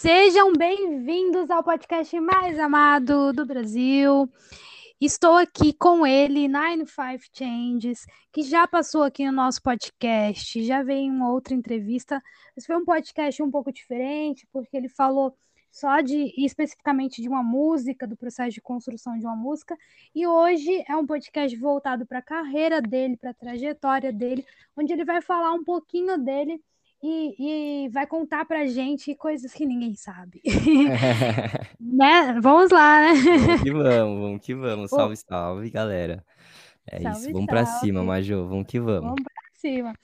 Sejam bem-vindos ao podcast mais amado do Brasil. Estou aqui com ele, Nine Five Changes, que já passou aqui no nosso podcast, já veio em outra entrevista. Esse foi um podcast um pouco diferente, porque ele falou só de especificamente de uma música, do processo de construção de uma música. E hoje é um podcast voltado para a carreira dele, para a trajetória dele, onde ele vai falar um pouquinho dele e, e vai contar pra gente coisas que ninguém sabe. né? Vamos lá, né? Vamos que vamos, vamos que vamos. Salve, salve, galera. É salve, isso, vamos para cima, Majô, vamos que vamos. Vamos pra cima.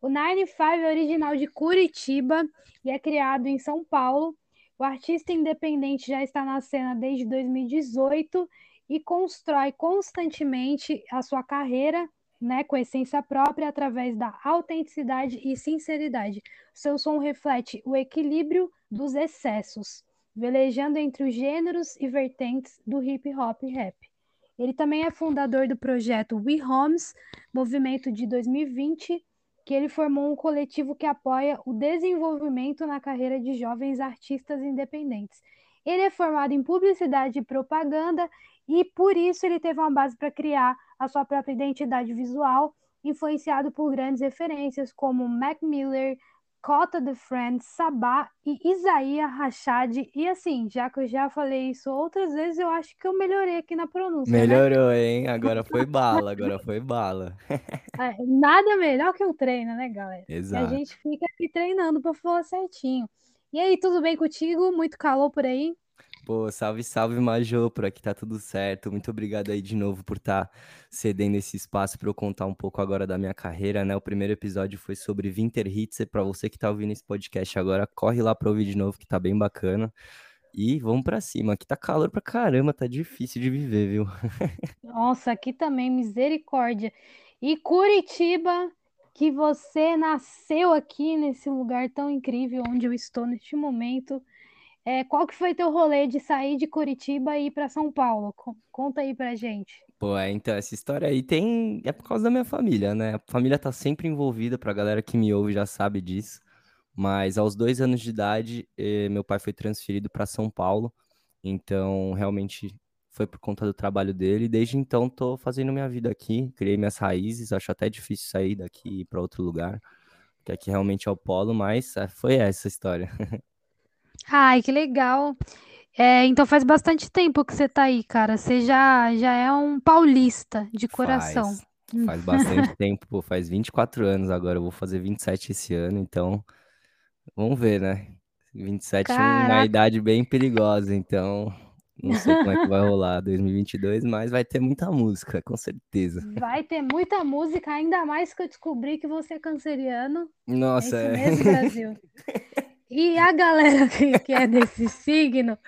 O Nine Five é original de Curitiba e é criado em São Paulo. O artista independente já está na cena desde 2018 e constrói constantemente a sua carreira né, com essência própria através da autenticidade e sinceridade. Seu som reflete o equilíbrio dos excessos, velejando entre os gêneros e vertentes do hip hop e rap. Ele também é fundador do projeto We Homes, movimento de 2020, que ele formou um coletivo que apoia o desenvolvimento na carreira de jovens artistas independentes. Ele é formado em publicidade e propaganda e por isso ele teve uma base para criar a sua própria identidade visual, influenciado por grandes referências como Mac Miller, Cota the Friend, Sabá e Isaías Rachad. E assim, já que eu já falei isso outras vezes, eu acho que eu melhorei aqui na pronúncia. Né? Melhorou, né? hein? Agora foi bala, agora foi bala. É, nada melhor que o treino, né, galera? Exato. E a gente fica aqui treinando para falar certinho. E aí, tudo bem contigo? Muito calor por aí? Pô, salve, salve, Majô, por aqui tá tudo certo. Muito obrigado aí de novo por estar tá cedendo esse espaço para eu contar um pouco agora da minha carreira, né? O primeiro episódio foi sobre Winter Hits, e para você que tá ouvindo esse podcast agora, corre lá para ouvir de novo que tá bem bacana. E vamos para cima, aqui tá calor pra caramba, tá difícil de viver, viu? Nossa, aqui também, misericórdia. E Curitiba, que você nasceu aqui nesse lugar tão incrível onde eu estou neste momento. É, qual que foi teu rolê de sair de Curitiba e ir para São Paulo? Conta aí pra gente. Pô, é, então, essa história aí tem. É por causa da minha família, né? A família tá sempre envolvida, pra galera que me ouve já sabe disso. Mas aos dois anos de idade, eh, meu pai foi transferido para São Paulo. Então, realmente foi por conta do trabalho dele. Desde então, tô fazendo minha vida aqui, criei minhas raízes. Acho até difícil sair daqui para outro lugar, que aqui realmente é o polo, mas é, foi essa a história. Ai, que legal. É, então faz bastante tempo que você tá aí, cara. Você já, já é um paulista de coração. Faz, faz bastante tempo, pô, faz 24 anos agora. Eu vou fazer 27 esse ano, então vamos ver, né? 27 é uma idade bem perigosa, então não sei como é que vai rolar 2022, mas vai ter muita música, com certeza. vai ter muita música, ainda mais que eu descobri que você é canceriano. Nossa, é. mesmo Brasil. E a galera que é desse signo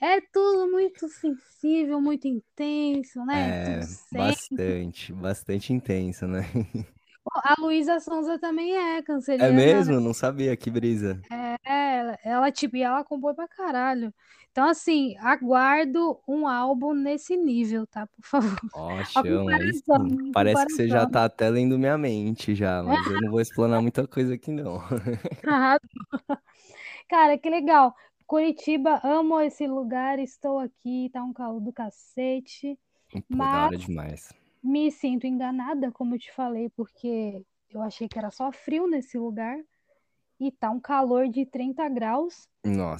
é tudo muito sensível, muito intenso, né? É, bastante, bastante intenso, né? A Luísa Sonza também é É canceriana, mesmo? Não sabia, que brisa. É, ela, ela, tipo, e ela compõe pra caralho. Então, assim, aguardo um álbum nesse nível, tá? Por favor. Ó, a Parece que você já tá até lendo minha mente já, mas eu não vou explanar muita coisa aqui não. Cara, que legal. Curitiba, amo esse lugar, estou aqui, tá um calor do cacete, Pô, da hora mas demais. me sinto enganada, como eu te falei, porque eu achei que era só frio nesse lugar e tá um calor de 30 graus,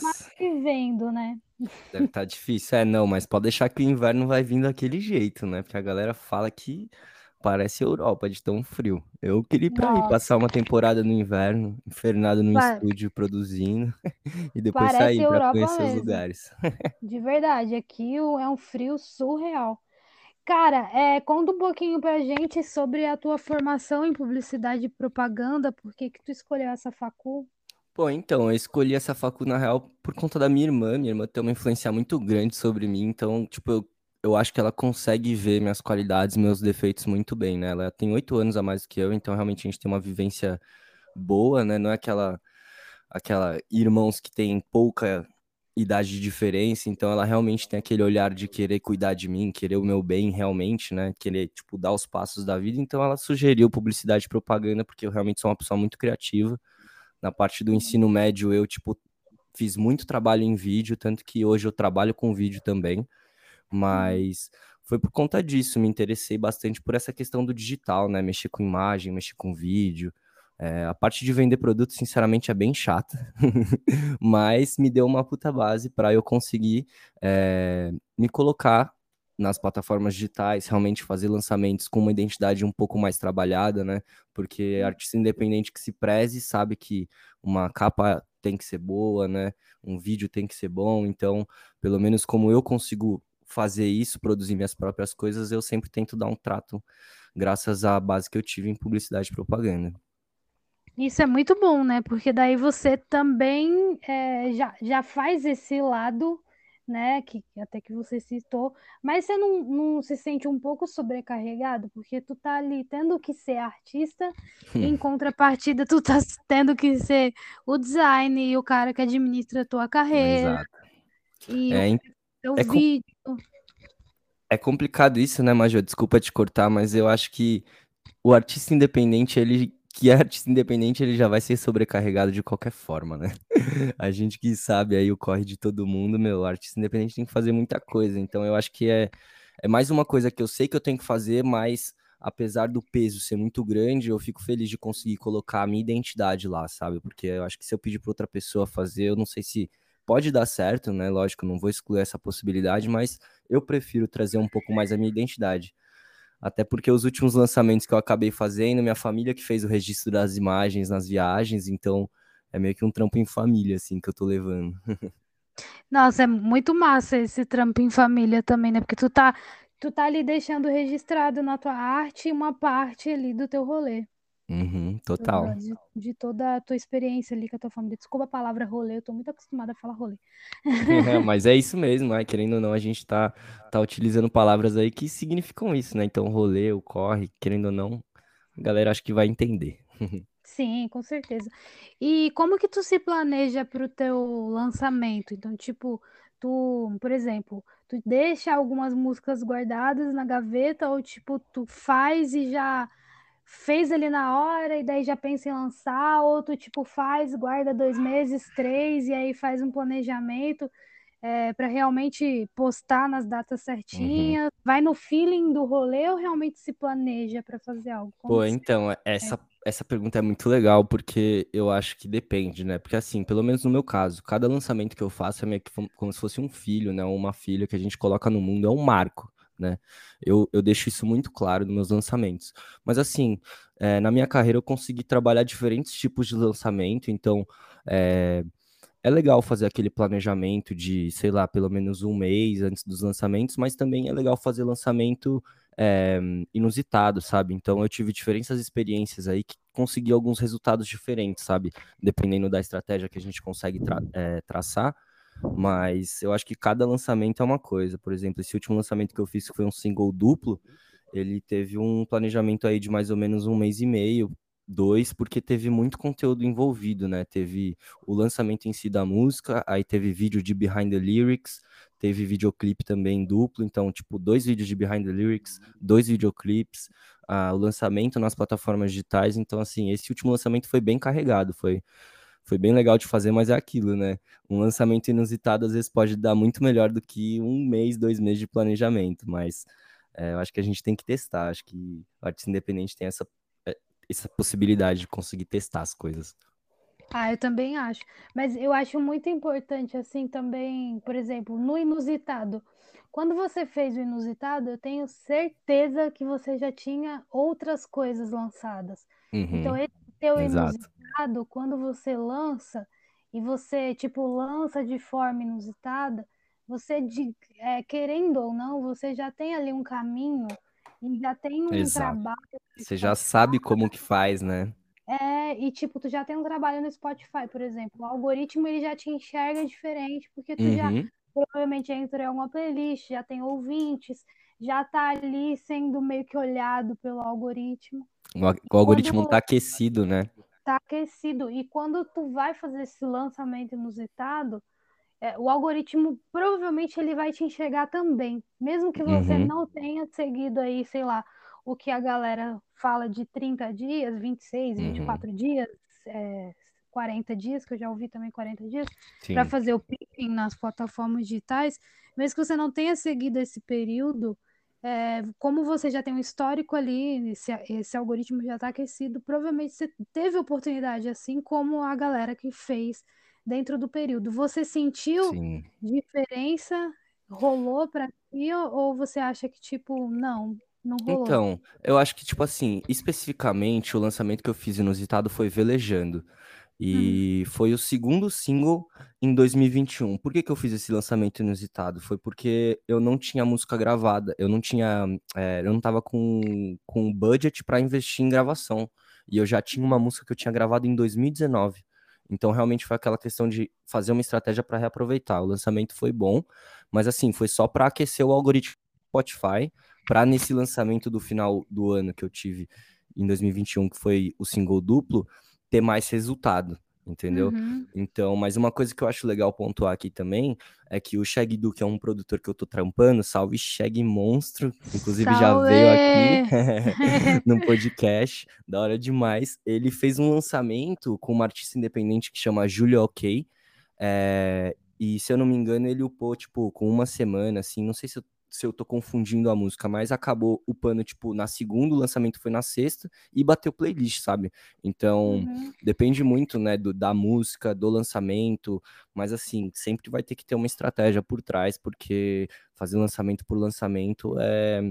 mas Nossa, vivendo, né? deve estar difícil. É, não, mas pode deixar que o inverno vai vir daquele jeito, né? Porque a galera fala que parece Europa de tão frio. Eu queria ir pra aí, Nossa, passar uma temporada no inverno, infernado pa- estúdio produzindo, e depois parece sair Europa conhecer os mesmo, lugares. de verdade. Aqui é um frio surreal. Cara, é, conta um pouquinho pra gente sobre a tua formação em publicidade e propaganda, por que que tu escolheu essa facul? Pô, então, eu escolhi essa facu na real por conta da minha irmã. Minha irmã tem uma influência muito grande sobre mim, então, tipo, eu, eu acho que ela consegue ver minhas qualidades, meus defeitos muito bem, né? Ela tem oito anos a mais que eu, então realmente a gente tem uma vivência boa, né? Não é aquela, aquela irmãos que tem pouca idade de diferença, então ela realmente tem aquele olhar de querer cuidar de mim, querer o meu bem realmente, né? Querer, tipo, dar os passos da vida. Então ela sugeriu publicidade e propaganda, porque eu realmente sou uma pessoa muito criativa. Na parte do ensino médio, eu, tipo, fiz muito trabalho em vídeo, tanto que hoje eu trabalho com vídeo também, mas foi por conta disso, me interessei bastante por essa questão do digital, né? Mexer com imagem, mexer com vídeo. É, a parte de vender produto, sinceramente, é bem chata, mas me deu uma puta base para eu conseguir é, me colocar nas plataformas digitais, realmente fazer lançamentos com uma identidade um pouco mais trabalhada, né? Porque artista independente que se preze sabe que uma capa tem que ser boa, né? Um vídeo tem que ser bom. Então, pelo menos como eu consigo fazer isso, produzir minhas próprias coisas, eu sempre tento dar um trato graças à base que eu tive em publicidade e propaganda. Isso é muito bom, né? Porque daí você também é, já, já faz esse lado, né? Que até que você citou, mas você não, não se sente um pouco sobrecarregado, porque tu tá ali tendo que ser artista, e em contrapartida, tu tá tendo que ser o design e o cara que administra a tua carreira. Exato. E É, o, o é, com- vídeo. é complicado isso, né, Major? Desculpa te cortar, mas eu acho que o artista independente, ele que artista independente, ele já vai ser sobrecarregado de qualquer forma, né? A gente que sabe aí o corre de todo mundo, meu, artista independente tem que fazer muita coisa. Então eu acho que é, é mais uma coisa que eu sei que eu tenho que fazer, mas apesar do peso ser muito grande, eu fico feliz de conseguir colocar a minha identidade lá, sabe? Porque eu acho que se eu pedir para outra pessoa fazer, eu não sei se pode dar certo, né? Lógico, não vou excluir essa possibilidade, mas eu prefiro trazer um pouco mais a minha identidade. Até porque os últimos lançamentos que eu acabei fazendo, minha família que fez o registro das imagens nas viagens, então é meio que um trampo em família, assim, que eu tô levando. Nossa, é muito massa esse trampo em família também, né? Porque tu tá, tu tá ali deixando registrado na tua arte uma parte ali do teu rolê. Uhum, total. De, de toda a tua experiência ali com a tua família. Desculpa a palavra rolê, eu tô muito acostumada a falar rolê. Mas é isso mesmo, né? Querendo ou não, a gente tá, tá utilizando palavras aí que significam isso, né? Então, rolê, o corre, querendo ou não, a galera acho que vai entender. Sim, com certeza. E como que tu se planeja pro teu lançamento? Então, tipo, tu, por exemplo, tu deixa algumas músicas guardadas na gaveta ou tipo, tu faz e já fez ali na hora e daí já pensa em lançar, ou tu tipo faz, guarda dois meses, três e aí faz um planejamento é, para realmente postar nas datas Uhum. certinhas? Vai no feeling do rolê ou realmente se planeja para fazer algo? Como Pô, que você então, essa, essa pergunta é muito legal, porque eu acho que depende, né? Porque assim, pelo menos no meu caso, cada lançamento que eu faço é meio que como se fosse um filho, né? Uma filha que a gente coloca no mundo, é um marco, né? Eu, eu deixo isso muito claro nos meus lançamentos. Mas assim, é, na minha carreira eu consegui trabalhar diferentes tipos de lançamento, então é, é legal fazer aquele planejamento de, sei lá, pelo menos um mês antes dos lançamentos, mas também é legal fazer lançamento é, inusitado, sabe? Então eu tive diferentes experiências aí que consegui alguns resultados diferentes, sabe? Dependendo da estratégia que a gente consegue tra é, traçar. Mas eu acho que cada lançamento é uma coisa. Por exemplo, esse último lançamento que eu fiz, que foi um single duplo, ele teve um planejamento aí de mais ou menos um mês e meio, dois, porque teve muito conteúdo envolvido, né? Teve o lançamento em si da música, aí teve vídeo de behind the lyrics, teve videoclipe também duplo, então, tipo, dois vídeos de behind the lyrics, dois videoclipes, ah, o lançamento nas plataformas digitais, então, assim, esse último lançamento foi bem carregado, foi, foi bem legal de fazer, mas é aquilo, né? Um lançamento inusitado às vezes pode dar muito melhor do que um mês, dois meses de planejamento, mas é, eu acho que a gente tem que testar, acho que o artista independente tem essa, é, essa possibilidade de conseguir testar as coisas. Ah, eu também acho. Mas eu acho muito importante, assim, também, por exemplo, no inusitado. Quando você fez o inusitado, eu tenho certeza que você já tinha outras coisas lançadas. Então, Uhum, esse teu exato. inusitado, quando você lança, e você, tipo, lança de forma inusitada, você, de- é, querendo ou não, você já tem ali um caminho e já tem um Exato. trabalho Você já sabe como que faz, né? É, e tipo, tu já tem um trabalho no Spotify, por exemplo. O algoritmo ele já te enxerga diferente, porque tu já Uhum. provavelmente entra em alguma playlist, já tem ouvintes, já tá ali sendo meio que olhado pelo algoritmo. O, algoritmo quando tá aquecido, né? tá aquecido, e quando tu vai fazer esse lançamento inusitado, é, o algoritmo provavelmente ele vai te enxergar também, mesmo que você Uhum, não tenha seguido aí, sei lá, o que a galera fala de 30 dias, 26, uhum. 24 dias, é, 40 dias, que eu já ouvi também 40 dias, para fazer o pitching nas plataformas digitais, mesmo que você não tenha seguido esse período, é, como você já tem um histórico ali, esse, esse algoritmo já está aquecido, provavelmente você teve oportunidade, assim como a galera que fez dentro do período. Você sentiu Sim. diferença? Rolou para ti ou você acha que, tipo, não, não rolou? Então, eu acho que, tipo assim, especificamente, o lançamento que eu fiz inusitado foi Velejando. Uhum. E foi o segundo single em 2021. Por que, que eu fiz esse lançamento inusitado? Foi porque eu não tinha música gravada, eu não tinha, é, eu não tava com, com budget para investir em gravação. E eu já tinha uma música que eu tinha gravado em 2019. Então, realmente foi aquela questão de fazer uma estratégia para reaproveitar. O lançamento foi bom, mas assim, foi só para aquecer o algoritmo do Spotify, para nesse lançamento do final do ano que eu tive em 2021, que foi o single duplo, ter mais resultado, entendeu? Uhum. Então, mas uma coisa que eu acho legal pontuar aqui também é que o Shag Du, que é um produtor que eu tô trampando, salve Shag Monstro, inclusive salve! já veio aqui no podcast, da hora demais. Ele fez um lançamento com uma artista independente que chama Julia OK, é, e se eu não me engano, ele upou, tipo, com uma semana, assim, não sei se eu se eu tô confundindo a música, mas acabou o pano, tipo, na segunda, o lançamento foi na sexta e bateu playlist, sabe? Então, uhum. depende muito, né, do, da música, do lançamento, mas assim, sempre vai ter que ter uma estratégia por trás, porque fazer lançamento por lançamento é.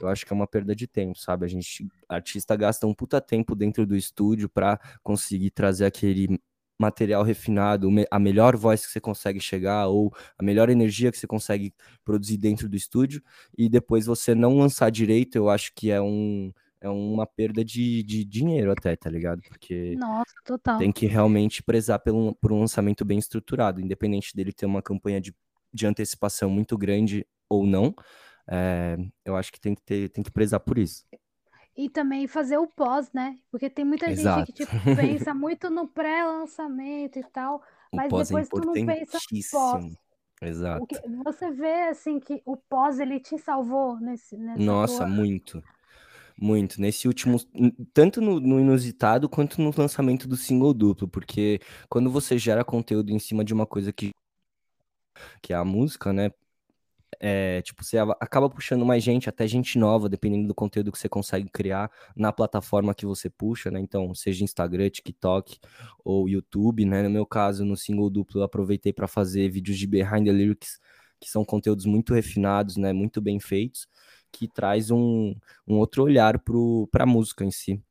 Eu acho que é uma perda de tempo, sabe? A gente, artista gasta um puta tempo dentro do estúdio para conseguir trazer aquele material refinado, a melhor voz que você consegue chegar ou a melhor energia que você consegue produzir dentro do estúdio e depois você não lançar direito, eu acho que é um é uma perda de, de dinheiro até, tá ligado? Porque Nossa, total. tem que realmente prezar pelo, por um lançamento bem estruturado, independente dele ter uma campanha de, de antecipação muito grande ou não, é, eu acho que tem que ter, tem que prezar por isso e também fazer o pós, né? Porque tem muita Exato. gente que tipo, pensa muito no pré-lançamento e tal, o mas é depois é tu não pensa no pós. Exato. você vê assim que o pós ele te salvou nesse Nossa, muito. Muito. Nesse último. Tanto no, no, inusitado quanto no lançamento do single duplo. Porque quando você gera conteúdo em cima de uma coisa que. Que é a música, né? É, tipo, você acaba puxando mais gente, até gente nova, dependendo do conteúdo que você consegue criar na plataforma que você puxa, né? Então, seja Instagram, TikTok ou YouTube, né? No meu caso, no single duplo, eu aproveitei para fazer vídeos de behind the lyrics, que são conteúdos muito refinados, né? Muito bem feitos, que traz um, um outro olhar para a música em si.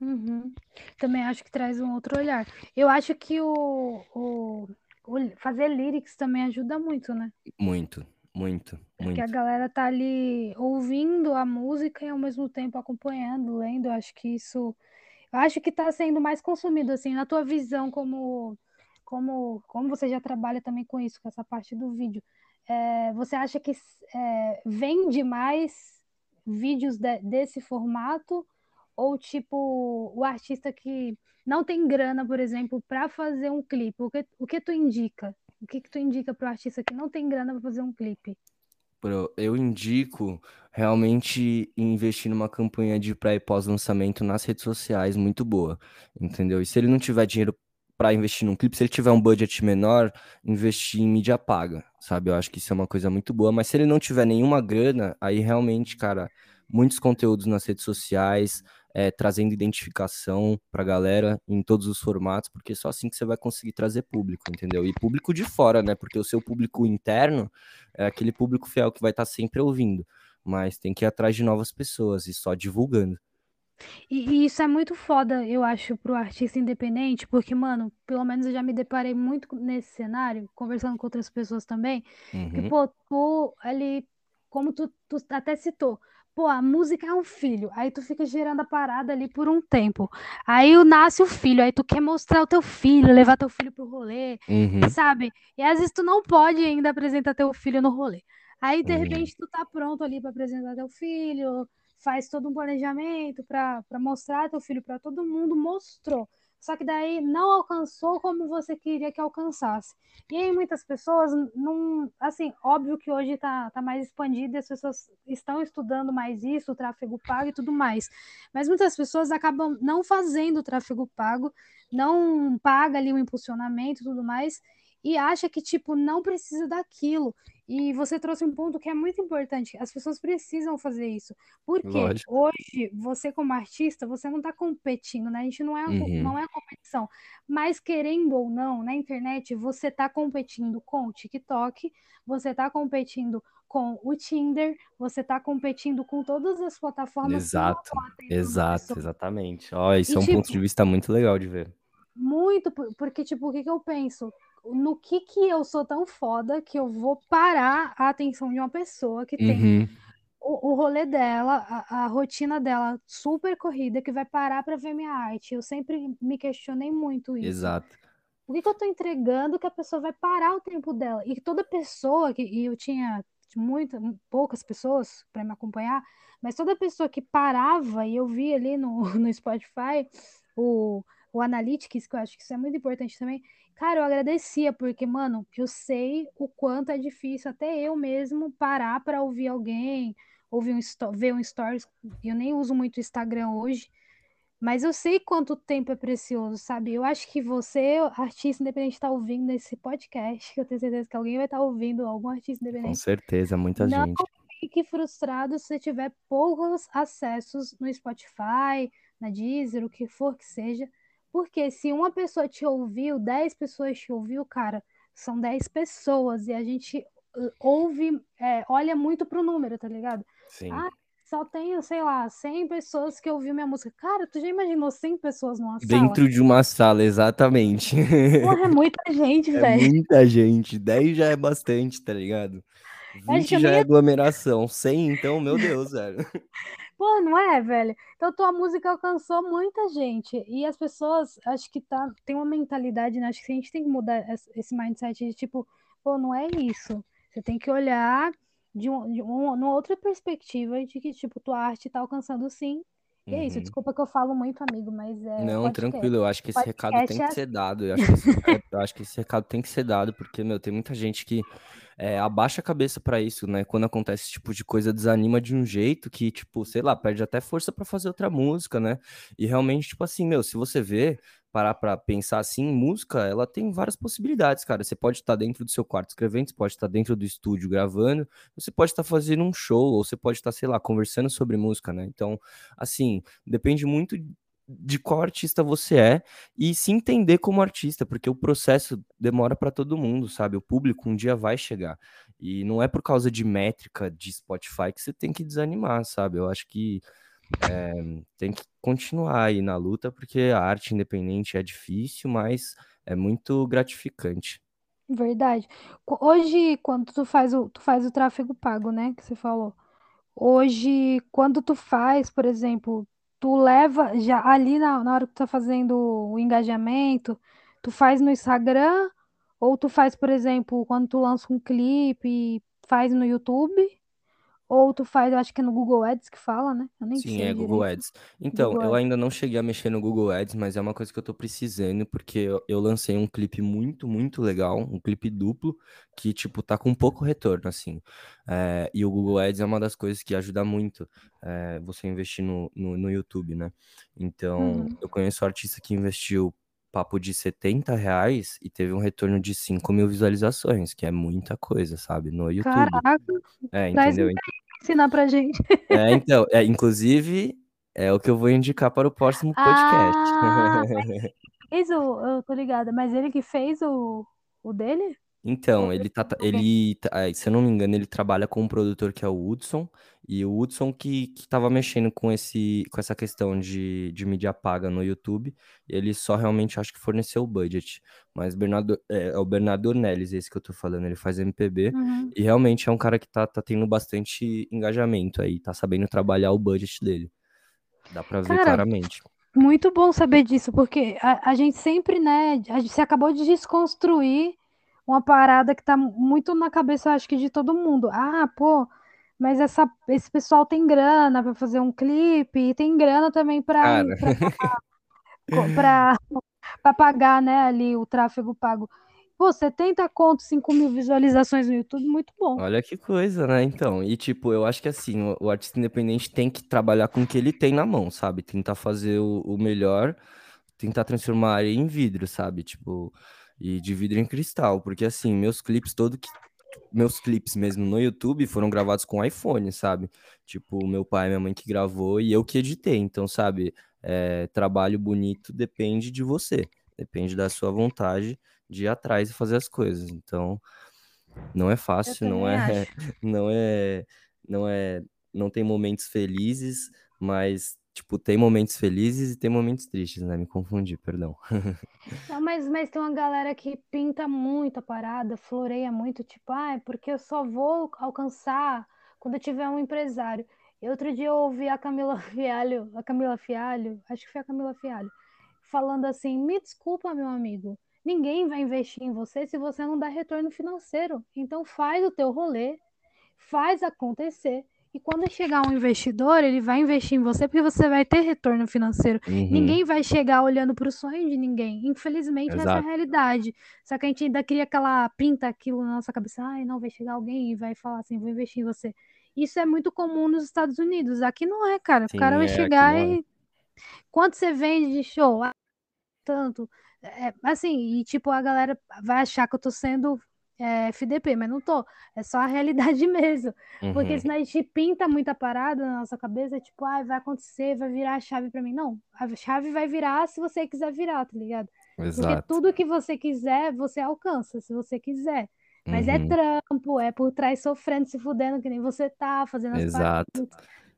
Uhum. Também acho que traz um outro olhar. Eu acho que o, o, o fazer lyrics também ajuda muito, né? Muito, muito, Porque a galera tá ali ouvindo a música e ao mesmo tempo acompanhando, lendo. Eu acho que isso. Eu acho que tá sendo mais consumido, assim, na tua visão, como, como, como você já trabalha também com isso, com essa parte do vídeo. É, você acha que é, vende mais vídeos de, desse formato? Ou, tipo, o artista que não tem grana, por exemplo, para fazer um clipe, o que, o que tu indica? O que, que tu indica para o artista que não tem grana para fazer um clipe? Eu indico realmente investir numa campanha de pré e pós-lançamento nas redes sociais muito boa, entendeu? E se ele não tiver dinheiro para investir num clipe, se ele tiver um budget menor, investir em mídia paga, sabe? Eu acho que isso é uma coisa muito boa, mas se ele não tiver nenhuma grana, aí realmente, cara, muitos conteúdos nas redes sociais, é, trazendo identificação para a galera em todos os formatos, porque só assim que você vai conseguir trazer público, entendeu? E público de fora, né? Porque o seu público interno é aquele público fiel que vai estar tá sempre ouvindo, mas tem que ir atrás de novas pessoas e só divulgando. E, e, isso é muito foda, eu acho, pro artista independente, porque, mano, pelo menos eu já me deparei muito nesse cenário, conversando com outras pessoas também, uhum. que, pô, tu ali, como tu, tu até citou, Pô, a música é um filho. Aí tu fica gerando a parada ali por um tempo. Aí nasce o filho, aí tu quer mostrar o teu filho, levar teu filho pro rolê, uhum. sabe? E às vezes tu não pode ainda apresentar teu filho no rolê. Aí, de uhum. repente, tu tá pronto ali para apresentar teu filho, faz todo um planejamento para mostrar teu filho para todo mundo, mostrou. Só que daí não alcançou como você queria que alcançasse. E aí muitas pessoas não, assim, óbvio que hoje está tá mais expandido as pessoas estão estudando mais isso, o tráfego pago e tudo mais. Mas muitas pessoas acabam não fazendo o tráfego pago, não paga ali o impulsionamento e tudo mais, e acha que, tipo, não precisa daquilo. E você trouxe um ponto que é muito importante. As pessoas precisam fazer isso. Porque Lógico. hoje, você como artista, você não está competindo, né? A gente não é, Uhum. não é competição. Mas, querendo ou não, na internet, você está competindo com o TikTok, você está competindo com o Tinder, você está competindo com todas as plataformas Exato, exato, exatamente. Ó, isso E, é um ponto tipo, de vista muito legal de ver. muito, por- porque, tipo, o que que eu penso? No que que eu sou tão foda que eu vou parar a atenção de uma pessoa que tem Uhum. o, o rolê dela, a, a rotina dela super corrida, que vai parar pra ver minha arte. Eu sempre me questionei muito isso. Exato. O que que eu tô entregando que a pessoa vai parar o tempo dela? E toda pessoa, que, e eu tinha muita, poucas pessoas para me acompanhar, mas toda pessoa que parava, e eu vi ali no, no Spotify o, o Analytics, que eu acho que isso é muito importante também, cara, eu agradecia, porque, mano, eu sei o quanto é difícil até eu mesmo parar para ouvir alguém, ouvir um, ver um stories, eu nem uso muito o Instagram hoje, mas eu sei quanto tempo é precioso, sabe? Eu acho que você, artista independente, está ouvindo esse podcast, que eu tenho certeza que alguém vai estar ouvindo, algum artista Com independente. certeza, muita Não gente. fique frustrado se tiver poucos acessos no Spotify, na Deezer, o que for que seja. Porque se uma pessoa te ouviu, 10 pessoas te ouviu, cara, são 10 pessoas e a gente uh, ouve, é, olha muito pro número, tá ligado? Sim. Ah, só tenho, sei lá, 100 pessoas que ouviu minha música. Cara, tu já imaginou 100 pessoas numa sala? Dentro de uma sala, exatamente. Porra, é muita gente, É velho. muita gente. 10 já é bastante, tá ligado? Acho que 20 eu já é aglomeração. 100, então, meu Deus, velho. Pô, não é, velho? Então tua música alcançou muita gente. E as pessoas, acho que tá, tem uma mentalidade, né? Acho que a gente tem que mudar es- esse mindset de tipo, pô, não é isso. Você tem que olhar de, um, de um- numa outra perspectiva de que, tipo, tua arte tá alcançando sim. E é isso, Uhum. desculpa que eu falo muito, amigo, mas é Não, podcast. tranquilo, eu acho que esse recado tem é que ser dado. Eu acho que esse, é, eu acho que esse recado tem que ser dado, porque, meu, tem muita gente que é, abaixa a cabeça pra isso, né? Quando acontece esse tipo de coisa, desanima de um jeito que, tipo, sei lá, perde até força pra fazer outra música, né? E realmente, tipo assim, meu, se você vê, parar pra pensar assim, música, ela tem várias possibilidades, cara. Você pode estar dentro do seu quarto escrevendo, você pode estar dentro do estúdio gravando, você pode estar fazendo um show, ou você pode estar, sei lá, conversando sobre música, né? Então, assim, depende muito de qual artista você é e se entender como artista, porque o processo demora para todo mundo, sabe? O público um dia vai chegar. E não é por causa de métrica de Spotify que você tem que desanimar, sabe? Eu acho que é, tem que continuar aí na luta, porque a arte independente é difícil, mas é muito gratificante. Verdade. Hoje, quando tu faz o, tu faz o tráfego pago, né, que você falou. Hoje, quando tu faz, por exemplo, tu leva já ali na, na hora que tu tá fazendo o engajamento, tu faz no Instagram ou tu faz, por exemplo, quando tu lança um clipe, faz no YouTube? Ou tu faz, eu acho que é no Google Ads que fala, né? Eu nem Sim, sei é Google direito. Ads. Então, Google eu Ads. ainda não cheguei a mexer no Google Ads, mas é uma coisa que eu tô precisando, porque eu, eu lancei um clipe muito, muito legal, um clipe duplo, que, tipo, tá com pouco retorno, assim. É, e o Google Ads é uma das coisas que ajuda muito é, você investir no, no, no YouTube, né? Então, Uhum. eu conheço um artista que investiu papo de 70 reais e teve um retorno de 5 mil visualizações, que é muita coisa, sabe? No YouTube. Caraca, É, entendeu? Ensinar pra gente. É, então, é, inclusive, é o que eu vou indicar para o próximo podcast. Ah, fez o, eu tô ligada, mas ele que fez o, o dele? Então, ele tá, ele, tá- é, se eu não me engano, ele trabalha com um produtor que é o Hudson, e o Hudson que, que tava mexendo com esse, com essa questão de, de mídia paga no YouTube, ele só realmente acho que forneceu o budget. Mas Bernardo, é, é o Bernardo Ornelis, esse que eu tô falando, ele faz MPB, Uhum. e realmente é um cara que tá, tá tendo bastante engajamento aí, tá sabendo trabalhar o budget dele. Dá pra ver Cara, claramente. muito bom saber disso, porque a, a gente sempre, né, a gente se acabou de desconstruir uma parada que tá muito na cabeça, eu acho que de todo mundo. Ah, pô, mas essa, esse pessoal tem grana pra fazer um clipe, e tem grana também pra para pagar, né, ali o tráfego pago. Pô, 70 conto, 5 mil visualizações no YouTube, muito bom. Olha que coisa, né? Então, e tipo, eu acho que assim, o, o artista independente tem que trabalhar com o que ele tem na mão, sabe? Tentar fazer o, o melhor, tentar transformar em vidro, sabe? Tipo, e de vidro em cristal, porque assim, meus clipes todo que meus clipes mesmo no YouTube foram gravados com iPhone, sabe? Tipo, meu pai e minha mãe que gravou e eu que editei. Então, sabe, é, trabalho bonito depende de você, depende da sua vontade de ir atrás e fazer as coisas. Então, não é fácil, não é, não é, não é, não tem momentos felizes, mas tipo, tem momentos felizes e tem momentos tristes, né? Me confundi, perdão. Não, mas, mas tem uma galera que pinta muito a parada, floreia muito, tipo, ah, é porque eu só vou alcançar quando eu tiver um empresário. E outro dia eu ouvi a Camila Fialho, a Camila Fialho, acho que foi a Camila Fialho, falando assim: me desculpa, meu amigo, ninguém vai investir em você se você não dá retorno financeiro. Então faz o teu rolê, faz acontecer. E quando chegar um investidor, ele vai investir em você porque você vai ter retorno financeiro. Uhum. Ninguém vai chegar olhando para o sonho de ninguém. Infelizmente, Exato. essa é a realidade. Só que a gente ainda cria aquela pinta aquilo na nossa cabeça. Ai, não, vai chegar alguém e vai falar assim, vou investir em você. Isso é muito comum nos Estados Unidos. Aqui não é, cara. Sim, o cara vai é, chegar e. É. Quanto você vende de show? Ah, tanto. É, assim, e tipo, a galera vai achar que eu tô sendo é, FDP, mas não tô. É só a realidade mesmo. Uhum. Porque senão a gente pinta muita parada na nossa cabeça, tipo, ah, vai acontecer, vai virar a chave para mim. Não, a chave vai virar se você quiser virar, tá ligado? Exato. Porque tudo que você quiser, você alcança, se você quiser. Mas é uhum. é trampo, é por trás sofrendo, se fudendo, que nem você tá, fazendo as Exato.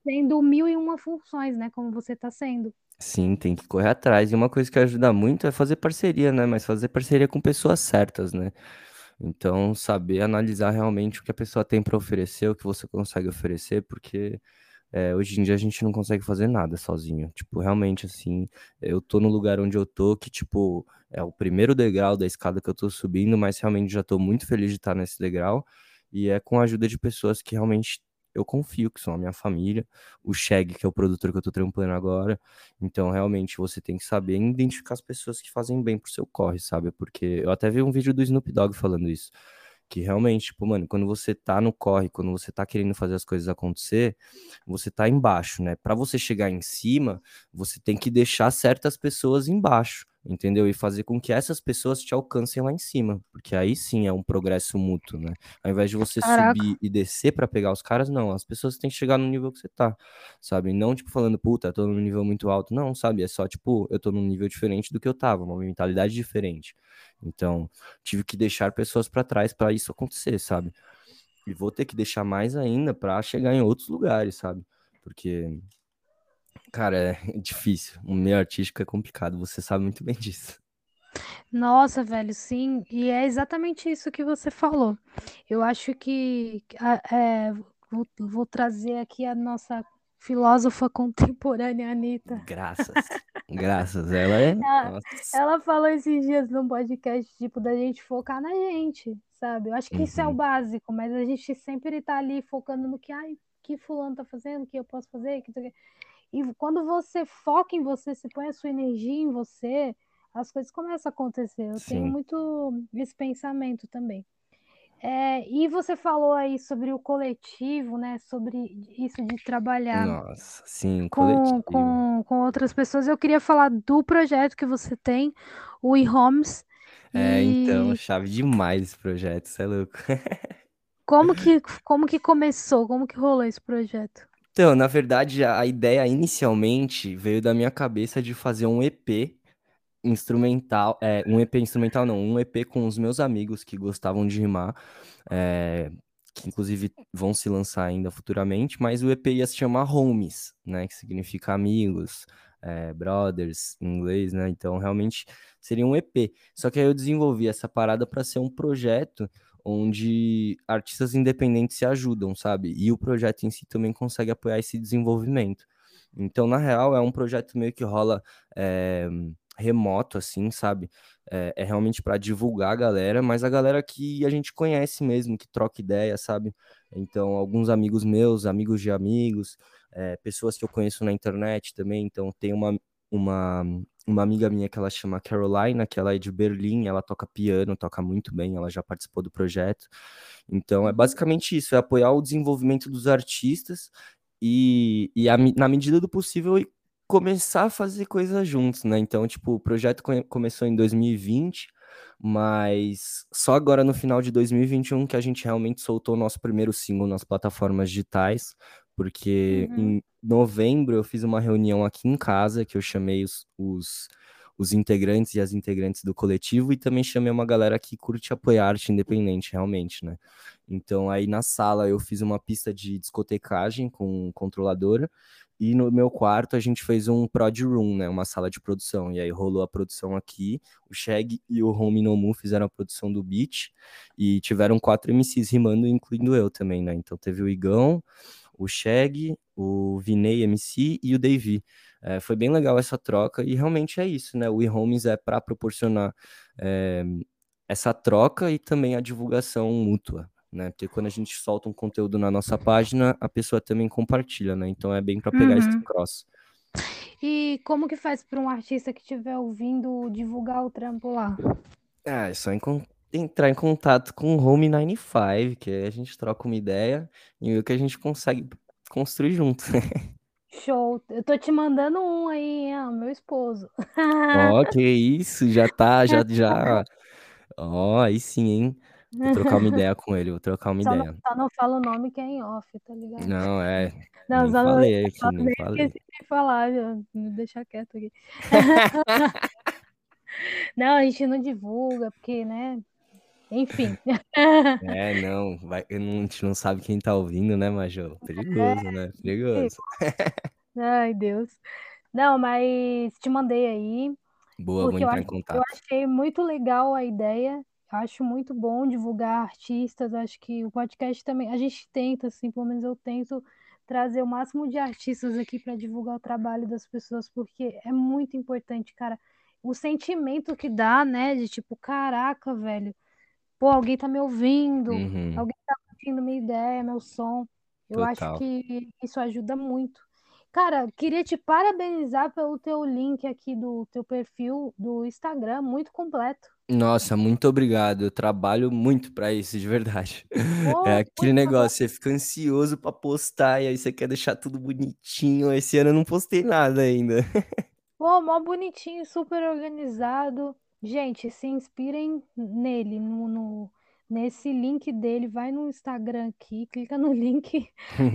Tendo mil e uma funções, né? Como você tá sendo. Sim, tem que correr atrás. E uma coisa que ajuda muito é fazer parceria, né? Mas fazer parceria com pessoas certas, né? Então, saber analisar realmente o que a pessoa tem para oferecer, o que você consegue oferecer, porque é, hoje em dia a gente não consegue fazer nada sozinho. Tipo, realmente, assim, eu tô no lugar onde eu tô, que, tipo, é o primeiro degrau da escada que eu tô subindo, mas realmente já tô muito feliz de estar nesse degrau. E é com a ajuda de pessoas que realmente eu confio que são a minha família, o Shag, que é o produtor que eu tô trampando agora. Então, realmente, você tem que saber identificar as pessoas que fazem bem pro seu corre, sabe? Porque eu até vi um vídeo do Snoop Dogg falando isso. Que realmente, tipo, mano, quando você tá no corre, quando você tá querendo fazer as coisas acontecer, você tá embaixo, né? Para você chegar em cima, você tem que deixar certas pessoas embaixo entendeu? E fazer com que essas pessoas te alcancem lá em cima, porque aí sim é um progresso mútuo, né? Ao invés de você Caraca. subir e descer para pegar os caras, não, as pessoas têm que chegar no nível que você tá, sabe? Não tipo falando, puta, tô num nível muito alto, não, sabe? É só tipo, eu tô num nível diferente do que eu tava, uma mentalidade diferente. Então, tive que deixar pessoas para trás para isso acontecer, sabe? E vou ter que deixar mais ainda para chegar em outros lugares, sabe? Porque Cara, é difícil. O meio artístico é complicado, você sabe muito bem disso. Nossa, velho, sim, e é exatamente isso que você falou. Eu acho que é, vou, vou trazer aqui a nossa filósofa contemporânea, Anitta. Graças, graças, ela é. Ela, ela, falou esses dias num podcast, tipo, da gente focar na gente, sabe? Eu acho que uhum. isso é o uhum. básico, mas a gente sempre tá ali focando no que, ai, que fulano tá fazendo, que eu posso fazer, que e quando você foca em você, se põe a sua energia em você, as coisas começam a acontecer. Eu Sim. tenho muito esse pensamento também. É, e você falou aí sobre o coletivo, né? Sobre isso de trabalhar Nossa, sim, com, com, com outras pessoas. Eu queria falar do projeto que você tem, o eHomes. É, e... então, chave demais esse projeto, você é louco. como que, como que começou? Como que rolou esse projeto? Então, na verdade, a ideia inicialmente veio da minha cabeça de fazer um EP instrumental, é, um EP instrumental não, um EP com os meus amigos que gostavam de rimar, é, que inclusive vão se lançar ainda futuramente, mas o EP ia se chamar Homies, né, que significa amigos, é, brothers em inglês, né, então realmente seria um EP. Só que aí eu desenvolvi essa parada para ser um projeto onde artistas independentes se ajudam, sabe? E o projeto em si também consegue apoiar esse desenvolvimento. Então, na real, é um projeto meio que rola é, remoto, assim, sabe? É, é realmente para divulgar a galera, mas a galera que a gente conhece mesmo, que troca ideia, sabe? Então, alguns amigos meus, amigos de amigos, é, pessoas que eu conheço na internet também. Então, tem uma, uma uma amiga minha que ela chama Carolina, que ela é de Berlim, ela toca piano, toca muito bem, ela já participou do projeto. Então é Uhum. basicamente isso, é apoiar o desenvolvimento dos artistas e, e a, na medida do possível começar a fazer coisas juntos, né? Então, tipo, o projeto começou em 2020, mas só agora no final de 2021 que a gente realmente soltou o nosso primeiro single nas plataformas digitais, porque uhum. em novembro eu fiz uma reunião aqui em casa que eu chamei os, os, os, integrantes e as integrantes do coletivo e também chamei uma galera que curte apoiar arte independente, realmente, né? Então aí na sala eu fiz uma pista de discotecagem com controladora e no meu quarto a gente fez um prod room, né? Uma sala de produção. E aí rolou a produção aqui. O Shag e o Home Nomu fizeram a produção do beat. E tiveram quatro MCs rimando, incluindo eu também, né? Então teve o Igão, o Shag, o Vinei MC e o Davy. É, foi bem legal essa troca e realmente é isso, né? O e-homes é para proporcionar é, essa troca e também a divulgação mútua, né? Porque quando a gente solta um conteúdo na nossa página, a pessoa também compartilha, né? Então é bem para pegar uhum. esse cross. E como que faz para um artista que estiver ouvindo divulgar o trampo lá? Ah, é só entrar em contato com o Home 95, que a gente troca uma ideia e o que a gente consegue construir junto. Show. Eu tô te mandando um aí, ó, meu esposo. Ó, oh, que isso, já tá, já, já. Ó, oh, aí sim, hein? Vou trocar uma ideia com ele, vou trocar uma só ideia. Não, só não fala o nome que é em off, tá ligado? Não, é. Não, nem falei não, aqui, só nem falei. de falar, me deixar quieto aqui. não, a gente não divulga, porque, né? Enfim. É, não, vai, a gente não sabe quem tá ouvindo, né, Major? Perigoso, é, né? Perigoso. Ai, Deus. Não, mas te mandei aí. Boa, vou entrar em contato. Eu achei muito legal a ideia. Acho muito bom divulgar artistas. Acho que o podcast também. A gente tenta, assim, pelo menos eu tento trazer o máximo de artistas aqui para divulgar o trabalho das pessoas, porque é muito importante, cara. O sentimento que dá, né? De tipo, caraca, velho pô, alguém tá me ouvindo, uhum. alguém tá curtindo minha ideia, meu som. Eu Total. acho que isso ajuda muito. Cara, queria te parabenizar pelo teu link aqui do teu perfil do Instagram, muito completo. Nossa, muito obrigado. Eu trabalho muito para isso, de verdade. Pô, é aquele negócio, você fica ansioso para postar e aí você quer deixar tudo bonitinho. Esse ano eu não postei nada ainda. Pô, mó bonitinho, super organizado. Gente, se inspirem nele, no, no- nesse link dele. Vai no Instagram aqui, clica no link,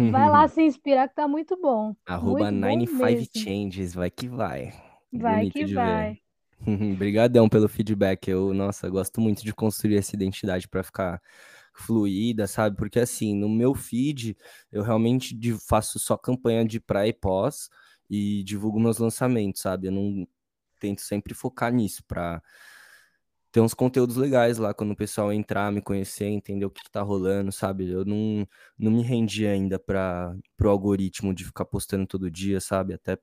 vai lá se inspirar que tá muito bom. Arroba Muito bom mesmo. Changes, vai que vai. Vai Bonito que de ver. vai. Obrigadão pelo feedback. Eu, nossa, gosto muito de construir essa identidade para ficar fluida, sabe? Porque assim, no meu feed, eu realmente faço só campanha de pré e pós e divulgo meus lançamentos, sabe? Eu não tento sempre focar nisso para ter uns conteúdos legais lá quando o pessoal entrar, me conhecer, entender o que, que tá rolando, sabe? Eu não, não me rendi ainda para pro algoritmo de ficar postando todo dia, sabe? Até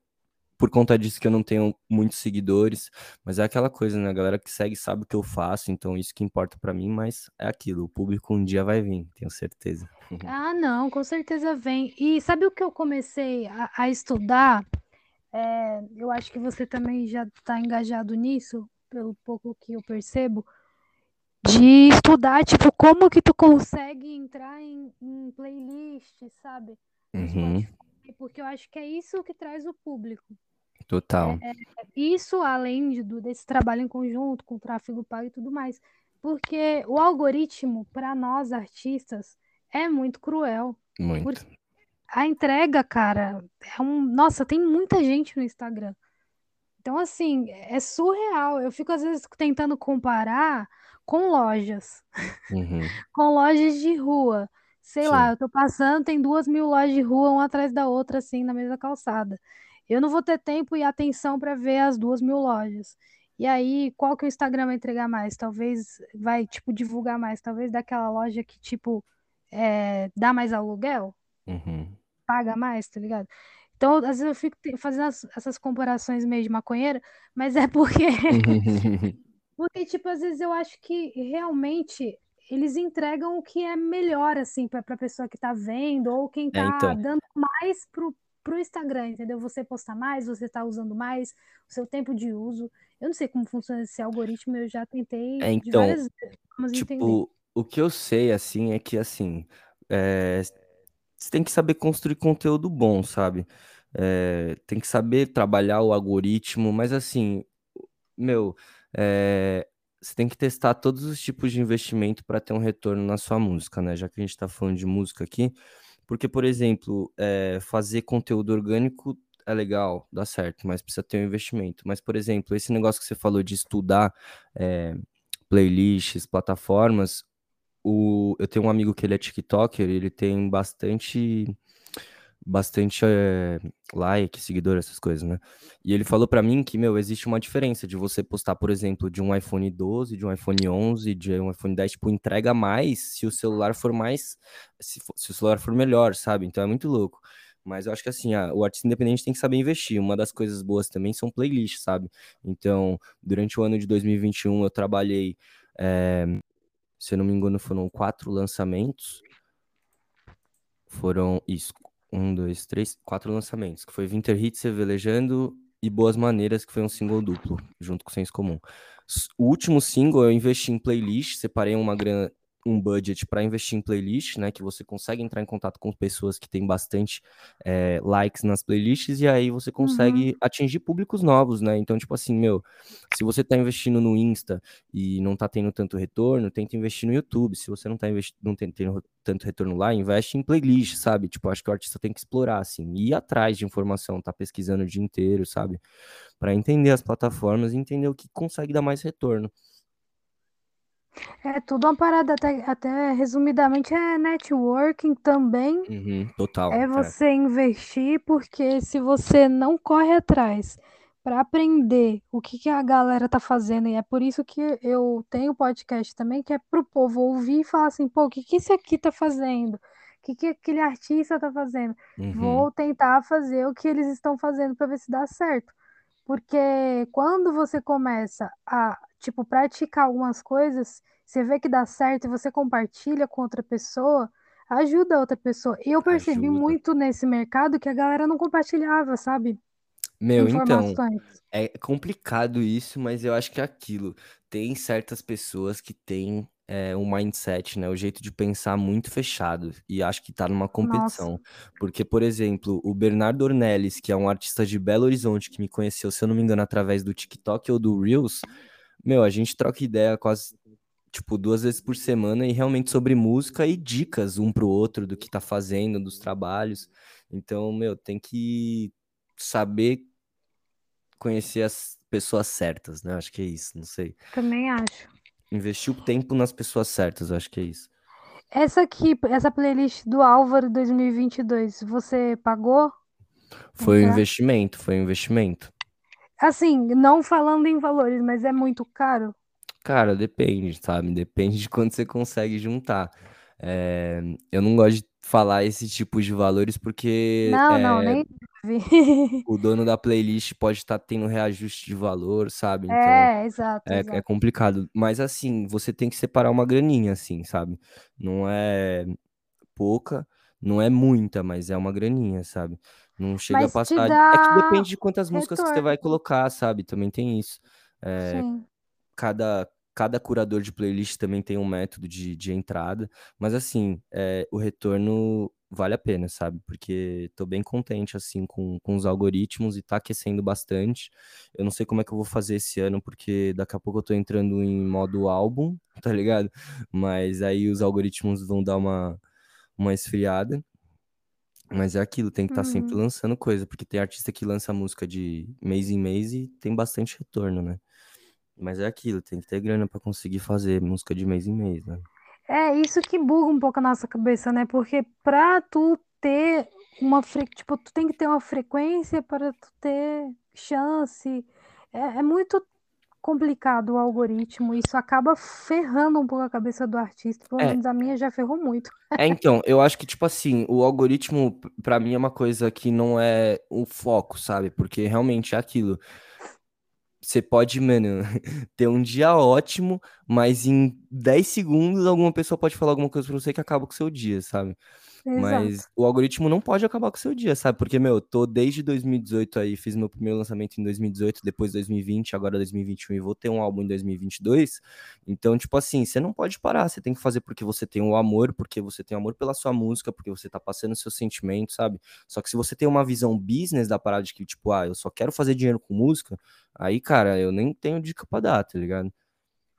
por conta disso que eu não tenho muitos seguidores, mas é aquela coisa, né? A galera que segue sabe o que eu faço, então isso que importa para mim, mas é aquilo, o público um dia vai vir, tenho certeza. Ah, não, com certeza vem. E sabe o que eu comecei a, a estudar? É, eu acho que você também já está engajado nisso, pelo pouco que eu percebo, de estudar, tipo, como que tu consegue entrar em, em playlist, sabe? Uhum. Porque eu acho que é isso que traz o público. Total. É, é, isso além de, do, desse trabalho em conjunto, com tráfego pago e tudo mais. Porque o algoritmo, para nós artistas, é muito cruel. Muito. Porque a entrega, cara, é um. Nossa, tem muita gente no Instagram. Então, assim, é surreal. Eu fico, às vezes, tentando comparar com lojas. Uhum. com lojas de rua. Sei Sim. lá, eu tô passando, tem duas mil lojas de rua, uma atrás da outra, assim, na mesma calçada. Eu não vou ter tempo e atenção para ver as duas mil lojas. E aí, qual que o Instagram vai entregar mais? Talvez vai, tipo, divulgar mais. Talvez daquela loja que, tipo, é, dá mais aluguel. Uhum. Paga mais, tá ligado? Então, às vezes eu fico fazendo as, essas comparações meio de maconheira, mas é porque. porque, tipo, às vezes eu acho que realmente eles entregam o que é melhor, assim, pra, pra pessoa que tá vendo, ou quem é, tá é, então. dando mais pro, pro Instagram, entendeu? Você postar mais, você tá usando mais, o seu tempo de uso. Eu não sei como funciona esse algoritmo, eu já tentei É, de então, várias formas entender. tipo, o que eu sei, assim, é que, assim, é, você tem que saber construir conteúdo bom, sabe? É, tem que saber trabalhar o algoritmo, mas, assim, meu, é, você tem que testar todos os tipos de investimento para ter um retorno na sua música, né? Já que a gente está falando de música aqui, porque, por exemplo, é, fazer conteúdo orgânico é legal, dá certo, mas precisa ter um investimento. Mas, por exemplo, esse negócio que você falou de estudar playlists, plataformas, o, eu tenho um amigo que ele é TikToker, ele tem bastante bastante é, like, seguidor, essas coisas, né? E ele falou para mim que, meu, existe uma diferença de você postar, por exemplo, de um iPhone 12, de um iPhone 11, de um iPhone 10, tipo, entrega mais se o celular for mais, se, for, se o celular for melhor, sabe? Então é muito louco. Mas eu acho que assim, a, o artista independente tem que saber investir. Uma das coisas boas também são playlists, sabe? Então, durante o ano de 2021, eu trabalhei, é, se eu não me engano, foram quatro lançamentos. Foram isso, um, dois, três, quatro lançamentos, que foi Winter Hits, Revelejando e Boas Maneiras, que foi um single duplo, junto com Senso Comum. O último single eu investi em playlist, separei uma grana, um budget para investir em playlist, né? Que você consegue entrar em contato com pessoas que têm bastante é, likes nas playlists e aí você consegue uhum. atingir públicos novos, né? Então, tipo assim, meu, se você tá investindo no Insta e não tá tendo tanto retorno, tenta investir no YouTube. Se você não tá investindo, não tem, tendo tanto retorno lá, investe em playlist, sabe? Tipo, acho que o artista tem que explorar, assim, ir atrás de informação, tá pesquisando o dia inteiro, sabe? Para entender as plataformas e entender o que consegue dar mais retorno. É tudo uma parada, até, até resumidamente, é networking também. Uhum, total. É você é. investir, porque se você não corre atrás para aprender o que, que a galera tá fazendo, e é por isso que eu tenho podcast também, que é pro povo ouvir e falar assim, pô, o que, que esse aqui tá fazendo? O que, que aquele artista tá fazendo? Uhum. Vou tentar fazer o que eles estão fazendo para ver se dá certo. Porque quando você começa a, tipo, praticar algumas coisas, você vê que dá certo e você compartilha com outra pessoa, ajuda a outra pessoa. E eu percebi Ajuda. muito nesse mercado que a galera não compartilhava, sabe? Meu, então, é complicado isso, mas eu acho que é aquilo. Tem certas pessoas que têm é, um mindset, né? O jeito de pensar muito fechado. E acho que tá numa Nossa. competição. Porque, por exemplo, o Bernardo Ornelis, que é um artista de Belo Horizonte, que me conheceu, se eu não me engano, através do TikTok ou do Reels, meu, a gente troca ideia quase, tipo, duas vezes por semana e realmente sobre música e dicas um pro outro do que tá fazendo, dos trabalhos. Então, meu, tem que saber conhecer as pessoas certas, né? Acho que é isso, não sei. Também acho. Investir o tempo nas pessoas certas, acho que é isso. Essa aqui, essa playlist do Álvaro 2022, você pagou? Foi um investimento, foi um investimento. Assim, não falando em valores, mas é muito caro? Cara, depende, sabe? Depende de quanto você consegue juntar. É, eu não gosto de falar esse tipo de valores porque Não, não, é, nem vi. o dono da playlist pode estar tendo reajuste de valor, sabe? Então É, exato, é, é exato. complicado. Mas assim, você tem que separar uma graninha, assim, sabe? Não é pouca, não é muita, mas é uma graninha, sabe? Não chega a Mas te passar. É que dá depende de quantas músicas que você vai colocar, sabe? Também tem isso. É, Sim. cada, cada curador de playlist também tem um método de, de entrada, mas assim, é, o retorno vale a pena, sabe? Porque tô bem contente, assim, com, com os algoritmos e tá aquecendo bastante. Eu não sei como é que eu vou fazer esse ano, porque daqui a pouco eu tô entrando em modo álbum, tá ligado? Mas aí os algoritmos vão dar uma, uma esfriada. Mas é aquilo, tem que estar sempre Uhum. lançando coisa, porque tem artista que lança música de mês em mês e tem bastante retorno, né? Mas é aquilo, tem que ter grana pra conseguir fazer música de mês em mês, né? É isso que buga um pouco a nossa cabeça, né? Porque pra tu ter uma fre... tipo, tu tem que ter uma frequência para tu ter chance. É, é muito complicado o algoritmo. Isso acaba ferrando um pouco a cabeça do artista. Pelo É, menos a minha já ferrou muito. é então, eu acho que, tipo assim, o algoritmo, p- pra mim, é uma coisa que não é o foco, sabe? Porque realmente é aquilo. Você pode, mano, ter um dia ótimo, mas em 10 segundos alguma pessoa pode falar alguma coisa pra você que acaba com o seu dia, sabe? Exato. Mas o algoritmo não pode acabar com o seu dia, sabe? Porque, meu, eu tô desde 2018 aí, fiz meu primeiro lançamento em 2018, depois 2020, agora 2021 e vou ter um álbum em 2022. Então, tipo assim, você não pode parar, você tem que fazer porque você tem o um amor, porque você tem amor pela sua música, porque você tá passando seus sentimentos, sabe? Só que se você tem uma visão business da parada de que, tipo, ah, eu só quero fazer dinheiro com música, aí, cara, eu nem tenho dica pra dar, tá ligado?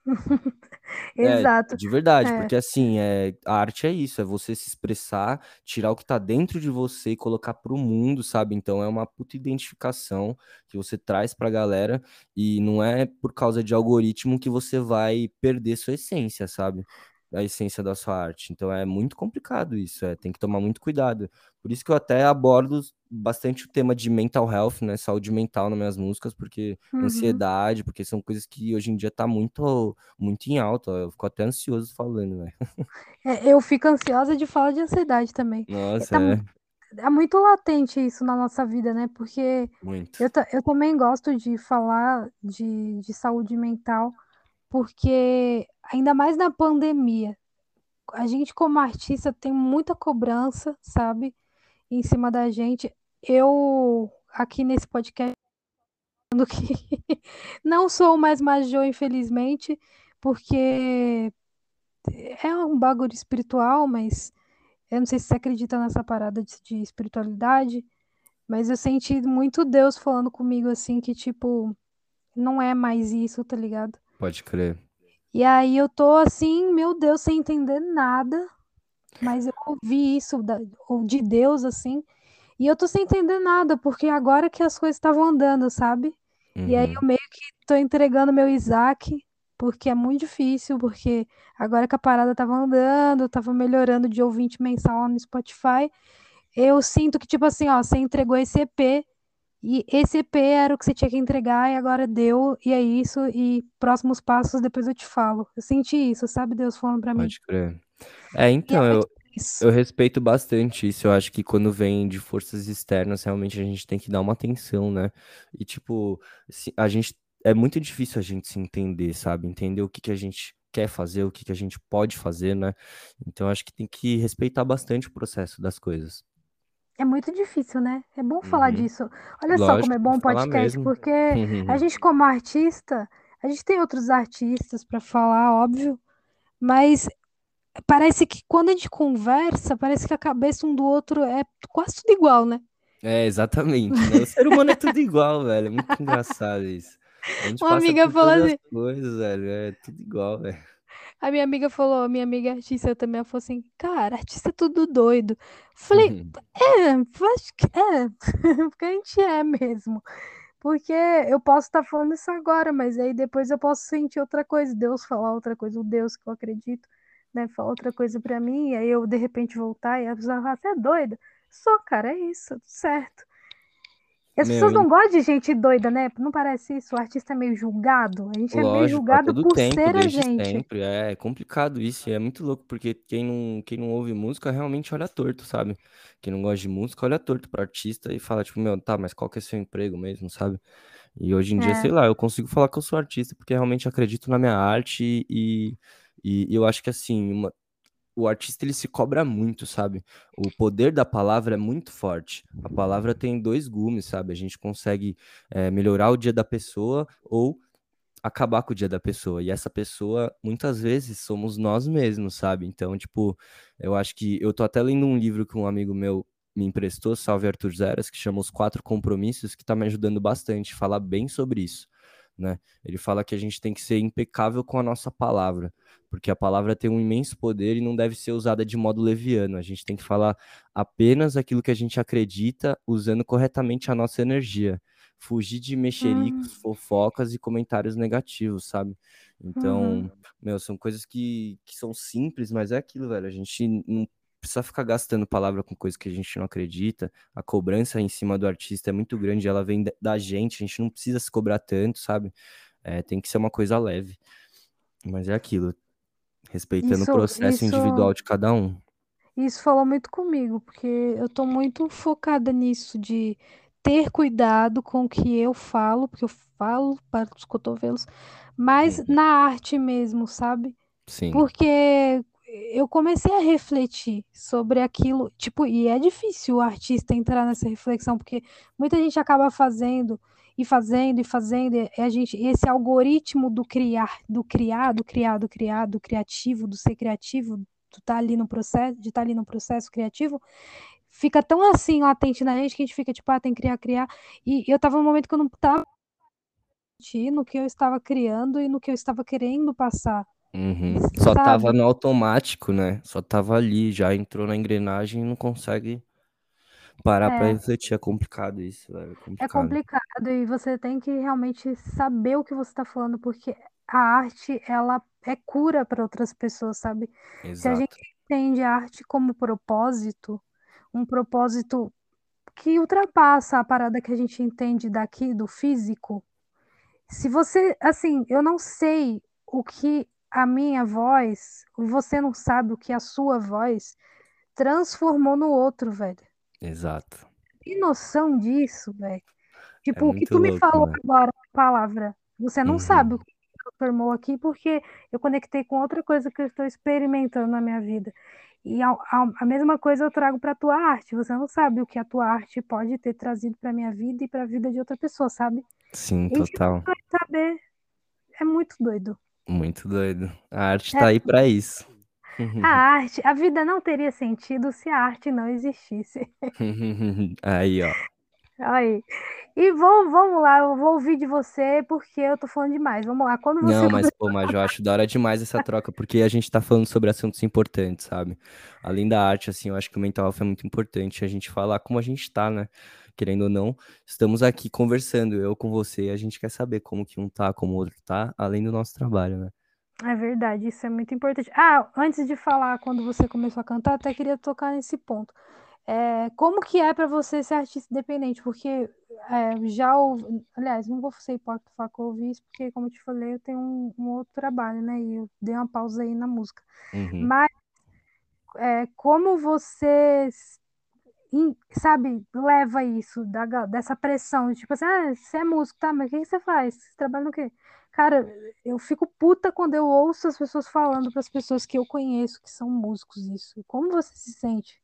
É, Exato. de verdade, É. porque assim, é, a arte é isso, é você se expressar, tirar o que tá dentro de você e colocar pro mundo, sabe? Então é uma puta identificação que você traz pra galera e não é por causa de algoritmo que você vai perder sua essência, sabe? A essência da sua arte. Então é muito complicado isso, é, tem que tomar muito cuidado. Por isso que eu até abordo bastante o tema de mental health, né? Saúde mental nas minhas músicas, porque Uhum. ansiedade, porque são coisas que hoje em dia tá muito, muito em alta. Eu fico até ansioso falando, né? É, eu fico ansiosa de falar de ansiedade também. Nossa, Tá, é é muito latente isso na nossa vida, né? Porque muito. eu, eu também gosto de falar de, de saúde mental, porque ainda mais na pandemia, a gente como artista tem muita cobrança, sabe? Em cima da gente. Eu, aqui nesse podcast, que não sou mais Majô, infelizmente, porque é um bagulho espiritual, mas eu não sei se você acredita nessa parada de, de espiritualidade, mas eu senti muito Deus falando comigo assim, que tipo, não é mais isso, tá ligado? Pode crer. E aí eu tô assim, meu Deus, sem entender nada, mas eu ouvi isso da, ou de Deus assim, e eu tô sem entender nada, porque agora que as coisas estavam andando, sabe? E aí Uhum. eu meio que tô entregando meu Isaac, porque é muito difícil, porque agora que a parada tava andando, tava melhorando de ouvinte mensal no Spotify, eu sinto que, tipo assim, ó, você entregou esse EP, e esse EP era o que você tinha que entregar, e agora deu, e é isso, e próximos passos depois eu te falo. Eu senti isso, sabe? Deus falando pra mim. Pode crer. É, então, eu, eu respeito bastante isso. Eu acho que quando vem de forças externas, realmente a gente tem que dar uma atenção, né? E, tipo, a gente. É muito difícil a gente se entender, sabe? Entender o que que a gente quer fazer, o que que a gente pode fazer, né? Então, acho que tem que respeitar bastante o processo das coisas. É muito difícil, né? É bom falar Uhum. disso. Olha só como Lógico, é bom falar podcast, porque a gente, como artista, a gente tem outros artistas para falar, óbvio, mas parece que quando a gente conversa, parece que a cabeça um do outro é quase tudo igual, né? É, exatamente, né? O ser humano é tudo igual, velho. É muito engraçado isso. A gente Uma amiga falou assim, as coisas, velho. É tudo igual, velho. A minha amiga falou, a minha amiga artista também, ela falou assim, cara, artista é tudo doido. Falei, é, acho que é, porque a gente é mesmo. Porque eu posso estar falando isso agora, mas aí depois eu posso sentir outra coisa, Deus falar outra coisa, o Deus que eu acredito, né, falar outra coisa pra mim, e aí eu de repente voltar e a pessoa falar, você é doida? Só, cara, é isso, tudo certo. E as Meu, pessoas não gostam de gente doida, né? Não parece isso? O artista é meio julgado. A gente é meio Lógico, julgado por tempo, ser a gente. sempre. É complicado isso, e é muito louco, porque quem não, quem não ouve música realmente olha torto, sabe? Quem não gosta de música olha torto pro artista e fala, tipo, meu, tá, mas qual que é seu emprego mesmo, sabe? E hoje em dia, É. sei lá, eu consigo falar que eu sou artista porque realmente acredito na minha arte e, e, e eu acho que, assim, uma- o artista ele se cobra muito, sabe? O poder da palavra é muito forte. A palavra tem dois gumes, sabe? A gente consegue é, melhorar o dia da pessoa ou acabar com o dia da pessoa. E essa pessoa, muitas vezes, somos nós mesmos, sabe? Então, tipo, eu acho que. Eu tô até lendo um livro que um amigo meu me emprestou, Salve Arthur Zeras, que chama Os Quatro Compromissos, que tá me ajudando bastante, falar bem sobre isso, né? Ele fala que a gente tem que ser impecável com a nossa palavra, porque a palavra tem um imenso poder e não deve ser usada de modo leviano. A gente tem que falar apenas aquilo que a gente acredita, usando corretamente a nossa energia fugir de mexericos, fofocas e comentários negativos, sabe? Então, Uhum. meu, são coisas que, que são simples, mas é aquilo, velho. A gente não precisa ficar gastando palavra com coisas que a gente não acredita. A cobrança em cima do artista é muito grande, ela vem da- da gente, a gente não precisa se cobrar tanto, sabe? É, tem que ser uma coisa leve. Mas é aquilo, respeitando Isso- o processo isso- individual de cada um. Isso falou muito comigo, porque eu tô muito focada nisso de ter cuidado com o que eu falo, porque eu falo para os cotovelos, mas Uhum. na arte mesmo, sabe? Sim. Porque eu comecei a refletir sobre aquilo, tipo, e é difícil o artista entrar nessa reflexão, porque muita gente acaba fazendo e fazendo e fazendo, e a gente, esse algoritmo do criar, do criar, do criar, do criar, do criativo, do ser criativo, tu tá ali no processo, de estar tá ali no processo criativo, fica tão assim latente na gente que a gente fica tipo, ah, tem que criar, criar. E eu tava num momento que eu não tava no que eu estava criando e no que eu estava querendo passar. Uhum. Só sabe? tava no automático, né? Só tava ali, já entrou na engrenagem e não consegue parar é. para refletir. É complicado isso, velho. É, é complicado. é complicado e você tem que realmente saber o que você tá falando, porque a arte, ela é cura para outras pessoas, sabe? Exato. Se a gente entende a arte como propósito, um propósito que ultrapassa a parada que a gente entende daqui do físico. Se você, assim, eu não sei o que a minha voz, você não sabe o que a sua voz transformou no outro, velho. Exato. Tem noção disso, velho? Tipo, é o que tu louco, me falou né? agora, a palavra, você não uhum. sabe o que transformou aqui, porque eu conectei com outra coisa que eu estou experimentando na minha vida. E a, a, a mesma coisa eu trago para tua arte. Você não sabe o que a tua arte pode ter trazido para minha vida e para a vida de outra pessoa, sabe? Sim, total. Vai saber. É muito doido. Muito doido. A arte é. tá aí para isso. A arte, a vida não teria sentido se a arte não existisse. aí, ó. Aí. E vou, vamos lá, eu vou ouvir de você porque eu tô falando demais. Vamos lá, quando você. Não, mas, pô, mas eu acho da hora demais essa troca, porque a gente tá falando sobre assuntos importantes, sabe? Além da arte, assim, eu acho que o mental health é muito importante a gente falar como a gente tá, né? Querendo ou não, estamos aqui conversando, eu com você, e a gente quer saber como que um tá, como o outro tá, além do nosso trabalho, né? É verdade, isso é muito importante. Ah, antes de falar quando você começou a cantar, até queria tocar nesse ponto. É, como que é para você ser artista independente? Porque é, já ouvi, aliás, não vou ser hipócrita falar que eu ouvi isso, porque como eu te falei, eu tenho um, um outro trabalho, né? E eu dei uma pausa aí na música. Uhum. Mas é, como você sabe, leva isso, da, dessa pressão, tipo assim, ah, você é músico, tá, mas o que, você faz? Você trabalha no quê? Cara, eu fico puta quando eu ouço as pessoas falando para as pessoas que eu conheço que são músicos isso. Como você se sente?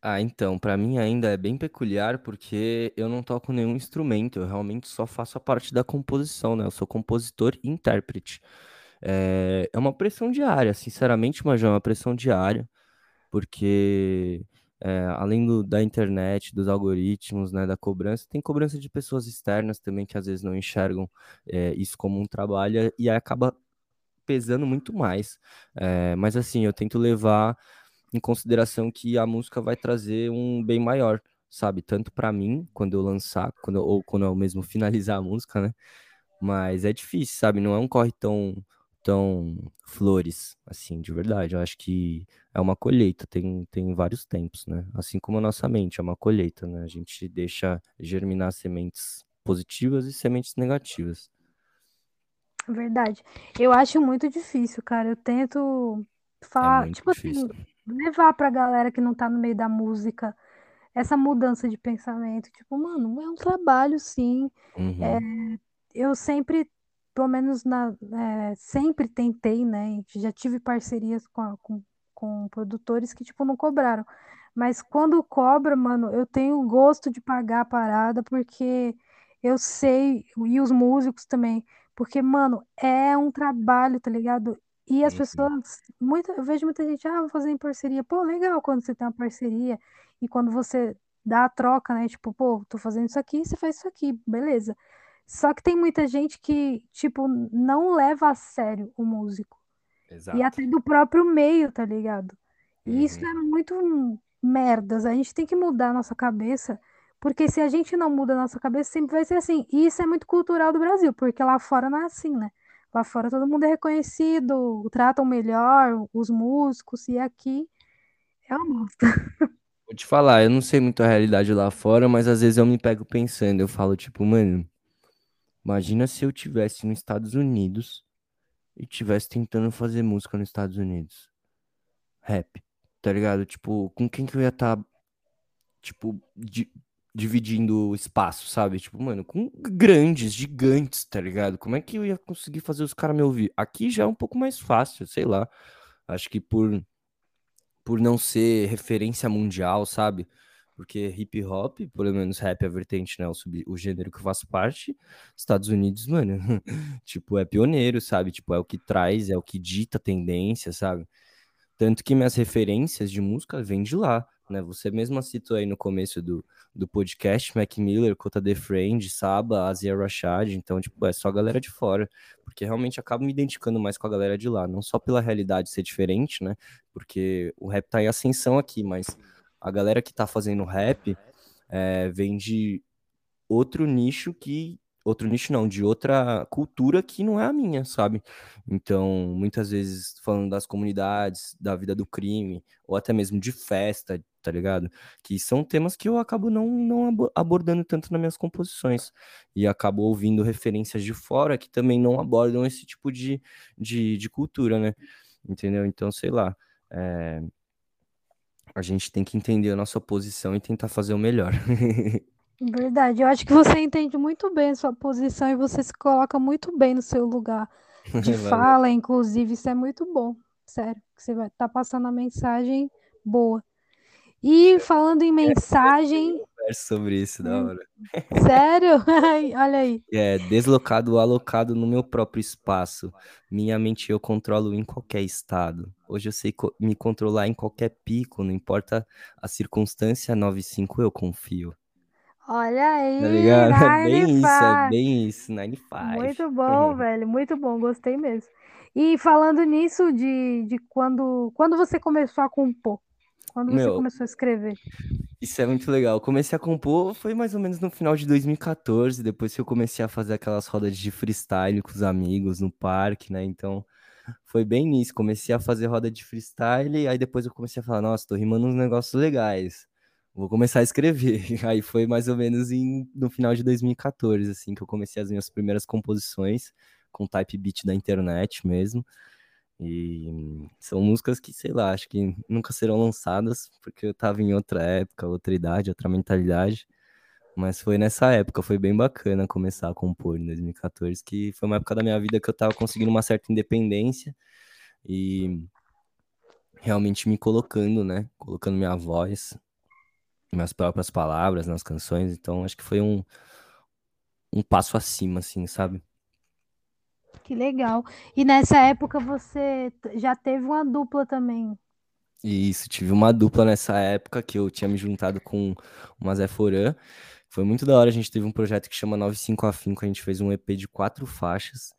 Ah, então, pra mim ainda é bem peculiar porque eu não toco nenhum instrumento, eu realmente só faço a parte da composição, né? Eu sou compositor e intérprete. É, é uma pressão diária, sinceramente, mas é uma pressão diária, porque é, além do, da internet, dos algoritmos, né, da cobrança, tem cobrança de pessoas externas também que às vezes não enxergam é, isso como um trabalho e acaba pesando muito mais. É, mas assim, eu tento levar em consideração que a música vai trazer um bem maior, sabe? Tanto para mim, quando eu lançar, quando ou quando eu mesmo finalizar a música, né? Mas é difícil, sabe? Não é um corre tão, tão flores, assim, de verdade. Eu acho que é uma colheita, tem, tem vários tempos, né? Assim como a nossa mente é uma colheita, né? A gente deixa germinar sementes positivas e sementes negativas. Verdade. Eu acho muito difícil, cara. Eu tento é falar, é tipo assim, difícil. assim, levar pra galera que não tá no meio da música essa mudança de pensamento. Tipo, mano, é um trabalho, sim. Uhum. É, eu sempre, pelo menos na, é, sempre tentei, né? Já tive parcerias com, com, com produtores que, tipo, não cobraram. Mas quando cobra, mano, eu tenho gosto de pagar a parada, porque eu sei, e os músicos também, porque, mano, é um trabalho, tá ligado? E as uhum. pessoas, muita, eu vejo muita gente, ah, vou fazer em parceria. Pô, legal quando você tem uma parceria e quando você dá a troca, né? Tipo, pô, tô fazendo isso aqui, você faz isso aqui, beleza. Só que tem muita gente que, tipo, não leva a sério o músico. Exato. E até do próprio meio, tá ligado? E uhum. isso é muito merdas. A gente tem que mudar a nossa cabeça, porque se a gente não muda a nossa cabeça, sempre vai ser assim. E isso é muito cultural do Brasil, porque lá fora não é assim, né? Lá fora todo mundo é reconhecido, tratam melhor os músicos, e aqui é uma bosta. Vou te falar, eu não sei muito a realidade lá fora, mas às vezes eu me pego pensando, eu falo tipo, mano, imagina se eu tivesse nos Estados Unidos e tivesse tentando fazer música nos Estados Unidos. Rap, tá ligado? Tipo, com quem que eu ia estar, tá, tipo, de, dividindo espaço, sabe? Tipo, mano, com grandes, gigantes, tá ligado? Como é que eu ia conseguir fazer os caras me ouvir? Aqui já é um pouco mais fácil, sei lá. Acho que por, por não ser referência mundial, sabe? Porque hip hop, pelo menos rap é vertente, né? O, sub, o gênero que eu faço parte, Estados Unidos, mano, tipo, é pioneiro, sabe? Tipo, é o que traz, é o que dita tendência, sabe? Tanto que minhas referências de música vêm de lá, né? Você mesmo citou aí no começo do, do podcast, Mac Miller, Cota The Friend, Saba, Asia Rashad, então, tipo, é só a galera de fora, porque realmente acabo me identificando mais com a galera de lá, não só pela realidade ser diferente, né? Porque o rap tá em ascensão aqui, mas a galera que tá fazendo rap é, vem de outro nicho que. Outro nicho não, de outra cultura que não é a minha, sabe? Então, muitas vezes falando das comunidades, da vida do crime, ou até mesmo de festa, tá ligado? Que são temas que eu acabo não, não abordando tanto nas minhas composições. E acabo ouvindo referências de fora que também não abordam esse tipo de, de, de cultura, né? Entendeu? Então, sei lá. É, a gente tem que entender a nossa posição e tentar fazer o melhor. Verdade, eu acho que você entende muito bem a sua posição e você se coloca muito bem no seu lugar de fala, inclusive, isso é muito bom, sério, que você vai estar tá passando a mensagem boa. E falando em é, mensagem. Conversa sobre isso, da hum. hora. Sério? Olha aí. É, deslocado, alocado no meu próprio espaço. Minha mente eu controlo em qualquer estado. Hoje eu sei me controlar em qualquer pico, não importa a circunstância, 95 eu confio. Olha aí, tá ligado? É bem isso, é bem isso, 95. Muito bom, velho, muito bom, gostei mesmo. E falando nisso de, de quando, quando você começou a compor? Quando você Meu, começou a escrever? Isso é muito legal. Eu comecei a compor foi mais ou menos no final de 2014, depois que eu comecei a fazer aquelas rodas de freestyle com os amigos no parque, né? Então, foi bem nisso. Comecei a fazer roda de freestyle, aí depois eu comecei a falar, nossa, tô rimando uns negócios legais. Vou começar a escrever. Aí foi mais ou menos em, no final de 2014, assim, que eu comecei as minhas primeiras composições com type beat da internet mesmo. E são músicas que, sei lá, acho que nunca serão lançadas, porque eu tava em outra época, outra idade, outra mentalidade. Mas foi nessa época, foi bem bacana começar a compor em 2014, que foi uma época da minha vida que eu tava conseguindo uma certa independência e realmente me colocando, né? Colocando minha voz, minhas próprias palavras nas canções. Então acho que foi um, um passo acima, assim, sabe? Que legal. E nessa época você já teve uma dupla também. Isso, tive uma dupla nessa época que eu tinha me juntado com o Mazé Forã. Foi muito da hora, a gente teve um projeto que chama 95 Afinco, a gente fez um EP de quatro faixas,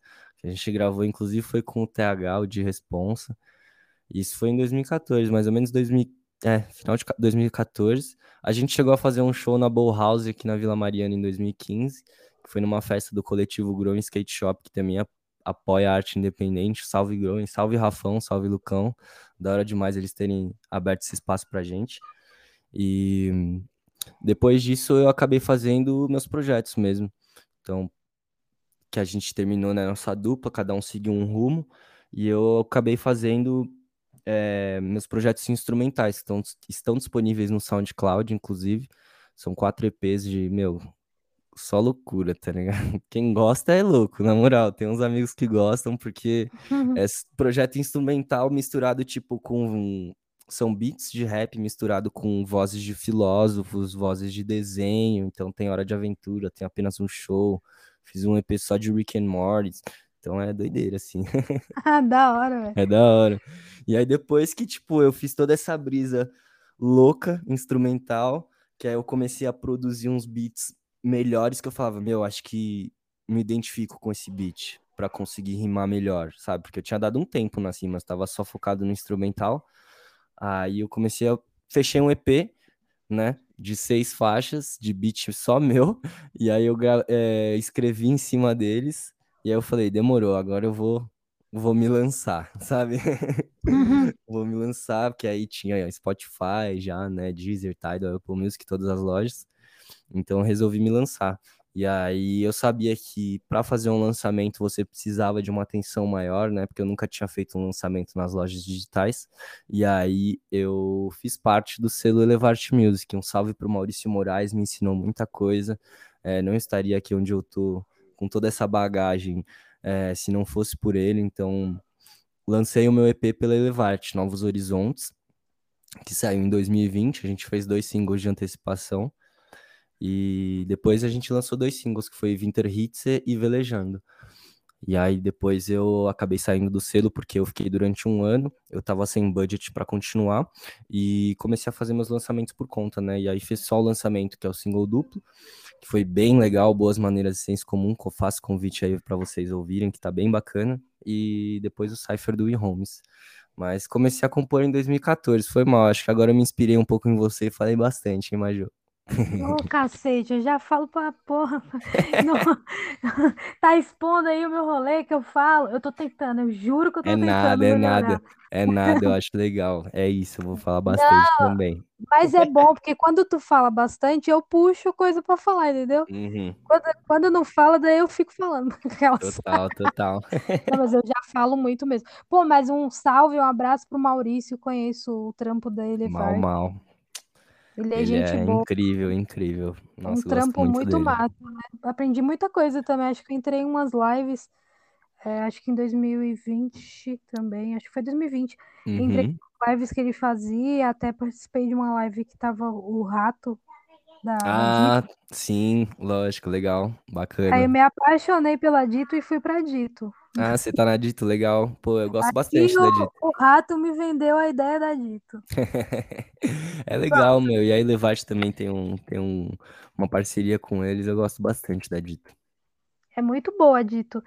a gente gravou, inclusive foi com o TH, o de Responsa. Isso foi em 2014, mais ou menos 2000, é, final de 2014. A gente chegou a fazer um show na Bowl House aqui na Vila Mariana em 2015, que foi numa festa do coletivo Growing Skate Shop, que também é apoia a arte independente. Salve Growing, salve Rafão, salve Lucão. Da hora demais eles terem aberto esse espaço pra gente. E depois disso eu acabei fazendo meus projetos mesmo. Então, que a gente terminou na né, nossa dupla, cada um seguiu um rumo. E eu acabei fazendo é, meus projetos instrumentais, que estão, estão disponíveis no SoundCloud, inclusive. São quatro EPs de, meu, só loucura, tá ligado? Quem gosta é louco, na moral. Tem uns amigos que gostam porque uhum. é projeto instrumental misturado tipo com são beats de rap misturado com vozes de filósofos, vozes de desenho. Então tem hora de aventura, tem apenas um show. Fiz um EP só de Rick and Morty. Então é doideira, assim. Ah, da hora, velho. É da hora. E aí depois que, tipo, eu fiz toda essa brisa louca, instrumental, que aí eu comecei a produzir uns beats melhores que eu falava, meu, acho que me identifico com esse beat para conseguir rimar melhor, sabe? Porque eu tinha dado um tempo nas rimas, tava só focado no instrumental. Aí eu comecei a fechei um EP, né, de seis faixas de beat só meu, e aí eu é, escrevi em cima deles, e aí eu falei, demorou, agora eu vou vou me lançar, sabe? Uhum. vou me lançar, porque aí tinha Spotify já, né, Deezer, Tidal, Apple Music, todas as lojas. Então eu resolvi me lançar. E aí eu sabia que para fazer um lançamento você precisava de uma atenção maior, né? Porque eu nunca tinha feito um lançamento nas lojas digitais. E aí eu fiz parte do selo Elevart Music. Um salve para o Maurício Moraes, me ensinou muita coisa. É, não estaria aqui onde eu tô com toda essa bagagem é, se não fosse por ele. Então lancei o meu EP pela Elevarte, Novos Horizontes, que saiu em 2020. A gente fez dois singles de antecipação. E depois a gente lançou dois singles, que foi Winter Hits e Velejando. E aí depois eu acabei saindo do selo porque eu fiquei durante um ano, eu tava sem budget para continuar e comecei a fazer meus lançamentos por conta, né? E aí fiz só o lançamento, que é o single duplo, que foi bem legal, boas maneiras de senso comum, que eu faço convite aí para vocês ouvirem, que tá bem bacana, e depois o Cypher do E Homes. Mas comecei a compor em 2014, foi mal, acho que agora eu me inspirei um pouco em você e falei bastante, hein, Maju? Ô, cacete, eu já falo pra porra. Não, tá expondo aí o meu rolê que eu falo. Eu tô tentando, eu juro que eu tô É tentando nada, é melhorar. nada, é nada, eu acho legal. É isso, eu vou falar bastante Não, também. mas é bom, porque quando tu fala bastante, eu puxo coisa pra falar, entendeu? Uhum, Quando, quando não fala, daí eu fico falando. Aquelas- total, total. Não, mas eu já falo muito mesmo. Pô, mas um salve, um abraço pro Maurício. Conheço o trampo dele, Mal, vai. mal. Ele é Ele gente é boa. incrível, incrível. Um Nossa, gosto trampo muito muito dele. massa, né? Aprendi muita coisa também. Acho que eu entrei em umas lives, é, acho que em 2020 também. Acho que foi 2020. Entrei Uhum. em lives que ele fazia, até participei de uma live que tava o rato da, da Dito. Ah, sim, lógico, legal, Aí eu bacana. me apaixonei pela Dito e fui pra Dito. Ah, você tá na Dito, legal. Pô, eu gosto Aí bastante da Dito. o, o rato me vendeu a ideia da Dito. É legal, meu. E a Elevate também tem, um, tem um, uma parceria com eles, eu gosto bastante da Dito. É muito boa, Dito.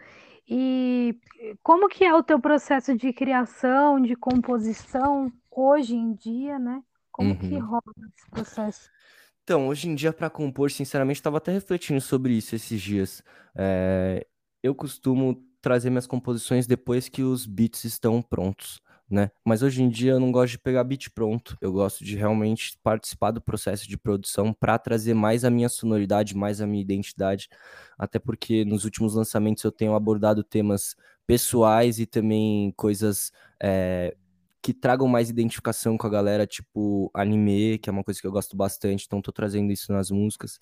E como que é o teu processo de criação, de composição hoje em dia, né? Como que Uhum. rola esse processo? Então, hoje em dia, pra compor, sinceramente, estava até refletindo sobre isso esses dias. É, eu costumo trazer minhas composições depois que os beats estão prontos, né? Mas hoje em dia eu não gosto de pegar beat pronto. Eu gosto de realmente participar do processo de produção para trazer mais a minha sonoridade, mais a minha identidade. Até porque nos últimos lançamentos eu tenho abordado temas pessoais e também coisas. é, que tragam mais identificação com a galera, tipo anime, que é uma coisa que eu gosto bastante, então tô trazendo isso nas músicas.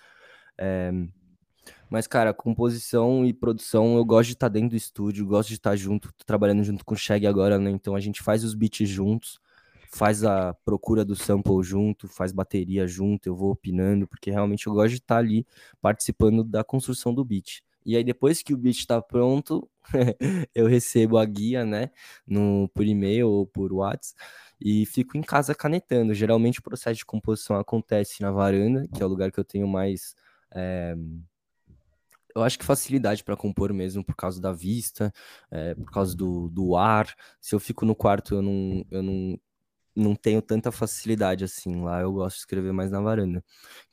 É, Mas, cara, composição e produção, eu gosto de estar dentro do estúdio, gosto de estar junto, tô trabalhando junto com o Shag agora, né? Então a gente faz os beats juntos, faz a procura do sample junto, faz bateria junto, eu vou opinando, porque realmente eu gosto de estar ali participando da construção do beat. E aí, depois que o beat tá pronto, eu recebo a guia, né, no, por e-mail ou por WhatsApp, e fico em casa canetando. Geralmente o processo de composição acontece na varanda, que é o lugar que eu tenho mais. é, eu acho que facilidade para compor mesmo, por causa da vista, é, por causa do, do ar. Se eu fico no quarto, eu não, eu não, não tenho tanta facilidade assim. Lá eu gosto de escrever mais na varanda.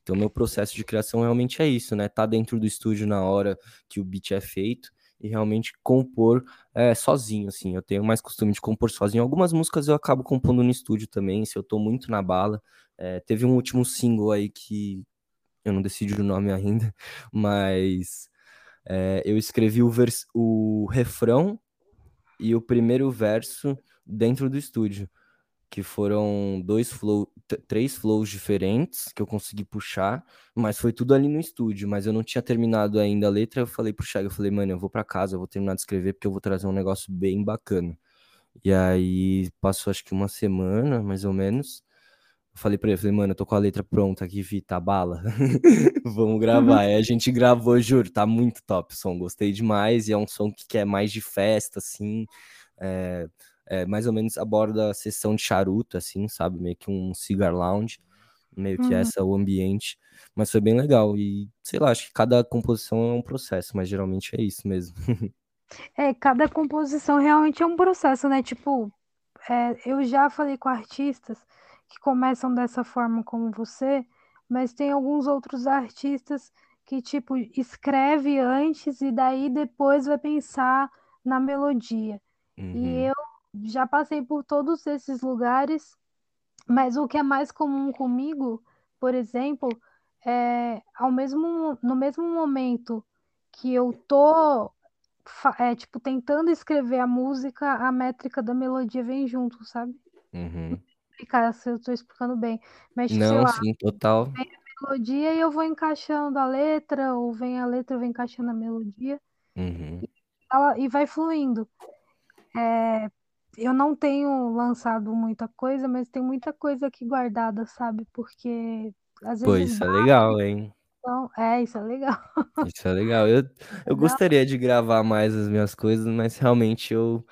Então, meu processo de criação realmente é isso, né? Tá dentro do estúdio na hora que o beat é feito e realmente compor é, sozinho, assim. Eu tenho mais costume de compor sozinho. Algumas músicas eu acabo compondo no estúdio também, se eu tô muito na bala. É, teve um último single aí que eu não decidi o nome ainda, mas é, eu escrevi o, vers o refrão e o primeiro verso dentro do estúdio, que foram dois flow, três flows diferentes que eu consegui puxar, mas foi tudo ali no estúdio, mas eu não tinha terminado ainda a letra, eu falei pro Chega, eu falei, mano, eu vou para casa, eu vou terminar de escrever porque eu vou trazer um negócio bem bacana. E aí passou acho que uma semana, mais ou menos. Eu falei pra ele, falei, mano, eu tô com a letra pronta aqui, Vi, tá bala. Vamos gravar. Aí a gente gravou, juro, tá muito top o som, gostei demais. E é um som que é mais de festa, assim. É, é, mais ou menos aborda a sessão de charuto, assim, sabe? Meio que um cigar lounge, meio que Uhum. essa o ambiente. Mas foi bem legal. E sei lá, acho que cada composição é um processo, mas geralmente é isso mesmo. É, cada composição realmente é um processo, né? Tipo, é, eu já falei com artistas que começam dessa forma como você, mas tem alguns outros artistas que, tipo, escreve antes e daí depois vai pensar na melodia. E Uhum, eu já passei por todos esses lugares, mas o que é mais comum comigo, por exemplo, é ao mesmo, no mesmo momento que eu tô é, tipo, tentando escrever a música, a métrica da melodia vem junto, sabe? uhum. Explicar se eu tô explicando bem. Mas, tipo, sei Não, lá, sim, total. vem a melodia e eu vou encaixando a letra, ou vem a letra, eu vou encaixando a melodia, Uhum, ela, e vai fluindo. eu não tenho lançado muita coisa, mas tem muita coisa aqui guardada, sabe? Porque às Pô, vezes isso é legal, hein? então, é, isso é legal. Isso é legal. Eu, eu gostaria de gravar mais as minhas coisas, mas realmente eu,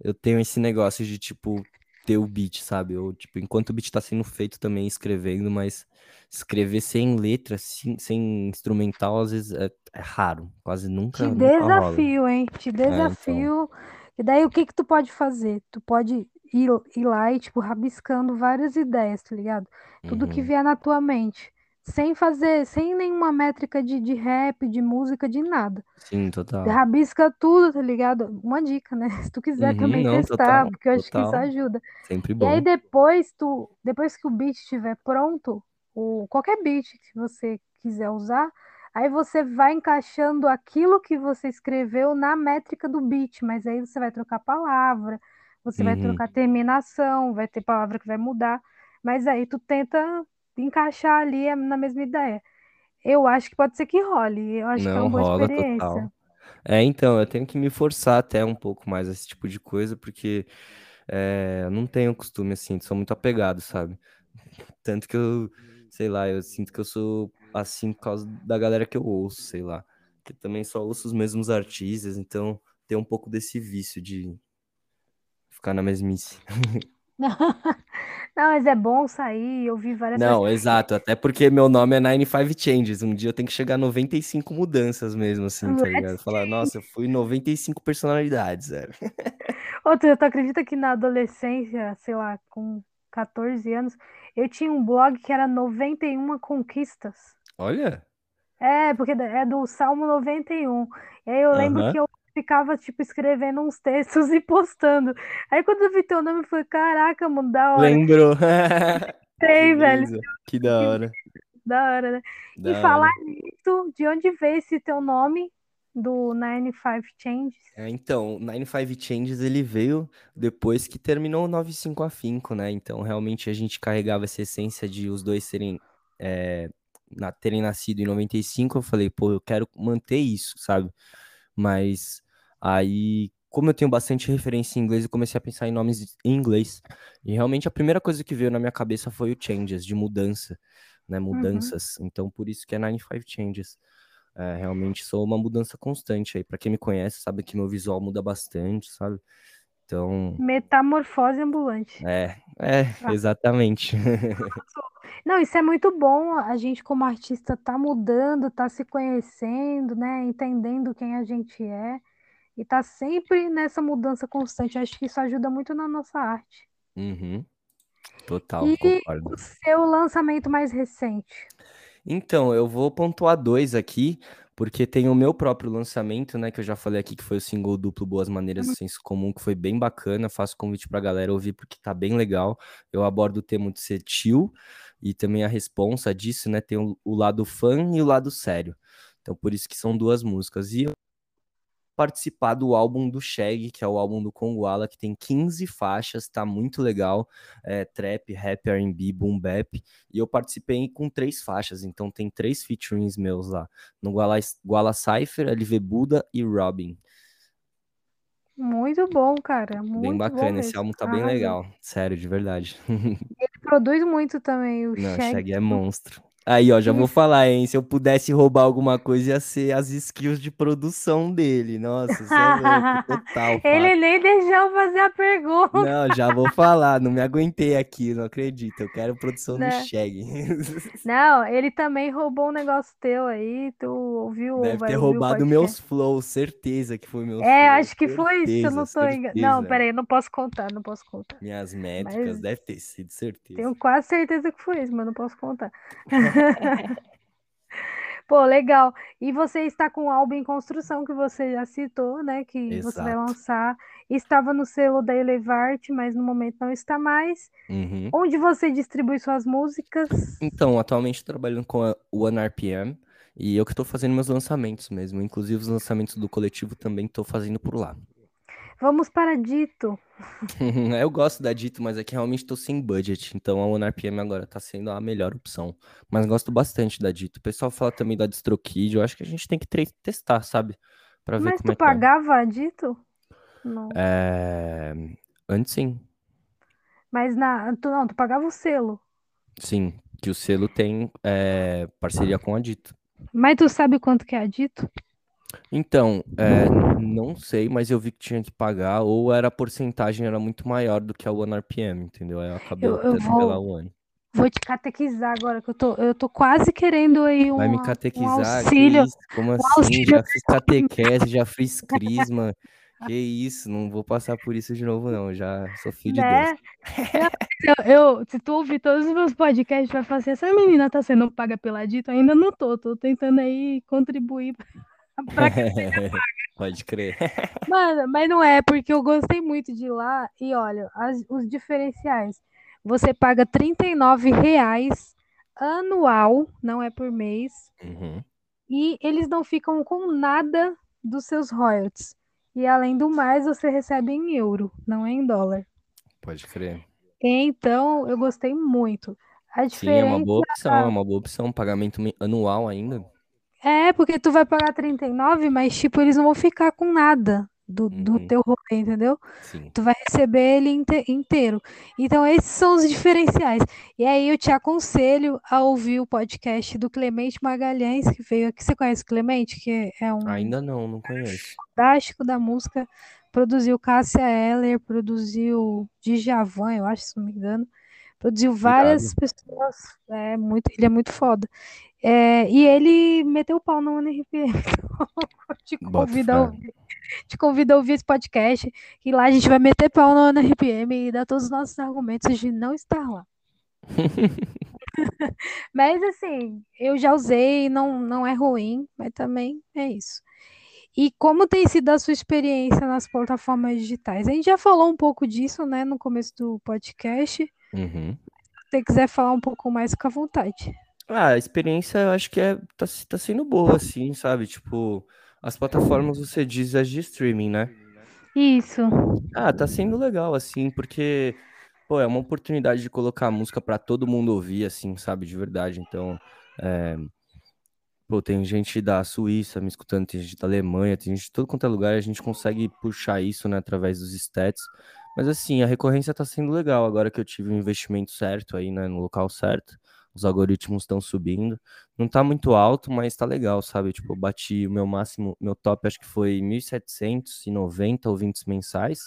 eu tenho esse negócio de, tipo, ter o beat, sabe? Eu, tipo, enquanto o beat tá sendo feito também escrevendo, mas escrever sem letra, sem, sem instrumental, às vezes é, é raro. Quase nunca, Te nunca desafio, hein? Te É, então. desafio. E daí o que que tu pode fazer? Tu pode ir, ir lá e, tipo, rabiscando várias ideias, tá ligado? Tudo que Uhum. vier na tua mente. Sem fazer, sem nenhuma métrica de, de rap, de música, de nada. Sim, total. Rabisca tudo, tá ligado? Uma dica, né? Se tu quiser Uhum, também não, testar, total, porque eu acho que isso total. ajuda. Sempre E aí bom. depois tu, depois que o beat estiver pronto, o qualquer beat que você quiser usar, aí você vai encaixando aquilo que você escreveu na métrica do beat, mas aí você vai trocar palavra, você vai Uhum. trocar terminação, vai ter palavra que vai mudar, mas aí tu tenta encaixar ali na mesma ideia. Eu acho que pode ser que role, eu acho que é Não uma boa rola experiência. total. É, então, eu tenho que me forçar até um pouco mais esse tipo de coisa, porque é, eu não tenho costume assim, sou muito apegado, sabe? Tanto que eu, sei lá, eu sinto que eu sou assim por causa da galera que eu ouço, sei lá. Que também só ouço os mesmos artistas, então tem um pouco desse vício de ficar na mesmice. Não, mas é bom sair, ouvir várias coisas. Não, exato, até porque meu nome é Nine Five Changes. Um dia eu tenho que chegar a 95 mudanças mesmo, assim, tá ligado? Let's Falar, nossa, eu fui 95 personalidades, velho. Outro, tu acredita que na adolescência, sei lá, com 14 anos, eu tinha um blog que era 91 conquistas. Olha. É, porque é do Salmo 91. E aí eu lembro Aham. que eu ficava, tipo, escrevendo uns textos e postando. Aí quando eu vi teu nome, eu falei, caraca, mano, da hora. Lembrou. Que Sei, velho. Que da hora. da hora, né? E Da falar hora. nisso, de onde veio esse teu nome do 95 Changes? É, então, o Nine Five Changes ele veio depois que terminou o 95 Afinco, né? Então, realmente a gente carregava essa essência de os dois serem é, na- terem nascido em 95. Eu falei, pô, eu quero manter isso, sabe? Mas aí, como eu tenho bastante referência em inglês, eu comecei a pensar em nomes em inglês. E realmente a primeira coisa que veio na minha cabeça foi o changes, de mudança, né? Uhum. Mudanças. Então, por isso que é 95 Changes. É, realmente sou uma mudança constante aí. Pra quem me conhece, sabe que meu visual muda bastante, sabe? Então, Metamorfose ambulante. é, é, Ah. exatamente. Não, isso é muito bom. A gente, como artista, tá mudando, tá se conhecendo, né? Entendendo quem a gente é. E tá sempre nessa mudança constante. Acho que isso ajuda muito na nossa arte. Uhum, total, E concordo. o seu lançamento mais recente? Então, eu vou pontuar dois aqui, porque tem o meu próprio lançamento, né, que eu já falei aqui, que foi o single duplo Boas Maneiras e Senso Comum, que foi bem bacana. Faço convite pra galera ouvir, porque tá bem legal. Eu abordo o tema de ser tio e também a responsa disso, né? Tem o, o lado fã e o lado sério. Então, por isso que são duas músicas. E eu participar do álbum do Shag, que é o álbum do Conguala, que tem 15 faixas, tá muito legal. É, trap, rap, R&B, boom bap. E eu participei com três faixas, então tem três featurings meus lá. No Guala, Guala Cypher, LV Buda e Robin. Muito bom, cara. Bem Muito bom bacana, esse álbum tá bem Arrasou. legal. Sério, de verdade. Ele produz muito também, o Não, Shag. Shag é monstro. Aí, ó, já vou falar, hein? Se eu pudesse roubar alguma coisa, ia ser as skills de produção dele. Nossa, você é louco, total, Ele fato. nem deixou fazer a pergunta, Não, já vou falar, não me aguentei aqui, não acredito. Eu quero produção do né? Shag. Não, ele também roubou um negócio teu aí. Tu ouviu ou Deve ter roubado meus flows, certeza que foi meus É, flows. acho que foi isso, eu não Certeza, tô enganada. Não, certeza. peraí, não posso contar, não posso contar. Minhas métricas, Mas deve ter sido, certeza. tenho quase certeza que foi isso, mas não posso contar. Pô, legal. E você está com um álbum em construção que você já citou, né? Que você vai Exato. lançar. Estava no selo da Elevarte, mas no momento não está mais. Uhum. Onde você distribui suas músicas? Então, atualmente trabalhando com a One RPM e eu que tô fazendo meus lançamentos mesmo. Inclusive os lançamentos do coletivo também tô fazendo por lá. Vamos para Dito. Eu gosto da Dito, mas é que realmente tô sem budget, então a One RPM agora tá sendo a melhor opção. Mas gosto bastante da Dito. O pessoal fala também da DistroKid, eu acho que a gente tem que testar, sabe? Pra ver Mas como tu é que é. pagava a Dito? Não. É, Antes sim. Mas na, tu não, tu pagava o selo. Sim, que o selo tem é, parceria com a Dito. Mas tu sabe quanto que é a Dito? Então, é, não sei, mas eu vi que tinha que pagar, ou era a porcentagem era muito maior do que a One RPM, entendeu? Aí eu acabei Eu, eu vou, pela One. vou te catequizar agora, que eu tô, eu tô quase querendo aí Vai me um, um catequizar? Que auxílio, isso? Como um assim? auxílio Já fiz catequese, já fiz crisma. Que isso? Não vou passar por isso de novo, não. Já sou filho de Deus. né? Eu, eu- se tu ouvir todos os meus podcasts, vai falar assim, essa menina tá sendo paga pela Dito? Ainda não tô, tô tentando aí contribuir pra que Pode crer. Mano, mas não é, porque eu gostei muito de lá e olha, as- os diferenciais. Você paga 39 reais anual, não é por mês, Uhum, e eles não ficam com nada dos seus royalties. E além do mais, você recebe em euro, não é em dólar. pode crer. Então, eu gostei muito. A Sim, é uma diferença boa opção, é uma boa opção. Pagamento me- anual ainda. É porque tu vai pagar 39, mas tipo, eles não vão ficar com nada do, do Uhum, teu rolê, entendeu? sim. Tu vai receber ele inte- inteiro. Então, esses são os diferenciais. E aí, eu te aconselho a ouvir o podcast do Clemente Magalhães, que veio aqui. Você conhece o Clemente, que é um Ainda não, não conheço. fantástico da música. Produziu Cássia Eller, produziu Djavan, eu acho, se não me engano. Produziu várias pessoas. É muito, ele é muito foda. É, e ele meteu o pau no eu te Boto convido a fé. ouvir te convido a ouvir esse podcast, que lá a gente vai meter pau no RPM e dar todos os nossos argumentos de não estar lá. Mas assim, eu já usei, não, não é ruim, mas também é isso. E como tem sido a sua experiência nas plataformas digitais? A gente já falou um pouco disso, né, no começo do podcast. Uhum. Se você quiser falar um pouco mais, fica à vontade. Ah, a experiência eu acho que é, tá, tá sendo boa, assim, sabe? Tipo, as plataformas você diz as de streaming, né? Isso. Ah, tá sendo legal, assim, porque, pô, é uma oportunidade de colocar música pra todo mundo ouvir, assim, sabe? De verdade. Então, é, pô, tem gente da Suíça me escutando, tem gente da Alemanha, tem gente de todo quanto é lugar, a gente consegue puxar isso, né, através dos stats. Mas, assim, a recorrência tá sendo legal agora que eu tive o investimento certo aí, né, no local certo. Os algoritmos estão subindo. Não tá muito alto, mas tá legal, sabe? Tipo, eu bati o meu máximo, meu top acho que foi 1.790 ouvintes mensais.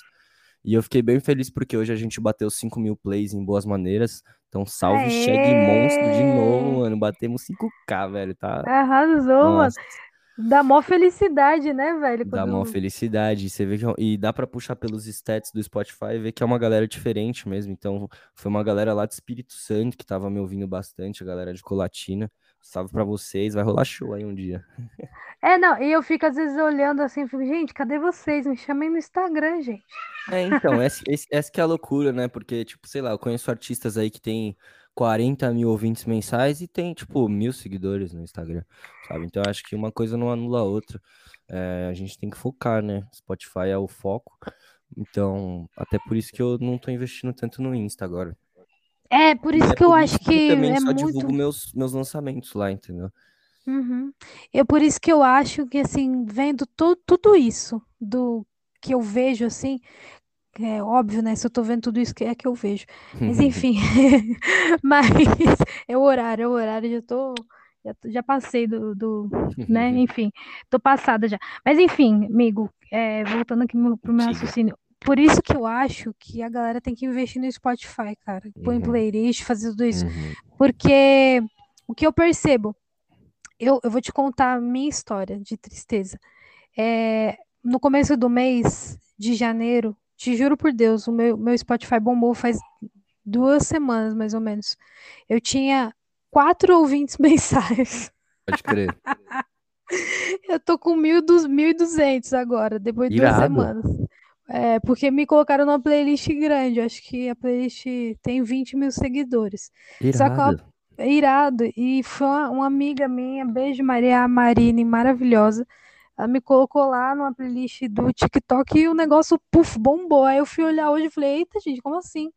E eu fiquei bem feliz porque hoje a gente bateu 5 mil plays em boas maneiras. Então, salve Cheg Monstro de novo, Aê! mano. Batemos 5k, velho. Tá. Arrasou, mano. Dá mó felicidade, né, velho? dá uma Quando. felicidade. Você vê que é e dá pra puxar pelos stats do Spotify e ver que é uma galera diferente mesmo. Então, foi uma galera lá de Espírito Santo que tava me ouvindo bastante, a galera de Colatina. Salve pra vocês, vai rolar show aí um dia. É, não, e eu fico às vezes olhando assim, fico, gente, cadê vocês? Me chamem no Instagram, gente. É, então, essa, essa que é a loucura, né? Porque, tipo, sei lá, eu conheço artistas aí que tem 40 mil ouvintes mensais e tem, tipo, mil seguidores no Instagram, sabe? Então, eu acho que uma coisa não anula a outra. É, a gente tem que focar, né? Spotify é o foco. Então, até por isso que eu não tô investindo tanto no Insta agora. É, por isso é que eu por acho que eu também é só muito. divulgo meus, meus lançamentos lá, entendeu? Uhum. É por isso que eu acho que, assim, vendo to- tudo isso do que eu vejo, assim, é óbvio, né? Se eu tô vendo tudo isso, que é que eu vejo. Mas enfim, mas é o horário, é o horário, já tô, já, já passei do, do, né? Enfim, tô passada já. Mas enfim, amigo, é, voltando aqui pro meu raciocínio. Por isso que eu acho que a galera tem que investir no Spotify, cara. Põe Uhum, playlist, fazer tudo isso. uhum, Porque o que eu percebo, eu, eu vou te contar a minha história de tristeza. É, no começo do mês de janeiro, te juro por Deus, o meu, meu Spotify bombou faz duas semanas, mais ou menos. Eu tinha quatro ouvintes mensais. Pode crer. Eu tô com 1.200 agora, depois de duas Irado. semanas. É, porque me colocaram numa playlist grande. Acho que a playlist tem 20 mil seguidores. Só que ela Irado. é irado. E foi uma, uma amiga minha, beijo Maria Marine, maravilhosa. Ela me colocou lá numa playlist do TikTok e o negócio, puf, bombou. Aí eu fui olhar hoje e falei, eita, gente, como assim?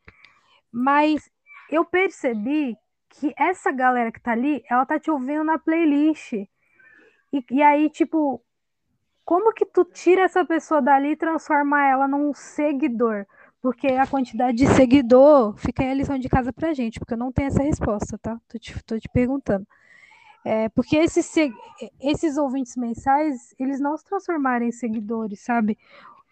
Mas eu percebi que essa galera que tá ali, ela tá te ouvindo na playlist. E, e aí, tipo, como que tu tira essa pessoa dali e transforma ela num seguidor? porque a quantidade de seguidor fica aí a lição de casa pra gente, porque eu não tenho essa resposta, tá? Tô te, tô te perguntando. É, porque esses, esses ouvintes mensais, eles não se transformaram em seguidores, sabe?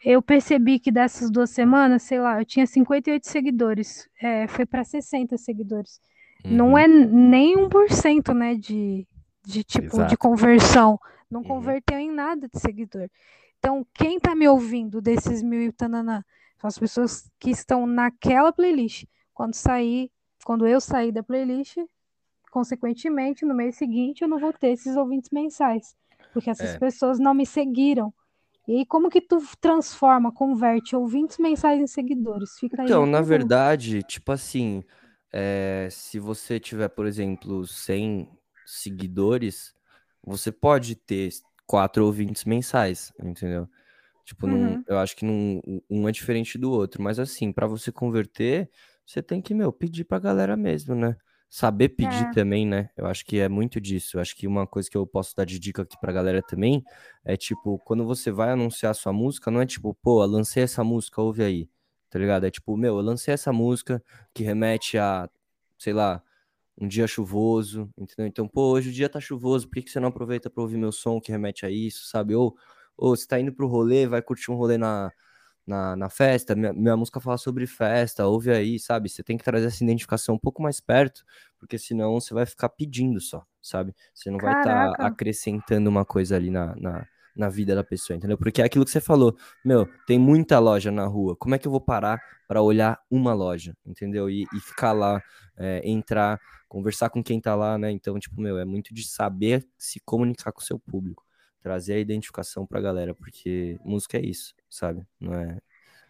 Eu percebi que dessas duas semanas, sei lá, eu tinha 58 seguidores, é, foi para 60 seguidores. Uhum. Não é nem 1%, né, de, de tipo, Exato. de conversão. Não uhum. converteu em nada de seguidor. Então, quem tá me ouvindo desses mil e tananã? São as pessoas que estão naquela playlist. Quando sair, quando eu sair da playlist, consequentemente, no mês seguinte, eu não vou ter esses ouvintes mensais. Porque essas é. pessoas não me seguiram. E aí, como que tu transforma, converte ouvintes mensais em seguidores? Fica então, na verdade, tipo assim, é, se você tiver, por exemplo, 100 seguidores, você pode ter quatro ouvintes mensais, entendeu? Tipo, uhum. num, eu acho que num, um é diferente do outro, mas assim, para você converter, você tem que, meu, pedir pra galera mesmo, né? Saber pedir é. também, né? Eu acho que é muito disso. Eu acho que uma coisa que eu posso dar de dica aqui pra galera também é tipo, quando você vai anunciar sua música, não é tipo, pô, lancei essa música, ouve aí. Tá ligado? É tipo, meu, eu lancei essa música que remete a, sei lá, um dia chuvoso, entendeu? Então, pô, hoje o dia tá chuvoso, por que, que você não aproveita pra ouvir meu som que remete a isso, sabe? Ou, ou você tá indo pro rolê, vai curtir um rolê na, na, na festa, minha, minha, música fala sobre festa, ouve aí, sabe? Você tem que trazer essa identificação um pouco mais perto, porque senão você vai ficar pedindo só, sabe? Você não Caraca. vai estar tá acrescentando uma coisa ali na, na, na, vida da pessoa, entendeu? Porque é aquilo que você falou, meu, tem muita loja na rua, como é que eu vou parar para olhar uma loja, entendeu? E, e ficar lá, é, entrar, conversar com quem tá lá, né? Então, tipo, meu, é muito de saber se comunicar com o seu público trazer a identificação pra galera, porque música é isso, sabe? Não é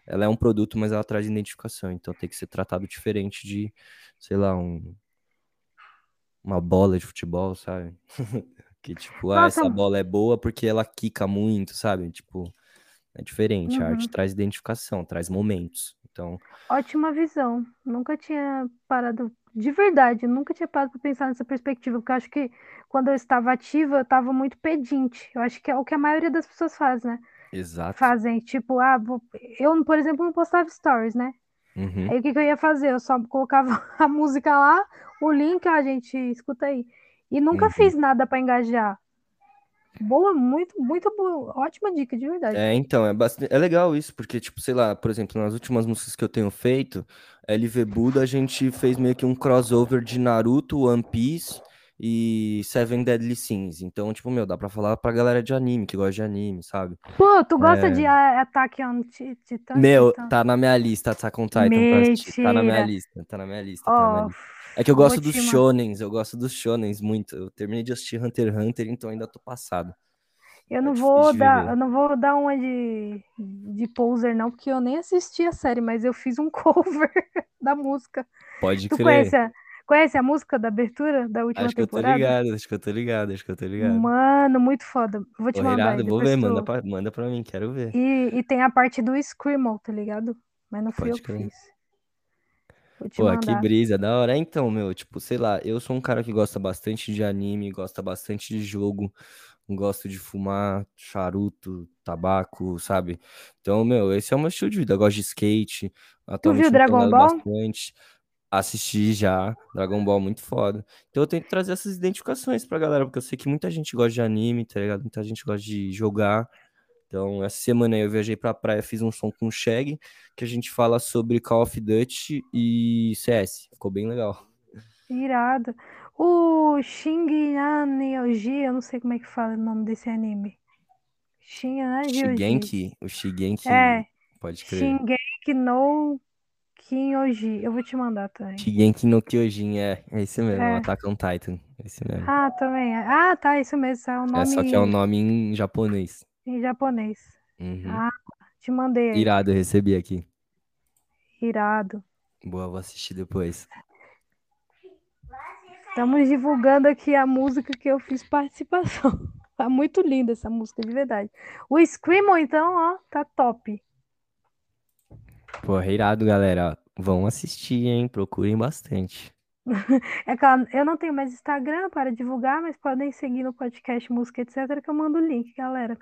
ela é um produto, mas ela traz identificação, então tem que ser tratado diferente de, sei lá, um uma bola de futebol, sabe? que tipo, ah, essa bola é boa porque ela quica muito, sabe? Tipo, é diferente, uhum. a arte uhum. traz identificação, traz momentos. Então, ótima visão. Nunca tinha parado de verdade, eu nunca tinha parado para pensar nessa perspectiva, porque eu acho que quando eu estava ativa, eu estava muito pedinte. Eu acho que é o que a maioria das pessoas faz, né? Exato. Fazem, tipo, ah, eu, por exemplo, não postava stories, né? Uhum. Aí o que, que eu ia fazer? Eu só colocava a música lá, o link, a ah, gente, escuta aí. E nunca uhum. fiz nada para engajar. Boa, muito, muito boa. Ótima dica, de verdade. É, então, é, bastante, é legal isso, porque, tipo, sei lá, por exemplo, nas últimas músicas que eu tenho feito, LV Buda, a gente fez meio que um crossover de Naruto, One Piece e Seven Deadly Sins. Então, tipo, meu, dá pra falar pra galera de anime, que gosta de anime, sabe? Pô, tu gosta é... de Attack on Titan? Meu, tá na minha lista, Attack on Titan. Mentira. Tá na minha lista, tá na minha lista, oh, tá na minha lista. É que eu gosto dos shonens, eu gosto dos shonens muito. Eu terminei de assistir Hunter x Hunter, então ainda tô passado. Eu não é vou dar, eu não vou dar uma de, de poser não, porque eu nem assisti a série, mas eu fiz um cover da música. Pode tu crer. Conhece a, conhece a música da abertura da última acho temporada? Acho que eu tô ligado, acho que eu tô ligado, acho que eu tô ligado. Mano, muito foda. Vou te mandar. Irado, vou ver, tu... manda, pra, manda pra mim, quero ver. E, e tem a parte do Screamo, tá ligado? Mas não fui Pode eu que fiz. Pô, mandar. que brisa, da hora. Então, meu, tipo, sei lá, eu sou um cara que gosta bastante de anime, gosta bastante de jogo gosto de fumar charuto, tabaco, sabe? Então, meu, esse é o meu estilo de vida. Eu gosto de skate. Tu viu Dragon Ball? Bastante. Assisti já, Dragon Ball muito foda. Então eu tento trazer essas identificações pra galera, porque eu sei que muita gente gosta de anime, tá ligado? Muita gente gosta de jogar. Então, essa semana eu viajei pra praia, fiz um som com o Shag, que a gente fala sobre Call of Duty e CS. Ficou bem legal. Irado. O Shingeki, eu não sei como é que fala o nome desse anime. Shingeki, o Shigeki, é, pode crer. Shingeki no Kyoji, eu vou te mandar também. Shingeki no Kyojin, é, é esse mesmo, é. Attack on Titan, é esse mesmo. Ah, também, é. ah, tá, isso mesmo, é o nome... É, só que é um nome em japonês. Em japonês. Uhum. Ah, te mandei. Irado, eu recebi aqui. Irado. Boa, vou assistir depois. Estamos divulgando aqui a música que eu fiz participação. Tá muito linda essa música, de verdade. O Screamo, então, ó, tá top. Pô, irado, galera. Vão assistir, hein? Procurem bastante. É claro, eu não tenho mais Instagram para divulgar, mas podem seguir no podcast Música Etc. que eu mando o link, galera.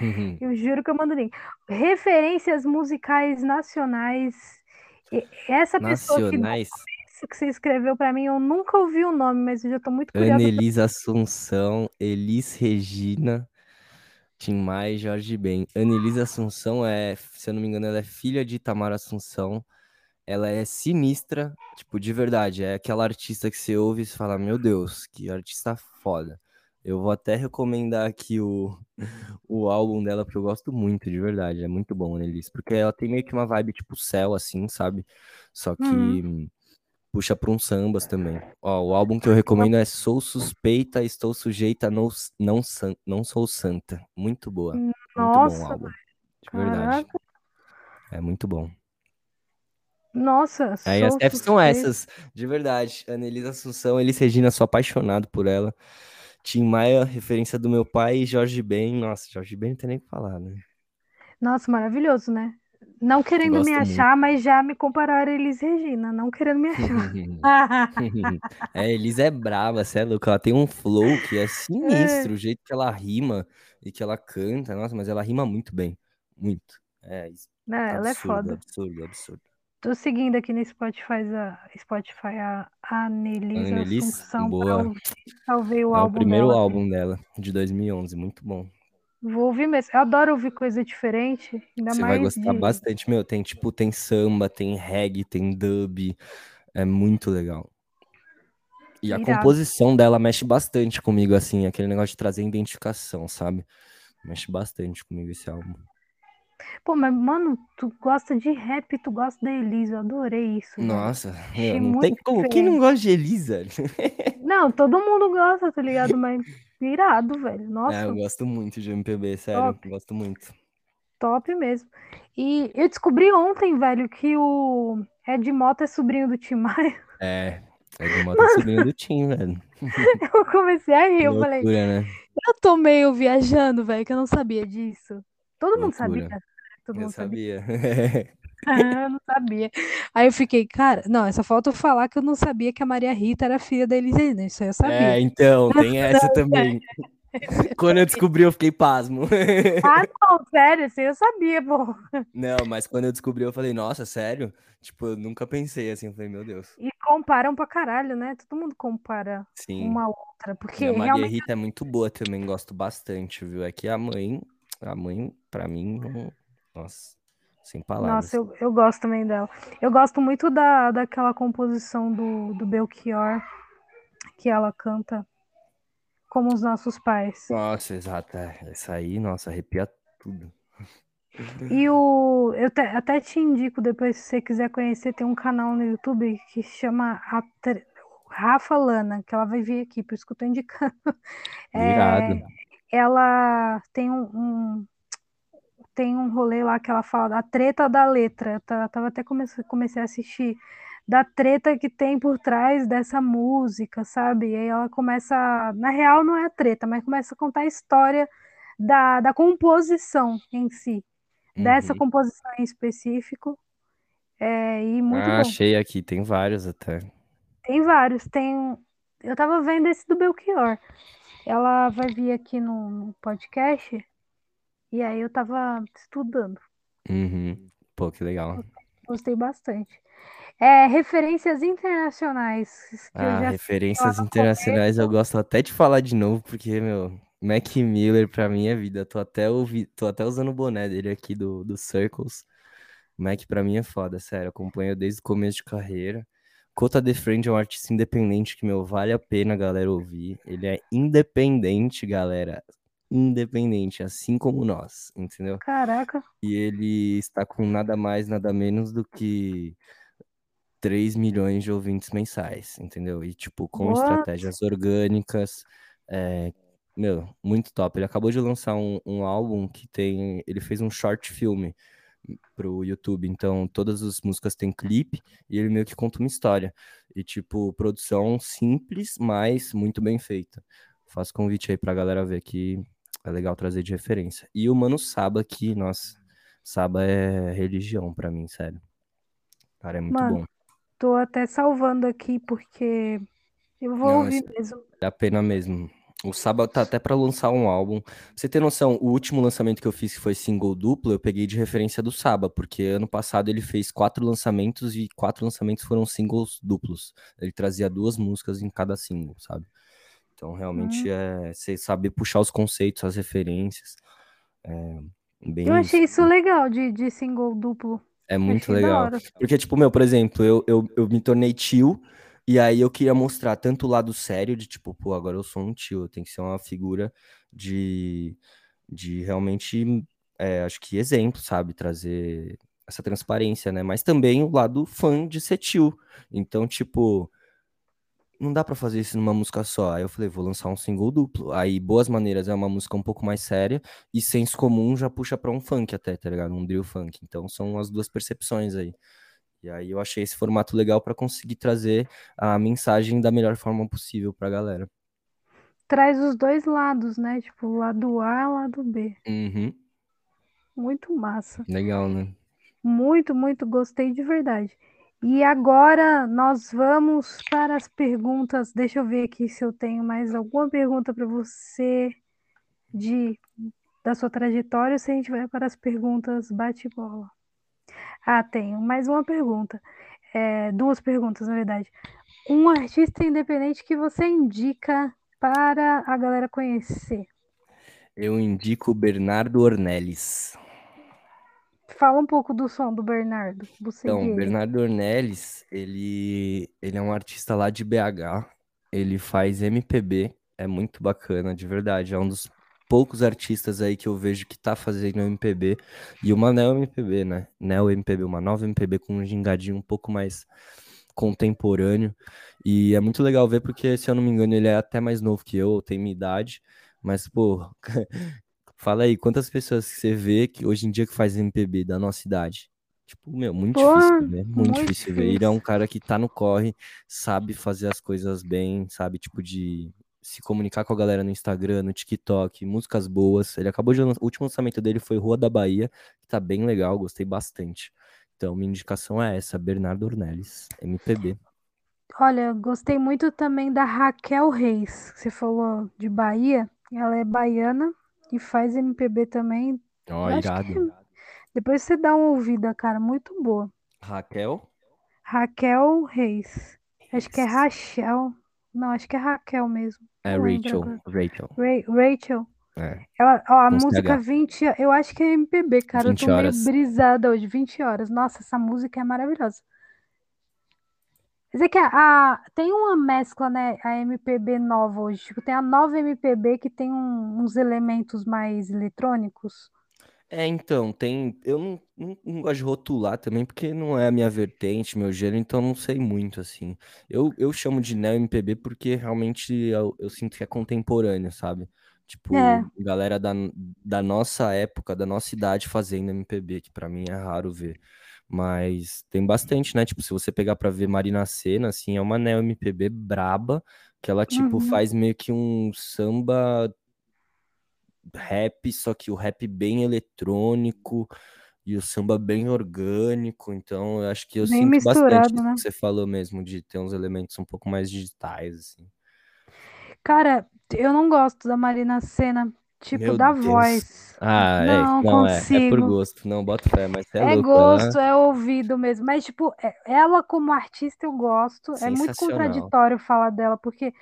Uhum. Eu juro que eu mando link. Referências musicais nacionais. E- Essa pessoa que, Nacionais, isso que você escreveu pra mim, eu nunca ouvi o nome, mas eu já tô muito curiosa. Annelise Assunção, Elis Regina, Tim Maia e Jorge Ben. Annelise Assunção é, se eu não me engano, ela é filha de Itamar Assunção. Ela é sinistra, tipo, de verdade. É aquela artista que você ouve e você fala, meu Deus, que artista foda. Eu vou até recomendar aqui o, o álbum dela, porque eu gosto muito, de verdade. É muito bom, Annelise. Porque ela tem meio que uma vibe tipo céu, assim, sabe? Só que Uhum. Puxa pra uns sambas também. Ó, o álbum que eu recomendo é Sou Suspeita, Estou Sujeita, Não, não, San- não Sou Santa. Muito boa. Muito bom Nossa, álbum. De verdade. caraca. É muito bom. Nossa, Aí as Fs são suspeita. essas, de verdade. Anelisa Assunção, Elis Regina, sou apaixonado por ela. Tim Maia, referência do meu pai, e Jorge Ben. Nossa, Jorge Ben não tem nem o que falar, né? Nossa, maravilhoso, né? Não querendo Gosto me muito. achar, mas já me compararam a Elis Regina, não querendo me achar. É, Elis é brava, você é louco. Ela tem um flow que é sinistro, o jeito que ela rima e que ela canta. Nossa, mas ela rima muito bem. Muito. É. Não, ela é absurdo, foda. absurdo, absurdo. Tô seguindo aqui no Spotify a, Spotify a Annelise Annelise, Assunção boa. Salvei o É o álbum primeiro dela. álbum dela, de 2011. Muito bom. Vou ouvir mesmo. Eu adoro ouvir coisa diferente, ainda Você mais vai gostar de... bastante. Meu, tem tipo, tem samba, tem reggae, tem dub. É muito legal. E a Irado. composição dela mexe bastante comigo, assim, aquele negócio de trazer identificação, sabe? Mexe bastante comigo esse álbum. Pô, mas, mano, tu gosta de rap, tu gosta da Elise, eu adorei isso. Nossa, meu, não tem como. Quem não gosta de Elisa? Não, todo mundo gosta, tá ligado? Mas irado, velho. É, Nossa, eu gosto muito de MPB, sério. Top. Gosto muito. top mesmo. E eu descobri ontem, velho, que o Ed Mota é sobrinho do Tim Maia. É, é de Mota sobrinho do Tim, velho. Eu comecei a rir, eu Loucura, falei, né? eu tô meio viajando, velho, que eu não sabia disso. Todo mundo sabia. Loucura. Todo Eu mundo sabia. sabia. eu não sabia. Aí eu fiquei, cara, não, essa falta eu falar que eu não sabia que a Maria Rita era filha da Elis Regina, isso aí eu É, sabia. então, tem essa também. Quando eu descobri, eu fiquei pasmo. Ah, não, sério, isso aí eu sabia, pô. Não, mas quando eu descobri, eu falei, nossa, sério? Tipo, eu nunca pensei assim, eu falei, meu Deus. E comparam pra caralho, né? Todo mundo compara Sim. uma outra, porque E a Maria realmente Rita é muito boa também, gosto bastante, viu? É que a mãe, a mãe, pra mim, nossa, sem palavras. Nossa, eu, eu gosto também dela. Eu gosto muito da, daquela composição do, do Belchior, que ela canta como os nossos pais. Nossa, exato. é, Essa aí, nossa, arrepia tudo. E o, eu te- até te indico depois, se você quiser conhecer, tem um canal no YouTube que chama a Rafa Lana, que ela vai vir aqui, por isso que eu tô indicando. É, ela tem um, um- tem um rolê lá que ela fala da treta da letra. Eu ta- tava até comecei, comecei a assistir da treta que tem por trás dessa música, sabe? E aí ela começa, na real não é a treta, mas começa a contar a história da, da composição em si, dessa Uhum. composição em específico. É, e muito Ah, bom. achei aqui, tem vários até. Tem vários, tem eu tava vendo esse do Belchior. Ela vai vir aqui no, no podcast e aí eu tava estudando. Uhum. Pô, que legal. Gostei bastante. É, referências internacionais Ah, referências internacionais eu gosto até de falar de novo, porque, meu, Mac Miller pra mim é vida. Tô até, ouvi... Tô até usando o boné dele aqui do, do Circles. Mac pra mim é foda, sério. Acompanho desde o começo de carreira. Cota The Friend é um artista independente que, meu, vale a pena, galera, ouvir. Ele é independente, galera. Independente, assim como nós, entendeu? Caraca, E ele está com nada mais, nada menos do que 3 milhões de ouvintes mensais, entendeu? E, tipo, com What? estratégias orgânicas, é, meu, muito top. Ele acabou de lançar um, um álbum que tem. Ele fez um short filme pro YouTube, então todas as músicas têm clipe e ele meio que conta uma história. E, tipo, produção simples, mas muito bem feita. Faço convite aí pra galera ver que é legal trazer de referência. E o Mano Saba aqui, nossa, Saba é religião pra mim, sério. Cara, é muito Mano, bom. tô até salvando aqui porque eu vou Não, ouvir mesmo. Vale a pena mesmo. O Saba tá até pra lançar um álbum. Pra você ter noção, o último lançamento que eu fiz, que foi single duplo, eu peguei de referência do Saba, porque ano passado ele fez quatro lançamentos e quatro lançamentos foram singles duplos. Ele trazia duas músicas em cada single, sabe? Então, realmente, é você saber puxar os conceitos, as referências. É bem Eu achei isso. legal de, de single duplo. É muito Achei legal. Porque, tipo, meu, por exemplo, eu, eu, eu me tornei tio, e aí eu queria mostrar tanto o lado sério de, tipo, pô, agora eu sou um tio, eu tenho que ser uma figura de, de realmente, é, acho que exemplo, sabe? Trazer essa transparência, né? Mas também o lado fã de ser tio. Então, tipo, não dá pra fazer isso numa música só. Aí eu falei, vou lançar um single duplo. Aí Boas Maneiras é uma música um pouco mais séria e Senso Comum já puxa pra um funk até, tá ligado? Um drill funk. Então são as duas percepções aí. E aí eu achei esse formato legal pra conseguir trazer a mensagem da melhor forma possível pra galera. Traz os dois lados, né? Tipo, o lado A e o lado B. Uhum. Muito massa. Legal, né? Muito, muito gostei de verdade. E agora nós vamos para as perguntas. Deixa eu ver aqui se eu tenho mais alguma pergunta para você de da sua trajetória, se a gente vai para as perguntas bate-bola. Ah, tenho mais uma pergunta. É, duas perguntas, na verdade. Um artista independente que você indica para a galera conhecer. Eu indico Bernardo Ornelis. Fala um pouco do som do Bernardo. Você Então, ele. Bernardo Ornelis, ele, ele é um artista lá de BH, ele faz MPB, é muito bacana, de verdade, é um dos poucos artistas aí que eu vejo que tá fazendo MPB, e uma neo MPB, né? Neo MPB, uma nova MPB com um gingadinho um pouco mais contemporâneo, e é muito legal ver porque, se eu não me engano, ele é até mais novo que eu, tem minha idade, mas, pô, fala aí, quantas pessoas que você vê que hoje em dia que faz MPB da nossa idade? Tipo, meu, muito Pô, difícil ver, muito, muito difícil ver. Ele é um difícil. cara que tá no corre, sabe fazer as coisas bem, sabe, tipo, de se comunicar com a galera no Instagram, no TikTok, músicas boas. Ele acabou de lançar, o último lançamento dele foi Rua da Bahia, que tá bem legal, gostei bastante. Então, minha indicação é essa, Bernardo Ornelis, MPB. Olha, gostei muito também da Raquel Reis, que você falou de Bahia. Ela é baiana e faz MPB também. Ó, Eu acho que irado. depois você dá uma ouvida, cara, muito boa. Raquel? Raquel Reis. Acho que é Rachel. Não, acho que é Raquel mesmo. É Não lembro Rachel, agora. Rachel. Ra- Rachel. É, Ela, ó, a com música CH. 20, eu acho que é MPB, cara. Eu 20 tô meio horas. brisada hoje, 20 horas. Nossa, essa música é maravilhosa. Quer dizer que a, a- tem uma mescla, né? A MPB nova hoje. Tipo, tem a nova MPB que tem um- uns elementos mais eletrônicos. É, então, tem. Eu não, não, não gosto de rotular também, porque não é a minha vertente, meu gênero, então não sei muito, assim. Eu, eu chamo de neo MPB porque realmente eu, eu sinto que é contemporâneo, sabe? Tipo, É, galera da, da nossa época, da nossa idade fazendo MPB, que pra mim é raro ver. Mas tem bastante, né? Tipo, se você pegar pra ver Marina Sena, assim, é uma neo MPB braba, que ela, tipo, uhum. faz meio que um samba rap, só que o rap bem eletrônico e o samba bem orgânico. Então, eu acho que eu Bem sinto bastante né? que você falou mesmo, de ter uns elementos um pouco mais digitais, assim. Cara, eu não gosto da Marina Sena, tipo, Meu da Deus. voz. Ah, é, Não não, é, é por consigo. gosto, não, bota fé, mas é É louco, gosto, é ouvido mesmo. Mas, tipo, é- ela como artista eu gosto. É muito contraditório falar dela, porque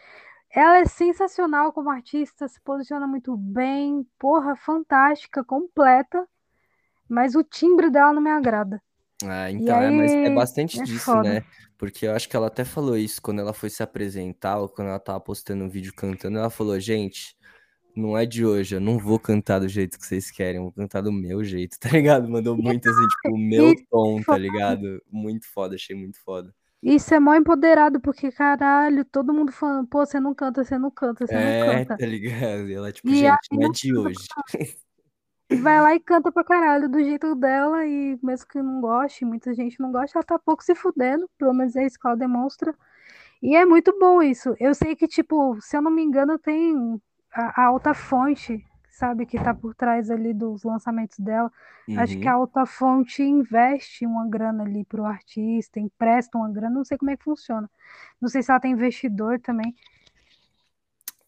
ela é sensacional como artista, se posiciona muito bem, porra, fantástica, completa. Mas o timbre dela não me agrada. Ah, então, é, mas é aí bastante é disso, foda. né? Porque eu acho que ela até falou isso quando ela foi se apresentar, ou quando ela tava postando um vídeo cantando, ela falou, gente, não é de hoje, eu não vou cantar do jeito que vocês querem, eu vou cantar do meu jeito, tá ligado? Mandou muito assim, tipo, o meu tom, tá ligado? Muito foda, achei muito foda. isso é mó empoderado, porque caralho, todo mundo falando, pô, você não canta, você não canta, você não É, canta. tá ligado? E ela, tipo, E gente, não é não de hoje. Vai lá e canta pra caralho do jeito dela, e mesmo que não goste, muita gente não gosta, ela tá pouco se fudendo, pelo menos é isso que ela demonstra. E é muito bom isso. Eu sei que, tipo, se eu não me engano, tem a, a Alta Fonte, sabe, que tá por trás ali dos lançamentos dela. Acho que a Uhum. Alta Fonte investe uma grana ali pro artista, empresta uma grana, não sei como é que funciona. Não sei se ela tem investidor também.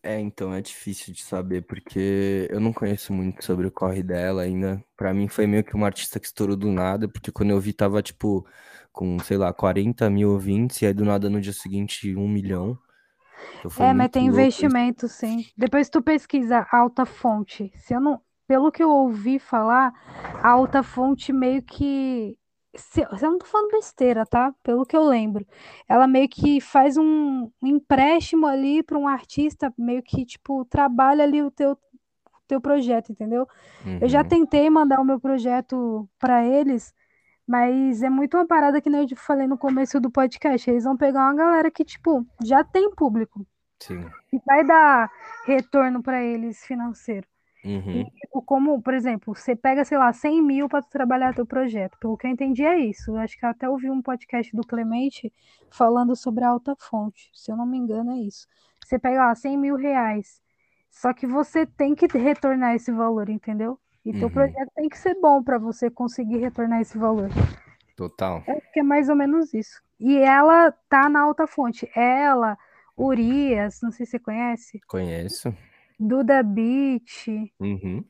É, então é difícil de saber, porque eu não conheço muito sobre o corre dela ainda. Pra mim foi meio que uma artista que estourou do nada, porque quando eu vi tava, tipo, com, sei lá, 40 mil ouvintes, e aí do nada no dia seguinte, um milhão. É, mas tem louco isso. investimento, sim. Depois tu pesquisa alta fonte. Se eu não, pelo que eu ouvi falar, a alta fonte meio que se, eu não tô falando besteira, tá? Pelo que eu lembro, ela meio que faz um, empréstimo ali para um artista, meio que tipo trabalha ali o teu teu projeto, entendeu? Eu já Uhum, tentei mandar o meu projeto para eles, mas é muito uma parada que nem eu falei no começo do podcast. Eles vão pegar uma galera que, tipo, já tem público sim. e vai dar retorno para eles financeiro. E, Uhum, tipo, como, por exemplo, você pega, sei lá, 100 mil para trabalhar teu projeto. Pelo que eu entendi, é isso. Eu acho que eu até ouvi um podcast do Clemente falando sobre a alta fonte. Se eu não me engano, é isso. Você pega lá 100 mil reais. Só que você tem que retornar esse valor, entendeu? E teu uhum, projeto tem que ser bom para você conseguir retornar esse valor. total. Acho que é mais ou menos isso. E ela tá na alta fonte. Ela, Urias, não sei se você conhece, Conheço. Duda Beat, Uhum,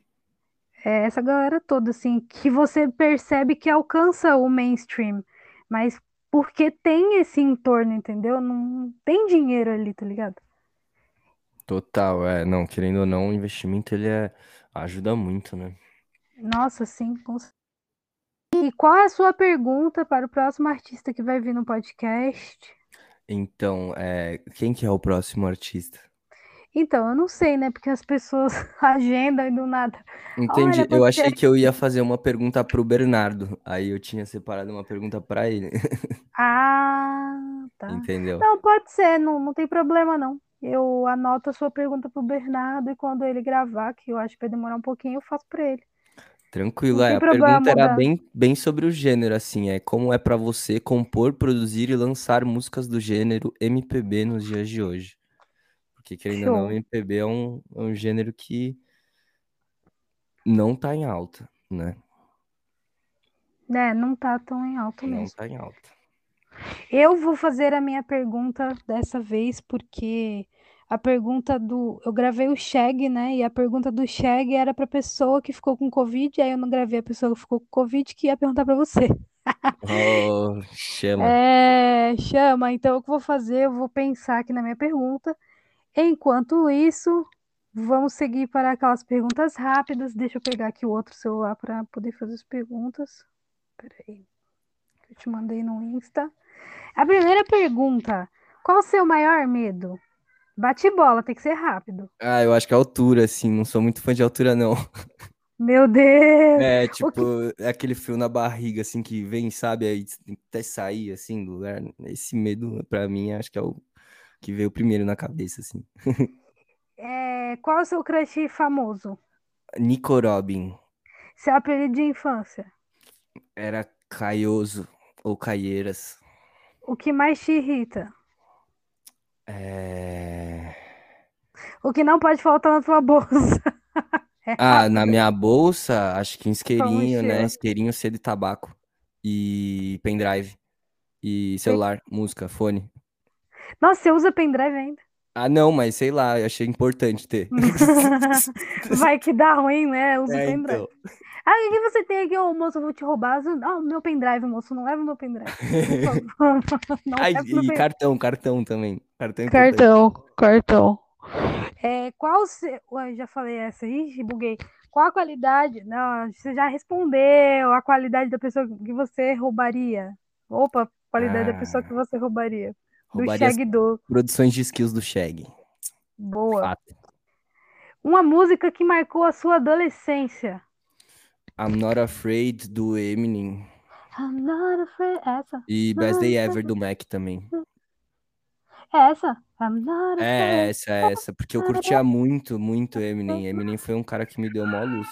é essa galera toda, assim, que você percebe que alcança o mainstream, mas porque tem esse entorno, entendeu? Não tem dinheiro ali, tá ligado? total. É, não, querendo ou não, o investimento ele é, ajuda muito, né? Nossa, sim. com E qual é a sua pergunta para o próximo artista que vai vir no podcast? Então, é, quem que é o próximo artista? Então, eu não sei, né? Porque as pessoas agendam e do nada. Entendi. Olha, Eu achei que eu ia fazer uma pergunta pro Bernardo. Aí eu tinha separado uma pergunta pra ele. Ah, tá. Entendeu? Não, pode ser, não, não tem problema, não. Eu anoto a sua pergunta pro Bernardo e quando ele gravar, que eu acho que vai demorar um pouquinho, eu faço pra ele. Tranquilo, Não é. A pergunta era mudar. bem, bem sobre o gênero, assim, é como é pra você compor, produzir e lançar músicas do gênero MPB nos dias de hoje? Porque, querendo ou não. MPB é um, é um gênero que não tá em alta, né? né? Não tá tão em Não mesmo. tá em alta. Eu vou fazer a minha pergunta dessa vez, porque a pergunta do. Eu gravei o Shag, né? E a pergunta do Shag era pra pessoa que ficou com Covid, aí eu não gravei a pessoa que ficou com Covid, que ia perguntar pra você. Oh, chama. É, chama, então o que eu vou fazer? Eu vou pensar aqui na minha pergunta. Enquanto isso, vamos seguir para aquelas perguntas rápidas. Deixa eu pegar aqui o outro celular para poder fazer as perguntas. Peraí, eu te mandei no Insta. A primeira pergunta: qual o seu maior medo? Bate bola, tem que ser rápido. Ah, eu acho que a altura, assim, não sou muito fã de altura, não. Meu Deus! É, tipo, que... é aquele frio na barriga, assim, que vem, sabe? Aí até sair, assim, do lugar. Esse medo, pra mim, acho que é o que veio primeiro na cabeça, assim. é, qual o seu crush famoso? Nico Robin. Seu apelido de infância? Era Caioso ou Caieiras. O que mais te irrita? É... O que não pode faltar na tua bolsa? É Ah, na minha bolsa, acho que um isqueirinho, né? Isqueirinho, cedo e tabaco. E pendrive. E celular, música, fone. Nossa, você usa pendrive ainda? Ah, não, mas sei lá, eu achei importante ter. Vai que dá ruim, né? Usa É, pendrive. então. Ah, o que você tem aqui, ô moço? Eu vou te roubar. Ah, o meu pendrive, moço. Não leva o meu pendrive. Por favor. Não Ai, o meu e pendrive. cartão, cartão também. Cartão é importante. Cartão, cartão. É, qual o seu. Ué, já falei essa. Ixi, buguei. Qual a qualidade? Não, você já respondeu. A qualidade da pessoa que você roubaria. Opa, qualidade da pessoa que Ah, você roubaria. Do roubaria Shag do. produções de skills do Shag. Boa. Fato. Uma música que marcou a sua adolescência. I'm Not Afraid do Eminem. I'm not afraid. Essa. E Best Day Ever do Mac também. É essa. I'm not É essa, é essa. Porque eu curtia muito, muito Eminem. Eminem foi um cara que me deu mó luz.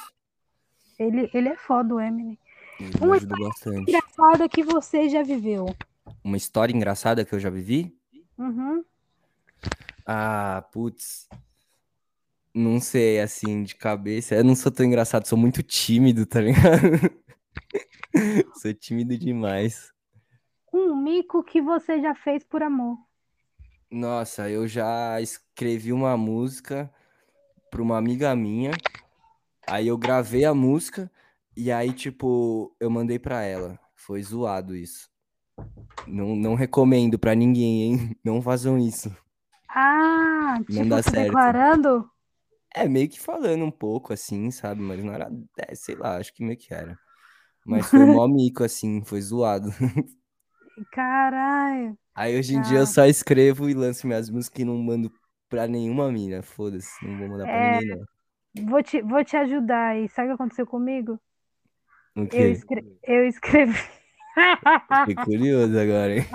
Ele, ele é foda, o Eminem. Ele Uma bastante. engraçada que você já viveu. Uma história engraçada que eu já vivi? Uhum. Ah, putz. Não sei, assim, de cabeça. Eu não sou tão engraçado, sou muito tímido, tá ligado? Sou tímido demais. Um mico que você já fez por amor. Nossa, eu já, es- escrevi uma música pra uma amiga minha. Aí eu gravei a música e aí, tipo, eu mandei pra ela. Foi zoado isso. Não, não recomendo pra ninguém, hein? Não façam isso. Ah, Não tipo, dá certo. declarando? É, meio que falando um pouco assim, sabe? Mas não era. É, sei lá, acho que meio que era. Mas foi mó mico, assim, foi zoado. Caralho. Aí hoje em dia eu Ah. só escrevo e lanço minhas músicas e não mando pra nenhuma mina. Foda-se, não vou mandar pra É, ninguém, não. vou te, vou te ajudar aí. Sabe o que aconteceu comigo? Eu, escre... eu escrevi. Fiquei curioso agora, hein?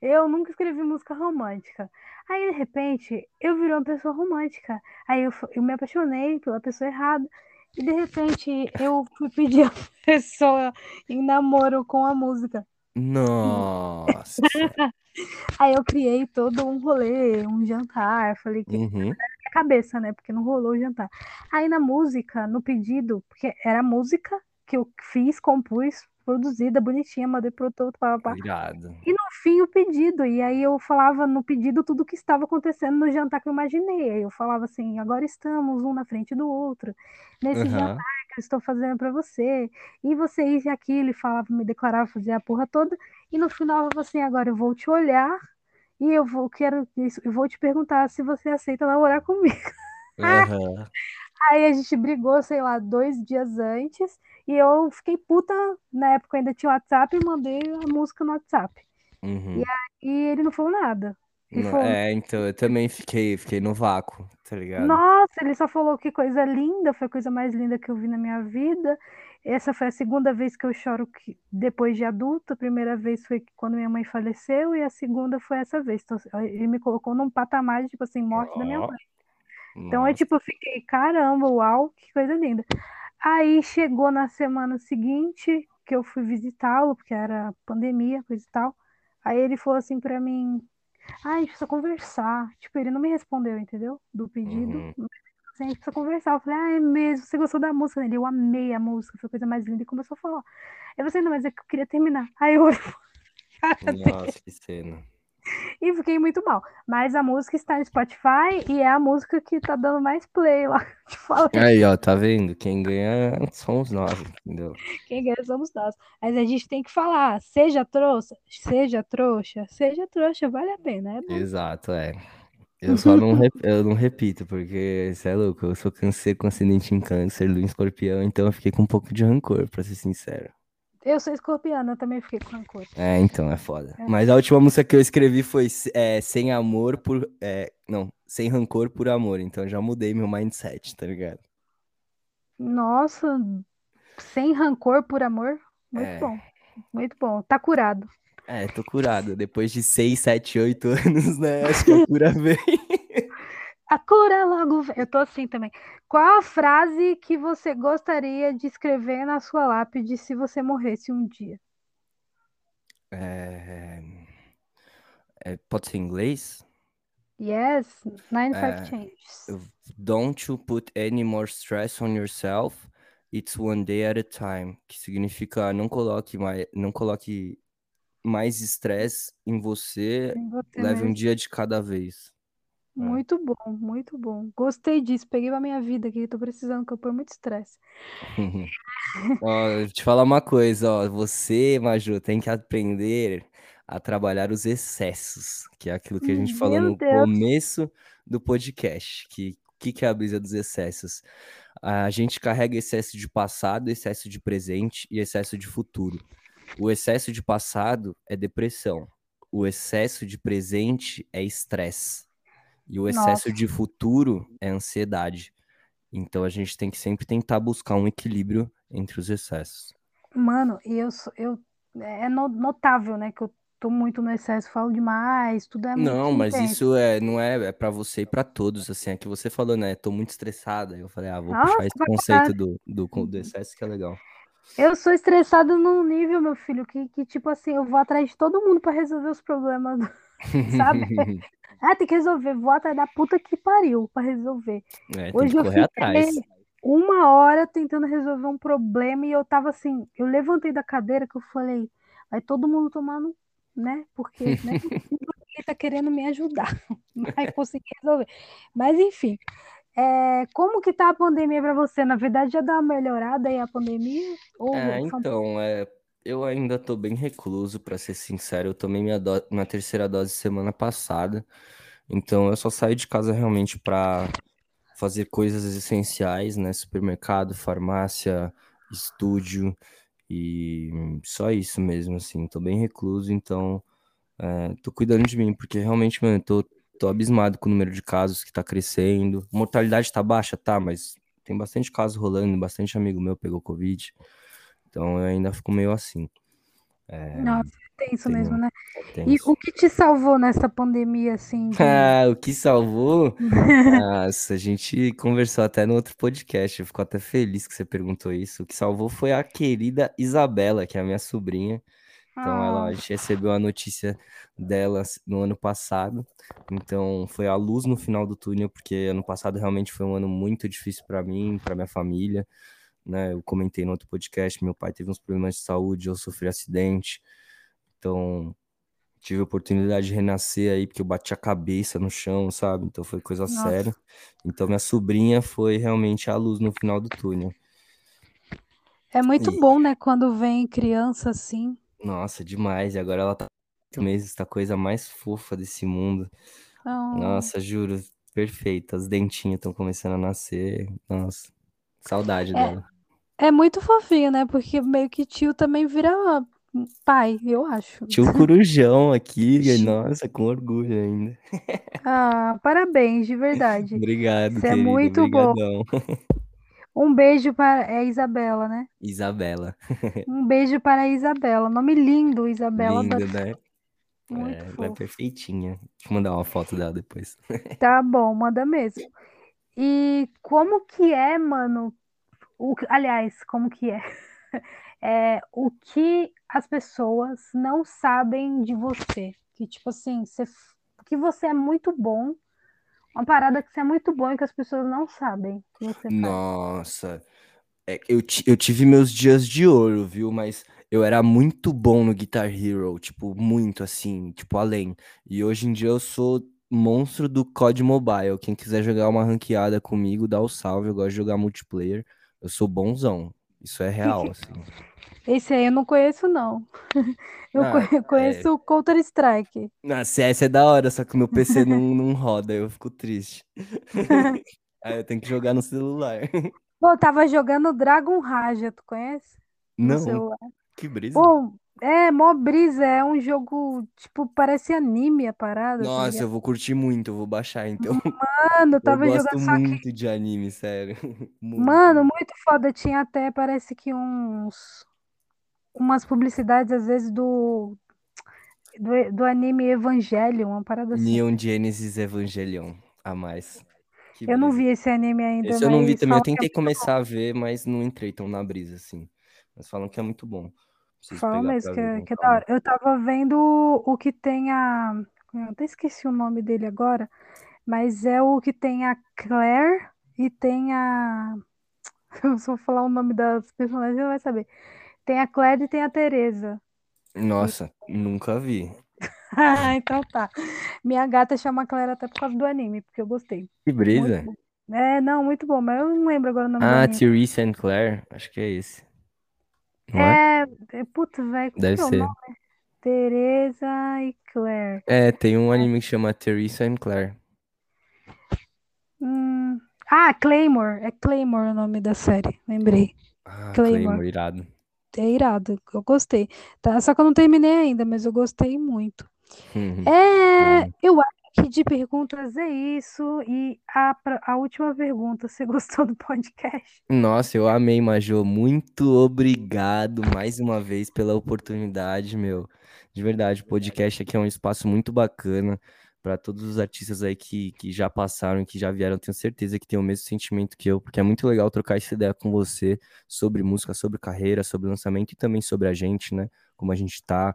Eu nunca escrevi música romântica. Aí, de repente, eu virei uma pessoa romântica. Aí eu, eu me apaixonei pela pessoa errada. E, de repente, eu fui pedir a pessoa em namoro com a música. Nossa. Aí eu criei todo um rolê, um jantar. Falei que Uhum. cabeça, né? Porque não rolou o jantar. Aí na música, no pedido, porque era música que eu fiz, compus, produzida, bonitinha, mandei pro outro, pá, pá. E no fim o pedido, e aí eu falava no pedido tudo o que estava acontecendo no jantar que eu imaginei. Aí eu falava assim, agora estamos um na frente do outro, nesse jantar Aham. que eu estou fazendo para você, e você isso e aquilo, e falava, me declarava fazer a porra toda, e no final eu falava assim, agora eu vou te olhar e eu vou, quero, isso, eu vou te perguntar se você aceita namorar comigo. Aham. Aí a gente brigou, sei lá, dois dias antes, e eu fiquei puta, na época ainda tinha WhatsApp, e mandei a música no WhatsApp. Uhum. E ele não falou nada. Não- falou, É, então eu também fiquei, fiquei no vácuo, tá ligado? nossa, ele só falou que coisa linda, foi a coisa mais linda que eu vi na minha vida. Essa foi a segunda vez que eu choro que- depois de adulta. A primeira vez foi quando minha mãe faleceu, e a segunda foi essa vez. Então, ele me colocou num patamar de, tipo assim, morte da minha mãe. Então, nossa. tipo, eu fiquei, caramba, uau, que coisa linda. Aí chegou na semana seguinte que eu fui visitá-lo, porque era pandemia, coisa e tal. Aí ele falou assim pra mim: ah, a gente precisa conversar. Tipo, ele não me respondeu, entendeu? Do pedido. Uhum. Assim, a gente precisa conversar. Eu falei, ah, é mesmo, você gostou da música? Ele, eu amei a música, foi a coisa mais linda. E começou a falar. Eu falei, não, mas é que eu queria terminar. Aí eu Nossa, que cena. E fiquei muito mal. Mas a música está no Spotify e é a música que tá dando mais play lá. Aí, ó, tá vendo? Quem ganha somos nós, entendeu? quem ganha somos nós. Mas a gente tem que falar, seja trouxa, seja trouxa, seja trouxa, vale a pena, é. Exato, é. Eu só não, rep- eu não repito, porque você é louco, eu sou câncer com acidente em câncer, lua em escorpião, então eu fiquei com um pouco de rancor, pra ser sincero. Eu sou escorpiana, eu também fiquei com rancor. É, então, é foda. É. Mas a última música que eu escrevi foi é, Sem Amor por. é, não, Sem Rancor por Amor. Então já mudei meu mindset, tá ligado? Nossa, sem rancor por amor, muito É. bom, muito bom. Tá curado. É, tô curado. Depois de 6, 7, 8 anos, né? Acho que a cura vem. A cura logo vem. Eu tô assim também. Qual a frase que você gostaria de escrever na sua lápide se você morresse um dia? É, é, pode ser em inglês? Yes, nine five É, changes. Don't you put any more stress on yourself. It's one day at a time. Que significa não coloque mais, não coloque mais estresse em você. Em você Leve um mesmo. dia de cada vez. É. Muito bom, muito bom. Gostei disso. Peguei pra minha vida aqui. Tô precisando, que eu ponho muito estresse. Ó, eu te falar uma coisa, ó. Você, Maju, tem que aprender a trabalhar os excessos, que é aquilo que a gente falou Meu no Deus. começo do podcast. Que que que é a brisa dos excessos? A gente carrega excesso de passado, excesso de presente e excesso de futuro. O excesso de passado é depressão. O excesso de presente é estresse. E o excesso Nossa. de futuro é ansiedade. Então a gente tem que sempre tentar buscar um equilíbrio entre os excessos. Mano, e eu, eu é no- notável, né, que eu tô muito no excesso, falo demais, tudo é muito Não, mas intenso. isso é, não é, é para você e para todos, assim, é que você falou, né? Tô muito estressada. Eu falei, ah, vou puxar Nossa, esse pra conceito do, do, do excesso que é legal. Eu sou estressada num nível, meu filho, que, que tipo assim, eu vou atrás de todo mundo pra resolver os problemas, sabe? Ah, tem que resolver, vou atrás da puta que pariu pra resolver. É, Hoje eu fiquei atrás. uma hora tentando resolver um problema e eu tava assim, eu levantei da cadeira que eu falei, vai todo mundo tomando, né? Porque, né? que tá querendo me ajudar, não vai conseguir resolver. Mas enfim, é, como que tá a pandemia para você? Na verdade, já dá uma melhorada aí a pandemia? Ou É, então, é, eu ainda tô bem recluso, pra ser sincero. Eu tomei minha, do- minha terceira dose semana passada, então eu só saio de casa realmente pra fazer coisas essenciais, né? Supermercado, farmácia, estúdio e só isso mesmo, assim. Tô bem recluso, então é, tô cuidando de mim, porque realmente, mano, eu tô, tô abismado com o número de casos que tá crescendo. Mortalidade tá baixa, tá, mas tem bastante caso rolando, bastante amigo meu pegou Covid. Então eu ainda fico meio assim. Nossa, tem isso tenho- mesmo, né? é E tenso. o que te salvou nessa pandemia, assim? de- Ah, o que salvou? Nossa, a gente conversou até no outro podcast. Eu fico até feliz que você perguntou isso. O que salvou foi a querida Isabela, que é a minha sobrinha. Então, ela, Ah, a gente recebeu a notícia dela no ano passado. Então, foi a luz no final do túnel, porque ano passado realmente foi um ano muito difícil para mim, para minha família. Né? Eu comentei no outro podcast, meu pai teve uns problemas de saúde, eu sofri acidente. Então, tive a oportunidade de renascer aí, porque eu bati a cabeça no chão, sabe? Então, foi coisa Nossa. séria. Então, minha sobrinha foi realmente a luz no final do túnel. é muito E- bom, né? Quando vem criança assim. Nossa, demais. E agora ela tá meses, tá a coisa mais fofa desse mundo. Ah, Nossa, juro, perfeita. Os dentinhos estão começando a nascer. Nossa, saudade dela. É muito fofinho, né? Porque meio que tio também vira pai, eu acho. Um corujão aqui, Tio. nossa, com orgulho ainda. Ah, parabéns, de verdade. Obrigado, Isso é muito bom. Obrigadão. Um beijo para é Isabela, né? Isabela. Um beijo para a Isabela. Nome lindo, Isabela. Linda, adorei. né? Muito É, ela é fofo. perfeitinha. Deixa eu mandar uma foto dela depois. Tá bom, manda mesmo. E como que é, mano? O, aliás, como que é? É o que as pessoas não sabem de você. Que, tipo assim, você, que você é muito bom. Uma parada que você é muito bom e que as pessoas não sabem que você. Nossa, é, eu, eu tive meus dias de ouro, viu? Mas eu era muito bom no Guitar Hero, tipo, muito assim, tipo, além. E hoje em dia eu sou monstro do COD Mobile. Quem quiser jogar uma ranqueada comigo, dá o salve. Eu gosto de jogar multiplayer. Eu sou bonzão. Isso é real, assim. Esse aí eu não conheço, não. Eu Ah, conhe- é. conheço o Counter-Strike. Na CS é da hora, só que meu PC não, não roda, eu fico triste. Aí eu tenho que jogar no celular. Pô, eu tava jogando Dragon Raja, tu conhece? Não, que brisa. É, mó brisa, é um jogo, tipo, parece anime a parada, tá Nossa, ligado? eu vou curtir muito, eu vou baixar então. Mano, eu Eu tava gosto jogando só que, muito de anime, sério. Muito. mano, muito foda. Tinha até, parece que uns, umas publicidades, às vezes, do, do, do anime Evangelion, uma parada assim. Neon Genesis Evangelion, a mais. Que Eu não brisa. vi esse anime ainda, Esse eu não vi mas também, eu falam que é tentei muito começar a ver, mas não entrei tão na brisa, assim. Mas falam que é muito bom. Preciso Fala mesmo que é, que é da calma. hora. Eu tava vendo o que tem a. Eu até esqueci o nome dele agora, mas é o que tem a Claire e tem a. Eu só vou falar o nome das personagens, você vai saber. Tem a Claire e tem a Teresa. Nossa, nunca vi. Ah, então tá. Minha gata chama Claire até por causa do anime, porque eu gostei. Que brisa. É, não, muito bom, mas eu não lembro agora o nome Ah. Therese and Claire, acho que é esse. Não é? É, é putz, velho, como Deve que é o ser. nome? Teresa e Claire. É, tem um anime que chama Theresa and Claire. Hum, Ah, Claymore. É Claymore o nome da série. Lembrei. Ah, Claymore. Claymore, irado. É irado. Eu gostei. Tá? Só que eu não terminei ainda, mas eu gostei muito. Uhum. É, Bom. eu acho que de perguntas é isso. E a, a última pergunta, você gostou do podcast? Nossa, eu amei, Majô. Muito obrigado mais uma vez pela oportunidade, meu. De verdade, o podcast aqui é um espaço muito bacana para todos os artistas aí que, que já passaram, que já vieram. Tenho certeza que tem o mesmo sentimento que eu, porque é muito legal trocar essa ideia com você sobre música, sobre carreira, sobre lançamento e também sobre a gente, né? Como a gente tá.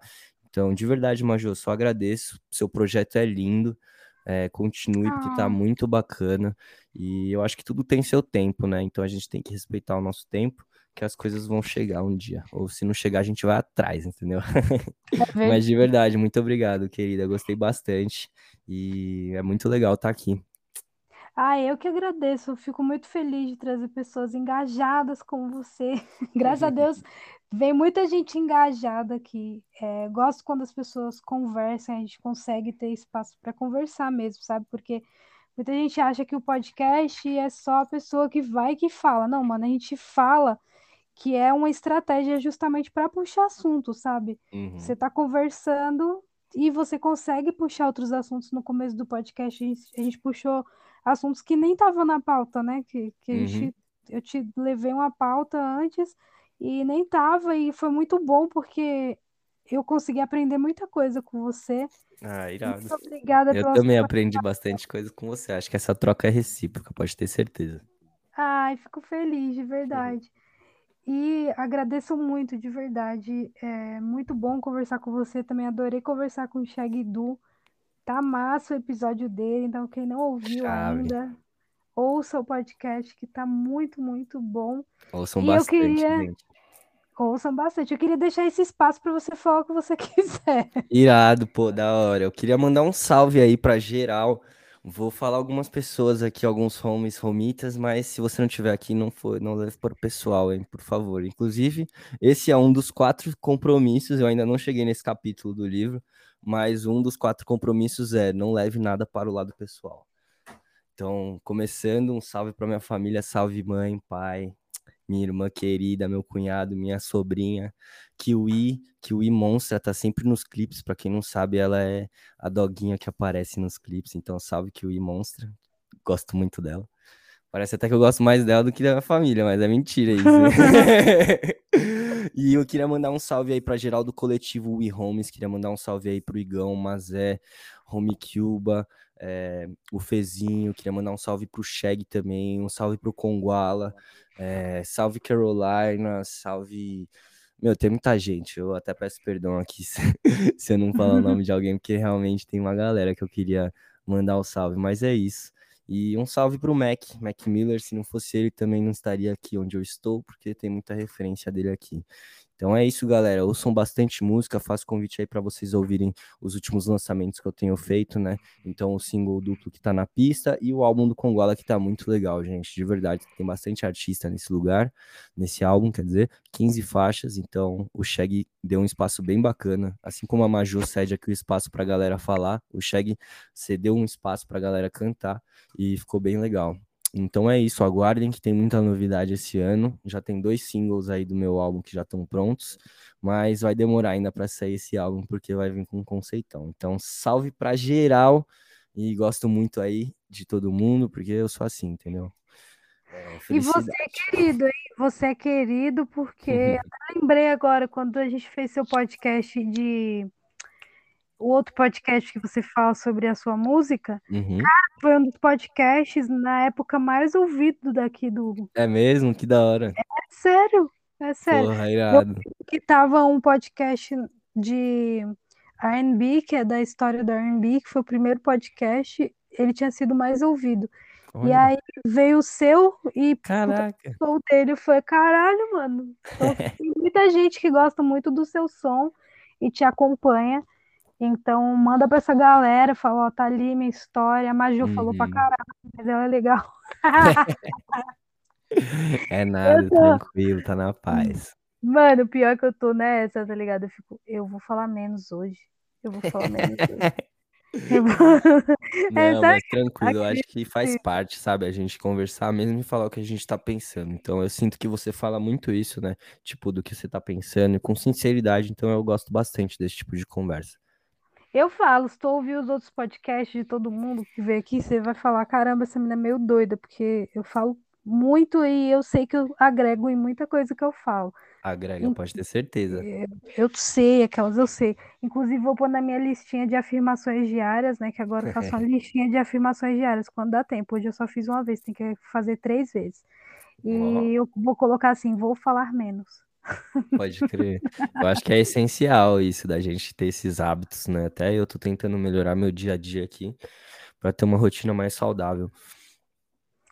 Então, de verdade, Majô, só agradeço. Seu projeto é lindo. É, continue, porque tá Ah. muito bacana. E eu acho que tudo tem seu tempo, né? Então a gente tem que respeitar o nosso tempo. que as coisas vão chegar um dia. Ou se não chegar, a gente vai atrás, entendeu? É Mas de verdade, muito obrigado, querida. Gostei bastante. E é muito legal estar aqui. Ah, eu que agradeço. Eu fico muito feliz de trazer pessoas engajadas como você. Graças a Deus, vem muita gente engajada aqui. É, gosto quando as pessoas conversam, a gente consegue ter espaço para conversar mesmo, sabe? Porque muita gente acha que o podcast é só a pessoa que vai e que fala. Não, mano, a gente fala que é uma estratégia justamente para puxar assunto, sabe? Uhum. Você está conversando e você consegue puxar outros assuntos. No começo do podcast, a gente, a gente puxou assuntos que nem estavam na pauta, né? Que, que uhum. gente, eu te levei uma pauta antes e nem tava, e foi muito bom porque eu consegui aprender muita coisa com você. Ah, irado. Muito obrigada Eu também aprendi bastante coisa com você. Acho que essa troca é recíproca, pode ter certeza. Ai, fico feliz, de verdade. E agradeço muito, de verdade. É muito bom conversar com você. Também adorei conversar com o Shaggy Du. Tá massa o episódio dele, então quem não ouviu Chave. ainda, ouça o podcast que tá muito, muito bom. Ouçam e bastante, eu queria... gente. Ouçam bastante. Eu queria deixar esse espaço para você falar o que você quiser. Irado, pô, da hora. Eu queria mandar um salve aí para geral. Vou falar algumas pessoas aqui, alguns homies, homitas, mas se você não tiver aqui, não for, não leve para o pessoal, hein, por favor. Inclusive, esse é um dos quatro compromissos. Eu ainda não cheguei nesse capítulo do livro, mas um dos quatro compromissos é não leve nada para o lado pessoal. Então, começando, um salve para minha família, salve mãe, pai, minha irmã querida, meu cunhado, minha sobrinha, Kiwi, Kiwi Monstra, tá sempre nos clipes, para quem não sabe, ela é a doguinha que aparece nos clipes, então salve Kiwi Monstra, gosto muito dela. Parece até que eu gosto mais dela do que da minha família, mas é mentira isso. e eu queria mandar um salve aí para geral do coletivo We Homes, queria mandar um salve aí pro Igão, Mazé, Home Cuba, é, o Fezinho, queria mandar um salve pro Shag também, um salve pro Conguala, é, salve Carolina, salve. Meu, tem muita gente. Eu até peço perdão aqui se, se eu não falar o nome de alguém, porque realmente tem uma galera que eu queria mandar o um salve, mas é isso. E um salve para o Mac, Mac Miller. Se não fosse ele, também não estaria aqui onde eu estou, porque tem muita referência dele aqui. Então é isso, galera. Ouçam bastante música. Faço convite aí para vocês ouvirem os últimos lançamentos que eu tenho feito, né? Então o single duplo que tá na pista e o álbum do Congola que tá muito legal, gente. De verdade, tem bastante artista nesse lugar, nesse álbum, quer dizer, 15 faixas. Então o Shag deu um espaço bem bacana. Assim como a Maju cede aqui o espaço pra galera falar, o Shag cedeu um espaço pra galera cantar e ficou bem legal. Então é isso, aguardem que tem muita novidade esse ano. Já tem dois singles aí do meu álbum que já estão prontos, mas vai demorar ainda para sair esse álbum porque vai vir com um conceitão. Então, salve para geral e gosto muito aí de todo mundo porque eu sou assim, entendeu? É, e você é querido, hein? Você é querido porque eu lembrei agora quando a gente fez seu podcast de o outro podcast que você fala sobre a sua música, uhum. cara, foi um dos podcasts na época mais ouvido daqui do. É mesmo? Que da hora. É sério, é sério. Porra, irado. Que tava um podcast de R&B, que é da história do R&B, que foi o primeiro podcast, ele tinha sido mais ouvido. Olha. E aí veio o seu e Caraca. o som dele foi caralho, mano. Então, tem muita gente que gosta muito do seu som e te acompanha. Então, manda para essa galera, fala, ó, tá ali minha história. A Maju falou pra uhum. caralho, mas ela é legal. é nada, tô... tranquilo, tá na paz. Mano, pior que eu tô nessa, tá ligado? Eu fico, eu vou falar menos hoje. Eu vou falar menos hoje. Não, mas tranquilo, eu acho que faz parte, sabe? A gente conversar mesmo e falar o que a gente tá pensando. Então, eu sinto que você fala muito isso, né? Tipo, do que você tá pensando e com sinceridade. Então, eu gosto bastante desse tipo de conversa. Eu falo, se tu ouvir os outros podcasts de todo mundo que vem aqui, você vai falar, caramba, essa menina é meio doida, porque eu falo muito e eu sei que eu agrego em muita coisa que eu falo. Agrega, pode ter certeza. Eu, eu sei, aquelas eu sei. Inclusive, vou pôr na minha listinha de afirmações diárias, né? Que agora eu faço uma listinha de afirmações diárias quando dá tempo. Hoje eu só fiz uma vez, tem que fazer três vezes. E oh. eu vou colocar assim, vou falar menos. Pode crer. Eu acho que é essencial isso da gente ter esses hábitos, né? Até eu tô tentando melhorar meu dia a dia aqui para ter uma rotina mais saudável.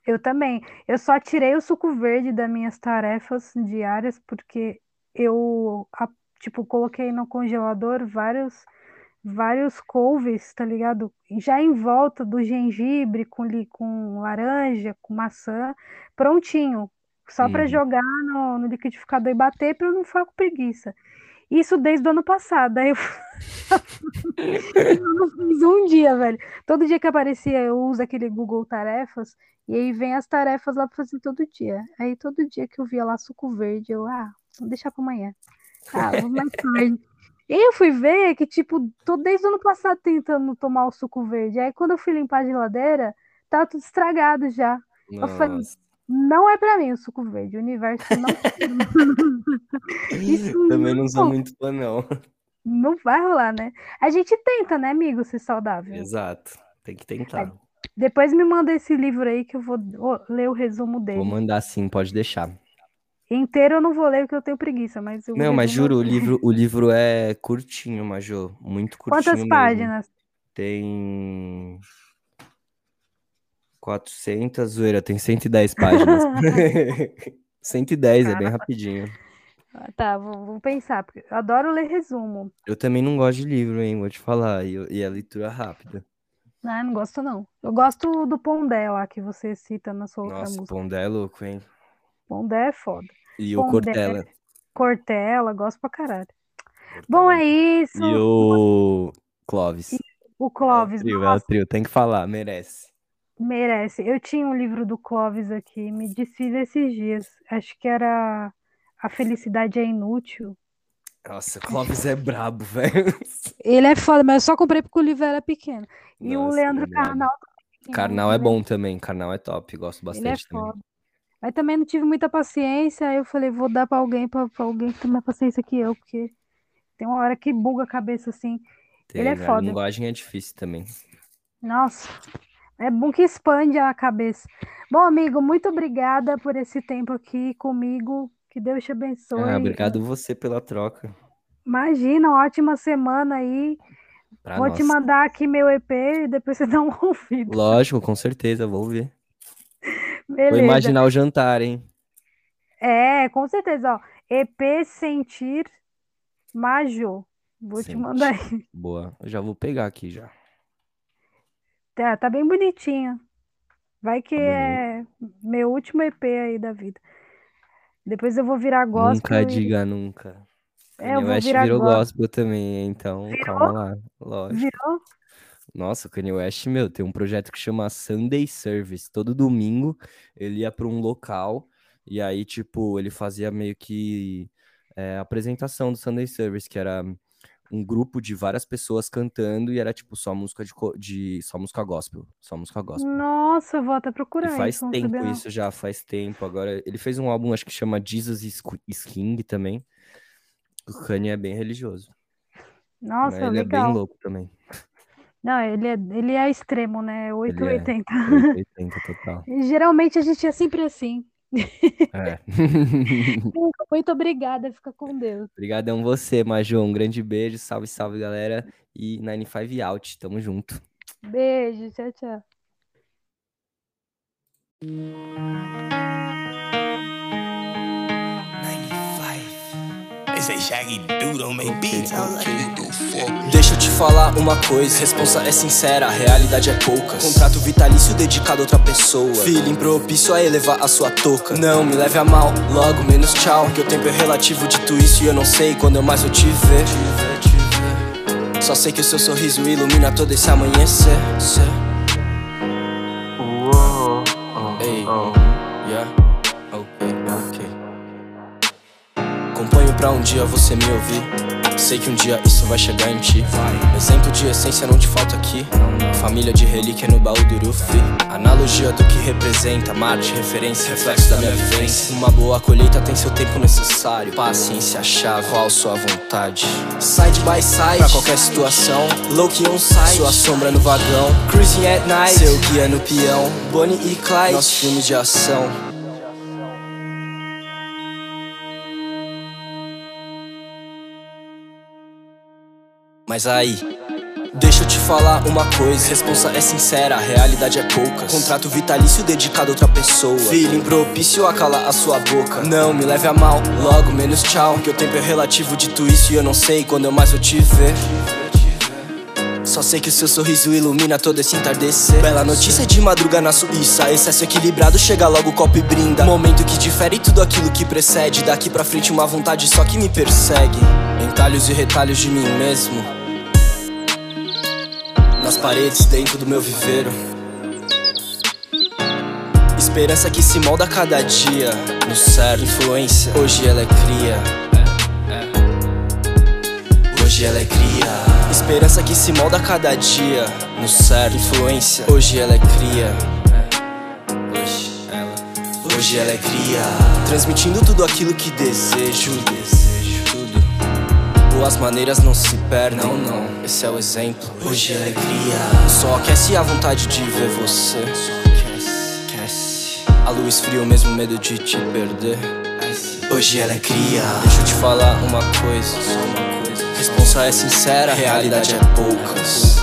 Eu também. Eu só tirei o suco verde das minhas tarefas diárias porque eu, tipo, coloquei no congelador vários, vários couves, tá ligado? Já em volta do gengibre com, com laranja, com maçã, prontinho. Só para jogar no, no liquidificador e bater para eu não ficar com preguiça. Isso desde o ano passado. Aí eu eu não fiz um dia, velho. Todo dia que aparecia, eu uso aquele Google Tarefas, e aí vem as tarefas lá pra fazer todo dia. Aí todo dia que eu via lá suco verde, eu, ah, vou deixar pra amanhã. Ah, vou mais tarde. E eu fui ver que, tipo, tô desde o ano passado tentando tomar o suco verde. Aí quando eu fui limpar a geladeira, tava tudo estragado já. Eu falei, Nossa. Não é pra mim o suco verde, o universo não. Isso Também não sou muito fã, não. não vai rolar, né? A gente tenta, né, amigo, ser saudável. Exato. Tem que tentar. Depois me manda esse livro aí que eu vou ler o resumo dele. Vou mandar sim, pode deixar. Inteiro eu não vou ler porque eu tenho preguiça, mas Não, mas juro, o livro, o livro é curtinho, Majô. Muito curtinho Quantas mesmo. páginas? Tem 400, zoeira, tem 110 páginas. 110, é bem rapidinho. Ah, Tá, vou, vou pensar, porque eu adoro ler resumo. Eu também não gosto de livro, hein, vou te falar. E, e a leitura rápida. Ah, não gosto não. Eu gosto do Pondé lá que você cita na sua outra Nossa, música. Pondé é louco, hein? Pondé é foda. E o Pondé. Cortella. Cortella, gosto pra caralho. Bom, é isso. E o Clóvis. O Clóvis, É o trio, é o nossa, trio, tem que falar, merece. Merece. Eu tinha um livro do Clóvis aqui, me desfiz esses dias. Acho que era A Felicidade é Inútil. Nossa, Clóvis é brabo, velho. Ele é foda, mas eu só comprei porque o livro era pequeno. E o Nossa, Leandro é brabo. Carnal também. Carnal é bom também, Carnal é top, gosto Ele é bastante também. foda. Mas também não tive muita paciência, aí eu falei, vou dar pra alguém, pra, pra alguém que tem mais paciência que eu, porque tem uma hora que buga a cabeça assim. Ele é Tem, a foda. linguagem é difícil também. Nossa, é bom que expande a cabeça. Bom, amigo, muito obrigada por esse tempo aqui comigo. Que Deus te abençoe. Ah, obrigado você pela troca. Imagina, ótima semana aí. Pra Vou nós. te mandar aqui meu EP e depois você dá um ouvido. Lógico, com certeza, vou ver. Vou Beleza. imaginar o jantar, hein? É, com certeza, ó. EP Sentir Majô. Vou te mandar aí. Boa, eu já vou pegar aqui já. Tá, tá bem bonitinho. Vai que é meu último EP aí da vida. Depois eu vou virar gospel Nunca e- diga nunca. É, eu Kanye vou West virar virou gospel. gospel também, então Virou? calma lá. Lógico. Virou? Nossa, o Kanye West, meu, tem um projeto que chama Sunday Service. Todo domingo ele ia para um local e aí, tipo, ele fazia meio que é, apresentação do Sunday Service, que era um grupo de várias pessoas cantando e era, tipo, só música de, de só música gospel. Só música gospel. Nossa, vou até E procurar faz isso, tempo isso já, faz tempo. Agora, ele fez um álbum, acho que chama Jesus is King também. O Kanye é bem religioso. Nossa, né? Ele é bem legal. louco também. Não, ele é, ele é extremo, né? 880. 80 total. E Geralmente a gente é sempre assim. É. Muito obrigada, fica com Deus. Obrigadão você, Majô. Um grande beijo. Salve, salve, galera. E 95 out. Tamo junto. Beijo, tchau, tchau. Say Shaggy Dude don't make beats. I was like, what the fuck? Deixa eu te falar uma coisa, responsa é sincera, a realidade é poucas. Contrato vitalício dedicado a outra pessoa. Feeling propício a elevar a sua touca. Não me leve a mal, logo menos tchau. Que o tempo é relativo, dito isso, e eu não sei quando eu mais vou te ver. Só sei que o seu sorriso ilumina todo esse amanhecer. Cê. Ei, yeah, pra um dia você me ouvir. Sei que um dia isso vai chegar em ti. Exemplo de essência não te falta aqui. Família de relíquia no baú do Rufi. Analogia do que representa, Marte, referência, reflexo da minha vivência. Uma boa colheita tem seu tempo necessário. Paciência, chave, qual sua vontade? Side by side, pra qualquer situação. Low key on side, sua sombra no vagão. Cruising at night, seu guia no peão. Bonnie e Clyde, nosso filme de ação. Mas aí, Deixa eu te falar uma coisa, responsa é sincera, a realidade é pouca. Contrato vitalício dedicado a outra pessoa. Feeling propício a calar a sua boca. Não me leve a mal, logo menos tchau. Que o tempo é relativo, dito isso, e eu não sei quando eu mais vou te ver. Só sei que o seu sorriso ilumina todo esse entardecer. Bela notícia de madruga na Suíça. Excesso equilibrado, chega logo o copo e brinda. Momento que difere tudo aquilo que precede. Daqui pra frente, uma vontade só que me persegue. Entalhos e retalhos de mim mesmo. Nas paredes, dentro do meu viveiro. Esperança que se molda cada dia. No certo, influência. Hoje ela é cria. Hoje ela é cria. Esperança que se molda cada dia. No certo, influência. Hoje ela é cria. Hoje ela é cria. Transmitindo tudo aquilo que desejo. Desejo Boas maneiras não se perdem. Não, não. Esse é o exemplo. Hoje é cria. Só aquece a vontade de ver você. Só aquece. aquece. A luz fria, o mesmo medo de te perder. Hoje é cria. Deixa eu te falar uma coisa. Só uma coisa. Responsa é sincera, a realidade é poucas.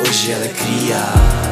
Hoje é cria.